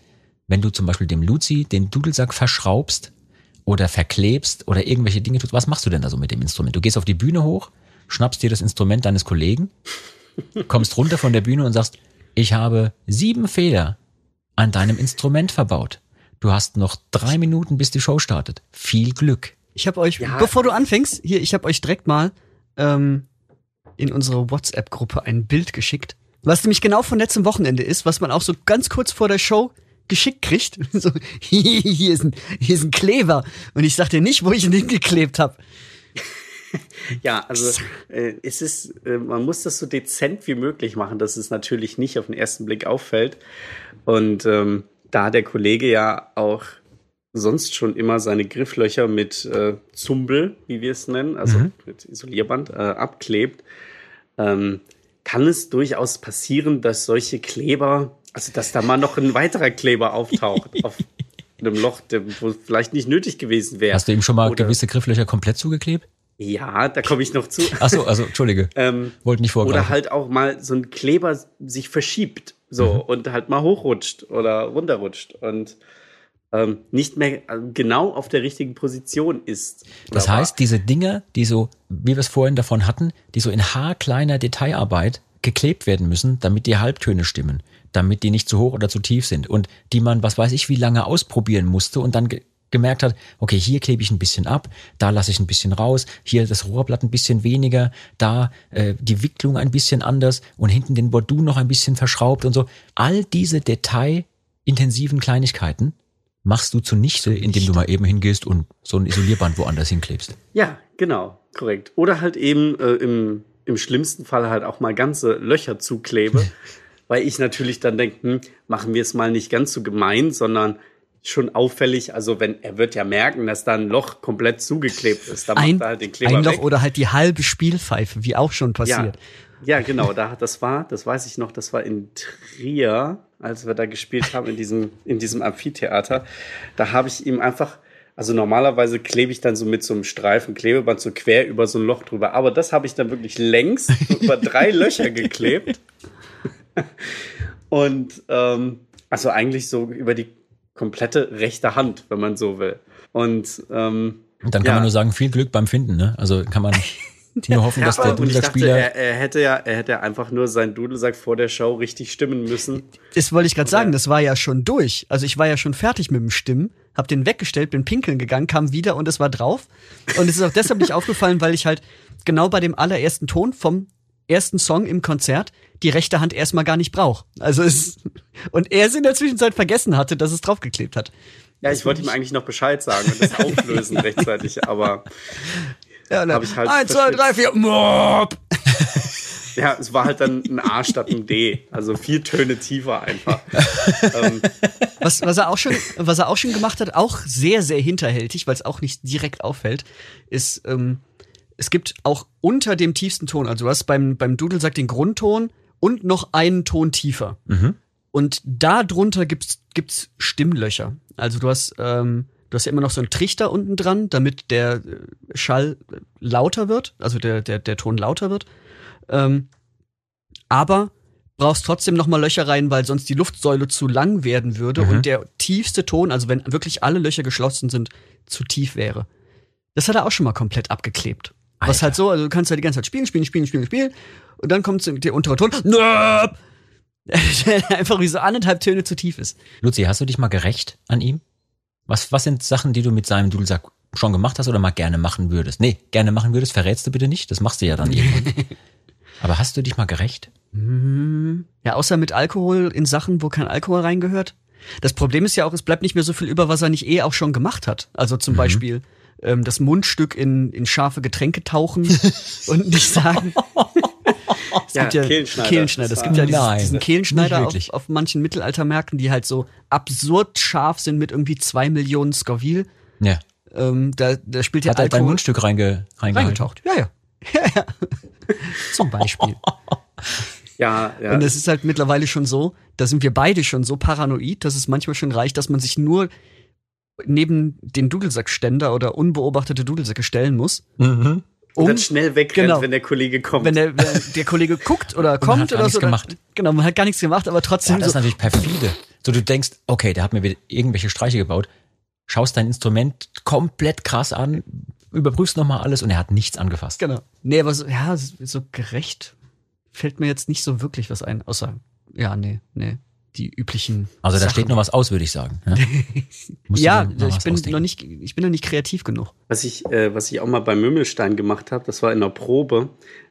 Wenn du zum Beispiel dem Luzi den Dudelsack verschraubst oder verklebst oder irgendwelche Dinge tust, was machst du denn da so mit dem Instrument? Du gehst auf die Bühne hoch, schnappst dir das Instrument deines Kollegen, kommst runter von der Bühne und sagst, ich habe sieben Fehler an deinem Instrument verbaut. Du hast noch drei Minuten, bis die Show startet. Viel Glück. Ich habe euch, bevor du anfängst, hier, ich habe euch direkt mal ähm, in unsere WhatsApp-Gruppe ein Bild geschickt, was nämlich genau von letztem Wochenende ist, was man auch so ganz kurz vor der Show geschickt kriegt. So, hier ist ein, hier ist ein Kleber. Und ich sag dir nicht, wo ich ihn hingeklebt habe. Ja, also äh, es ist, äh, man muss das so dezent wie möglich machen, dass es natürlich nicht auf den ersten Blick auffällt. Und ähm, da der Kollege ja auch sonst schon immer seine Grifflöcher mit äh, Zumbel, wie wir es nennen, also mit Isolierband, äh, abklebt, ähm, kann es durchaus passieren, dass solche Kleber, also dass da mal noch ein weiterer Kleber auftaucht auf einem Loch, der, wo vielleicht nicht nötig gewesen wäre. Hast du ihm schon mal Oder- gewisse Grifflöcher komplett zugeklebt? Ja, da komme ich noch zu. Ach so, also Entschuldige. Ähm, Wollte nicht vorgreifen. oder halt auch mal so ein Kleber sich verschiebt so Mhm. und halt mal hochrutscht oder runterrutscht und ähm, nicht mehr äh, genau auf der richtigen Position ist. Das Oder war. heißt, diese Dinger, die so, wie wir es vorhin davon hatten, die so in haarkleiner Detailarbeit geklebt werden müssen, damit die Halbtöne stimmen, damit die nicht zu hoch oder zu tief sind und die man, was weiß ich, wie lange ausprobieren musste und dann gemerkt hat, okay, hier klebe ich ein bisschen ab, da lasse ich ein bisschen raus, hier das Rohrblatt ein bisschen weniger, da äh, die Wicklung ein bisschen anders und hinten den Bordun noch ein bisschen verschraubt und so. All diese detailintensiven Kleinigkeiten machst du zunichte, indem du mal eben hingehst und so ein Isolierband woanders hinklebst. Ja, genau, korrekt. Oder halt eben äh, im, im schlimmsten Fall halt auch mal ganze Löcher zuklebe, weil ich natürlich dann denke, hm, machen wir es mal nicht ganz so gemein, sondern schon auffällig. Also wenn er wird ja merken, dass da ein Loch komplett zugeklebt ist, dann Ein, macht er halt den Kleber ein Loch weg. oder halt die halbe Spielpfeife, wie auch schon Ja, passiert. ja, genau. Da, das war, das weiß ich noch, das war in Trier, als wir da gespielt haben in diesem, in diesem Amphitheater. Da habe ich ihm einfach, also normalerweise klebe ich dann so mit so einem Streifen Klebeband so quer über so ein Loch drüber. Aber das habe ich dann wirklich längs so über drei Löcher geklebt. Und ähm, also eigentlich so über die komplette rechte Hand, wenn man so will. Und ähm, dann kann Ja. man nur sagen, viel Glück beim Finden, ne? Also kann man nur hoffen, dass der Dudelsackspieler er, er hätte ja, er hätte einfach nur seinen Dudelsack vor der Show richtig stimmen müssen. Das wollte ich gerade sagen, das war ja schon durch. Also ich war ja schon fertig mit dem Stimmen, hab den weggestellt, bin pinkeln gegangen, kam wieder und es war drauf. Und es ist auch deshalb nicht aufgefallen, weil ich halt genau bei dem allerersten Ton vom ersten Song im Konzert die rechte Hand erstmal gar nicht brauch. Also es und er es in der Zwischenzeit vergessen hatte, dass es draufgeklebt hat. Ja, ich wollte ihm eigentlich noch Bescheid sagen und das auflösen rechtzeitig, aber Ja, ne. Hab ich halt Eins, zwei, drei, vier. Mop. Ja, es war halt dann ein A statt ein D. Also vier Töne tiefer einfach. ähm, Was, was er auch schon, was er auch schon gemacht hat, auch sehr, sehr hinterhältig, weil es auch nicht direkt auffällt, ist, ähm, es gibt auch unter dem tiefsten Ton, also du hast beim, beim Dudelsack den Grundton und noch einen Ton tiefer. Und da drunter gibt's, gibt's Stimmlöcher. Also du hast, ähm, du hast ja immer noch so einen Trichter unten dran, damit der äh, Schall lauter wird, also der, der, der Ton lauter wird. Ähm, aber brauchst trotzdem noch mal Löcher rein, weil sonst die Luftsäule zu lang werden würde und der tiefste Ton, also wenn wirklich alle Löcher geschlossen sind, zu tief wäre. Das hat er auch schon mal komplett abgeklebt. Was Alter. halt so, also du kannst halt die ganze Zeit spielen, spielen, spielen, spielen, spielen und dann kommt der untere Ton, einfach wie so anderthalb Töne zu tief ist. Luzi, hast du dich mal gerecht an ihm? Was, was sind Sachen, die du mit seinem Dudelsack schon gemacht hast oder mal gerne machen würdest? Nee, gerne machen würdest, verrätst du bitte nicht. Das machst du ja dann irgendwann. Aber hast du dich mal gerecht? Ja, außer mit Alkohol in Sachen, wo kein Alkohol reingehört. Das Problem ist ja auch, es bleibt nicht mehr so viel über, was er nicht eh auch schon gemacht hat. Also zum Beispiel ähm, das Mundstück in, in scharfe Getränke tauchen und nicht sagen. Es Ja, gibt ja Kehlenschneider. Kehlenschneider. Es gibt ja war- diesen, Kehlenschneider auf, auf manchen Mittelaltermärkten, die halt so absurd scharf sind mit irgendwie zwei Millionen Scoville. Ja. Ähm, da, da spielt der Hat dein Alkohol Mundstück reinge, reingetaucht. Ja, ja. Ja, ja. Zum Beispiel. ja, ja. Und es ist halt mittlerweile schon so, da sind wir beide schon so paranoid, dass es manchmal schon reicht, dass man sich nur neben den Dudelsackständer oder unbeobachtete Dudelsäcke stellen muss. Und um- dann schnell wegrennt, genau. wenn der Kollege kommt. Wenn der, wenn der Kollege guckt oder kommt hat gar oder nichts so. dann- gemacht. Genau, man hat gar nichts gemacht, aber trotzdem das ist so. natürlich perfide. So, du denkst, okay, der hat mir wieder irgendwelche Streiche gebaut, schaust dein Instrument komplett krass an, überprüfst nochmal alles und er hat nichts angefasst. Genau. Nee, aber so, ja, so gerecht fällt mir jetzt nicht so wirklich was ein, außer, ja, nee, nee. Die üblichen. Also da Sachen. steht noch was aus, würde ich sagen. Ja, Ja, ich bin ausdenken. noch nicht, ich bin noch nicht kreativ genug. Was ich, äh, was ich auch mal bei Mümmelstein gemacht habe, das war in der Probe.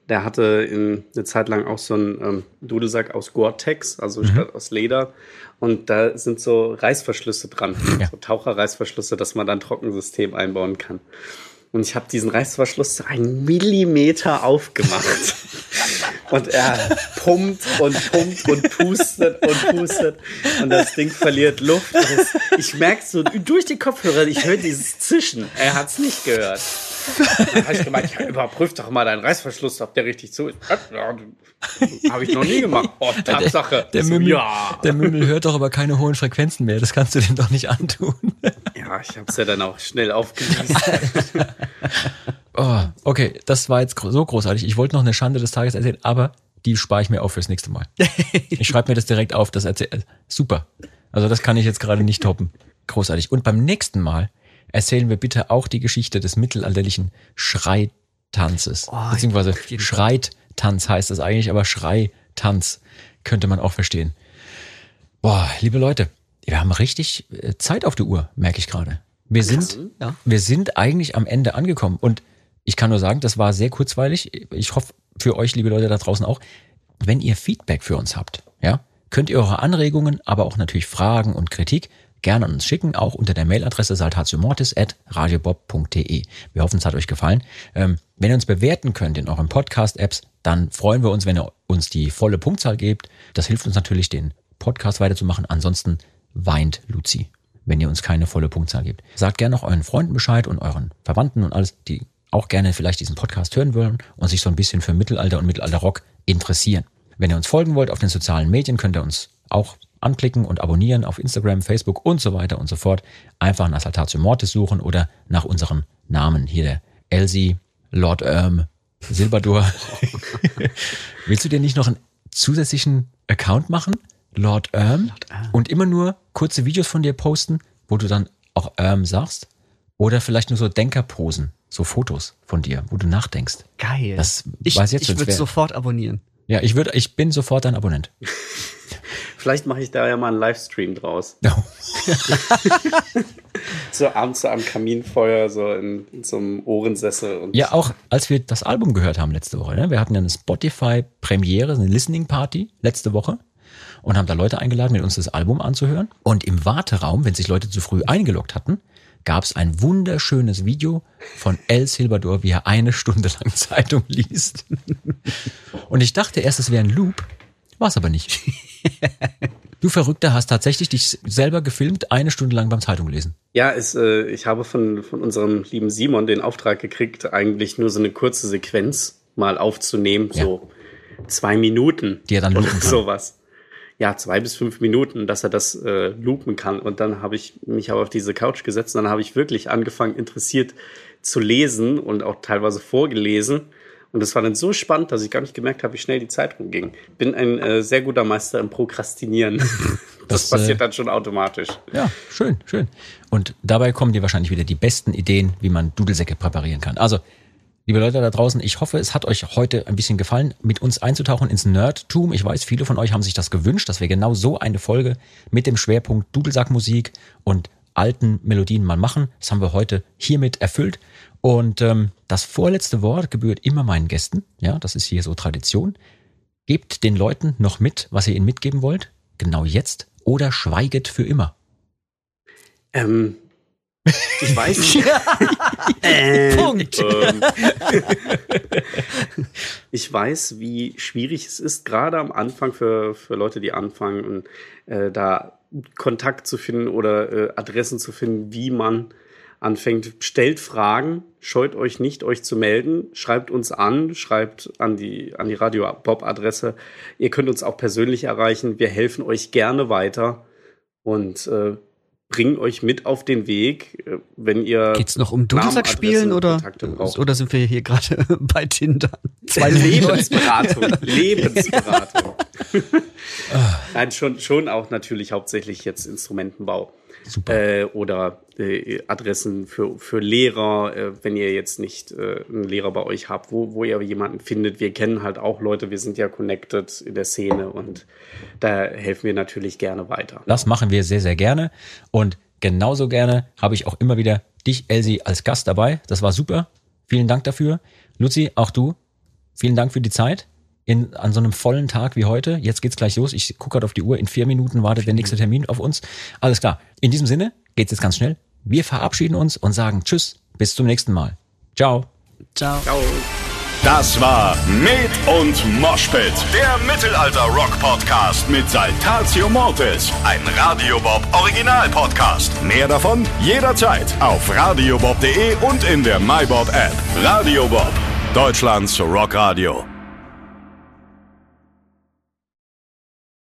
Der hatte in, eine Zeit lang auch so einen ähm, Dudelsack aus Gore-Tex, also statt aus Leder. Und da sind so Reißverschlüsse dran, Ja. so Taucherreißverschlüsse, dass man dann Trockensystem einbauen kann. Und ich habe diesen Reißverschluss einen Millimeter aufgemacht. Und er pumpt und pumpt und pustet und pustet. Und das Ding verliert Luft. Es, ich merke so durch die Kopfhörer, ich höre dieses Zischen. Er hat's nicht gehört. Dann habe ich gemeint, ja, überprüf doch mal deinen Reißverschluss, ob der richtig zu ist. Habe ich noch nie gemacht. Oh, Tatsache. Der so, Mümmel, ja. der Mümmel hört doch aber keine hohen Frequenzen mehr. Das kannst du dem doch nicht antun. ja, ich habe es ja dann auch schnell aufgelöst. Oh, okay, das war jetzt so großartig. Ich wollte noch eine Schande des Tages erzählen, aber die spare ich mir auf fürs nächste Mal. Ich schreibe mir das direkt auf, das erzähl äh, Super. Also das kann ich jetzt gerade nicht toppen. Großartig. Und beim nächsten Mal erzählen wir bitte auch die Geschichte des mittelalterlichen Schreitanzes. Oh, Beziehungsweise. Schreitanz heißt das eigentlich, aber Schreitanz könnte man auch verstehen. Boah, liebe Leute, wir haben richtig äh, Zeit auf der Uhr, merke ich gerade. Wir sind, ja. wir sind eigentlich am Ende angekommen und ich kann nur sagen, das war sehr kurzweilig. Ich hoffe für euch, liebe Leute da draußen auch, wenn ihr Feedback für uns habt, ja, könnt ihr eure Anregungen, aber auch natürlich Fragen und Kritik gerne an uns schicken, auch unter der Mailadresse saltatiomortis.radiobob.de. Wir hoffen, es hat euch gefallen. Ähm, wenn ihr uns bewerten könnt in euren Podcast-Apps, dann freuen wir uns, wenn ihr uns die volle Punktzahl gebt. Das hilft uns natürlich, den Podcast weiterzumachen. Ansonsten weint Luzi, wenn ihr uns keine volle Punktzahl gebt. Sagt gerne auch euren Freunden Bescheid und euren Verwandten und alles, die auch gerne vielleicht diesen Podcast hören wollen und sich so ein bisschen für Mittelalter und Mittelalterrock interessieren. Wenn ihr uns folgen wollt auf den sozialen Medien, könnt ihr uns auch anklicken und abonnieren auf Instagram, Facebook und so weiter und so fort. Einfach nach Saltatio Mortis suchen oder nach unseren Namen. Hier der Elsie, Lord Erm, Silbador. Willst du dir nicht noch einen zusätzlichen Account machen? Lord Erm. Und immer nur kurze Videos von dir posten, wo du dann auch Erm sagst? Oder vielleicht nur so Denkerposen, so Fotos von dir, wo du nachdenkst. Geil. Das ich weiß jetzt ich würde sofort abonnieren. Ja, ich würde, ich bin sofort dein Abonnent. Vielleicht mache ich da ja mal einen Livestream draus. So abends so am Kaminfeuer, so in, in so einem Ohrensessel. Und Ja, auch als wir das Album gehört haben letzte Woche. Ne? Wir hatten ja eine Spotify-Premiere, eine Listening-Party letzte Woche und haben da Leute eingeladen, mit uns das Album anzuhören. Und im Warteraum, wenn sich Leute zu früh eingeloggt hatten, gab es ein wunderschönes Video von El Silvador, wie er eine Stunde lang Zeitung liest. Und ich dachte erst, es wäre ein Loop, war es aber nicht. Du Verrückter hast tatsächlich dich selber gefilmt, eine Stunde lang beim Zeitung lesen. Ja, ist, äh, ich habe von, von unserem lieben Simon den Auftrag gekriegt, eigentlich nur so eine kurze Sequenz mal aufzunehmen, Ja. so zwei Minuten Die er dann oder sowas. Ja, zwei bis fünf Minuten, dass er das äh, loopen kann. Und dann habe ich mich aber auf diese Couch gesetzt und dann habe ich wirklich angefangen, interessiert zu lesen und auch teilweise vorgelesen. Und das war dann so spannend, dass ich gar nicht gemerkt habe, wie schnell die Zeit rumging. Bin ein äh, sehr guter Meister im Prokrastinieren. Das, das, passiert äh, dann schon automatisch. Ja, schön, schön. Und dabei kommen dir wahrscheinlich wieder die besten Ideen, wie man Dudelsäcke präparieren kann. Also, liebe Leute da draußen, ich hoffe, es hat euch heute ein bisschen gefallen, mit uns einzutauchen ins Nerdtum. Ich weiß, viele von euch haben sich das gewünscht, dass wir genau so eine Folge mit dem Schwerpunkt Dudelsackmusik und alten Melodien mal machen. Das haben wir heute hiermit erfüllt. Und ähm, das vorletzte Wort gebührt immer meinen Gästen. Ja, das ist hier so Tradition. Gebt den Leuten noch mit, was ihr ihnen mitgeben wollt, genau jetzt, oder schweiget für immer. Ähm, ich weiß nicht. ähm, Punkt. Ähm, ich weiß, wie schwierig es ist, gerade am Anfang für, für Leute, die anfangen und äh, da Kontakt zu finden oder äh, Adressen zu finden, wie man anfängt. Stellt Fragen, scheut euch nicht, euch zu melden, schreibt uns an, schreibt an die, an die Radio Bob Adresse. Ihr könnt uns auch persönlich erreichen. Wir helfen euch gerne weiter und äh, bringen euch mit auf den Weg, äh, wenn ihr Geht's noch um Dudelsack spielen oder, oder sind wir hier gerade bei Tinder? Zwei Lebensberatung. Lebensberatung. Nein, schon, schon auch natürlich hauptsächlich jetzt Instrumentenbau. Super. Äh, oder äh, Adressen für, für Lehrer, äh, wenn ihr jetzt nicht äh, einen Lehrer bei euch habt, wo, wo ihr jemanden findet. Wir kennen halt auch Leute, wir sind ja connected in der Szene und da helfen wir natürlich gerne weiter. Das machen wir sehr, sehr gerne. Und genauso gerne habe ich auch immer wieder dich, Elsie, als Gast dabei. Das war super. Vielen Dank dafür. Luzi, auch du. Vielen Dank für die Zeit. In, an so einem vollen Tag wie heute. Jetzt geht's gleich los. Ich gucke gerade auf die Uhr. In vier Minuten wartet der nächste Termin auf uns. Alles klar. In diesem Sinne geht's jetzt ganz schnell. Wir verabschieden uns und sagen Tschüss. Bis zum nächsten Mal. Ciao. Ciao. Ciao. Das war Med und Moshpit, der Mittelalter-Rock-Podcast mit Saltatio Mortis, ein Radio Bob Original-Podcast. Mehr davon jederzeit auf radiobob.de und in der MyBob-App. Radio Bob, Deutschlands Rockradio.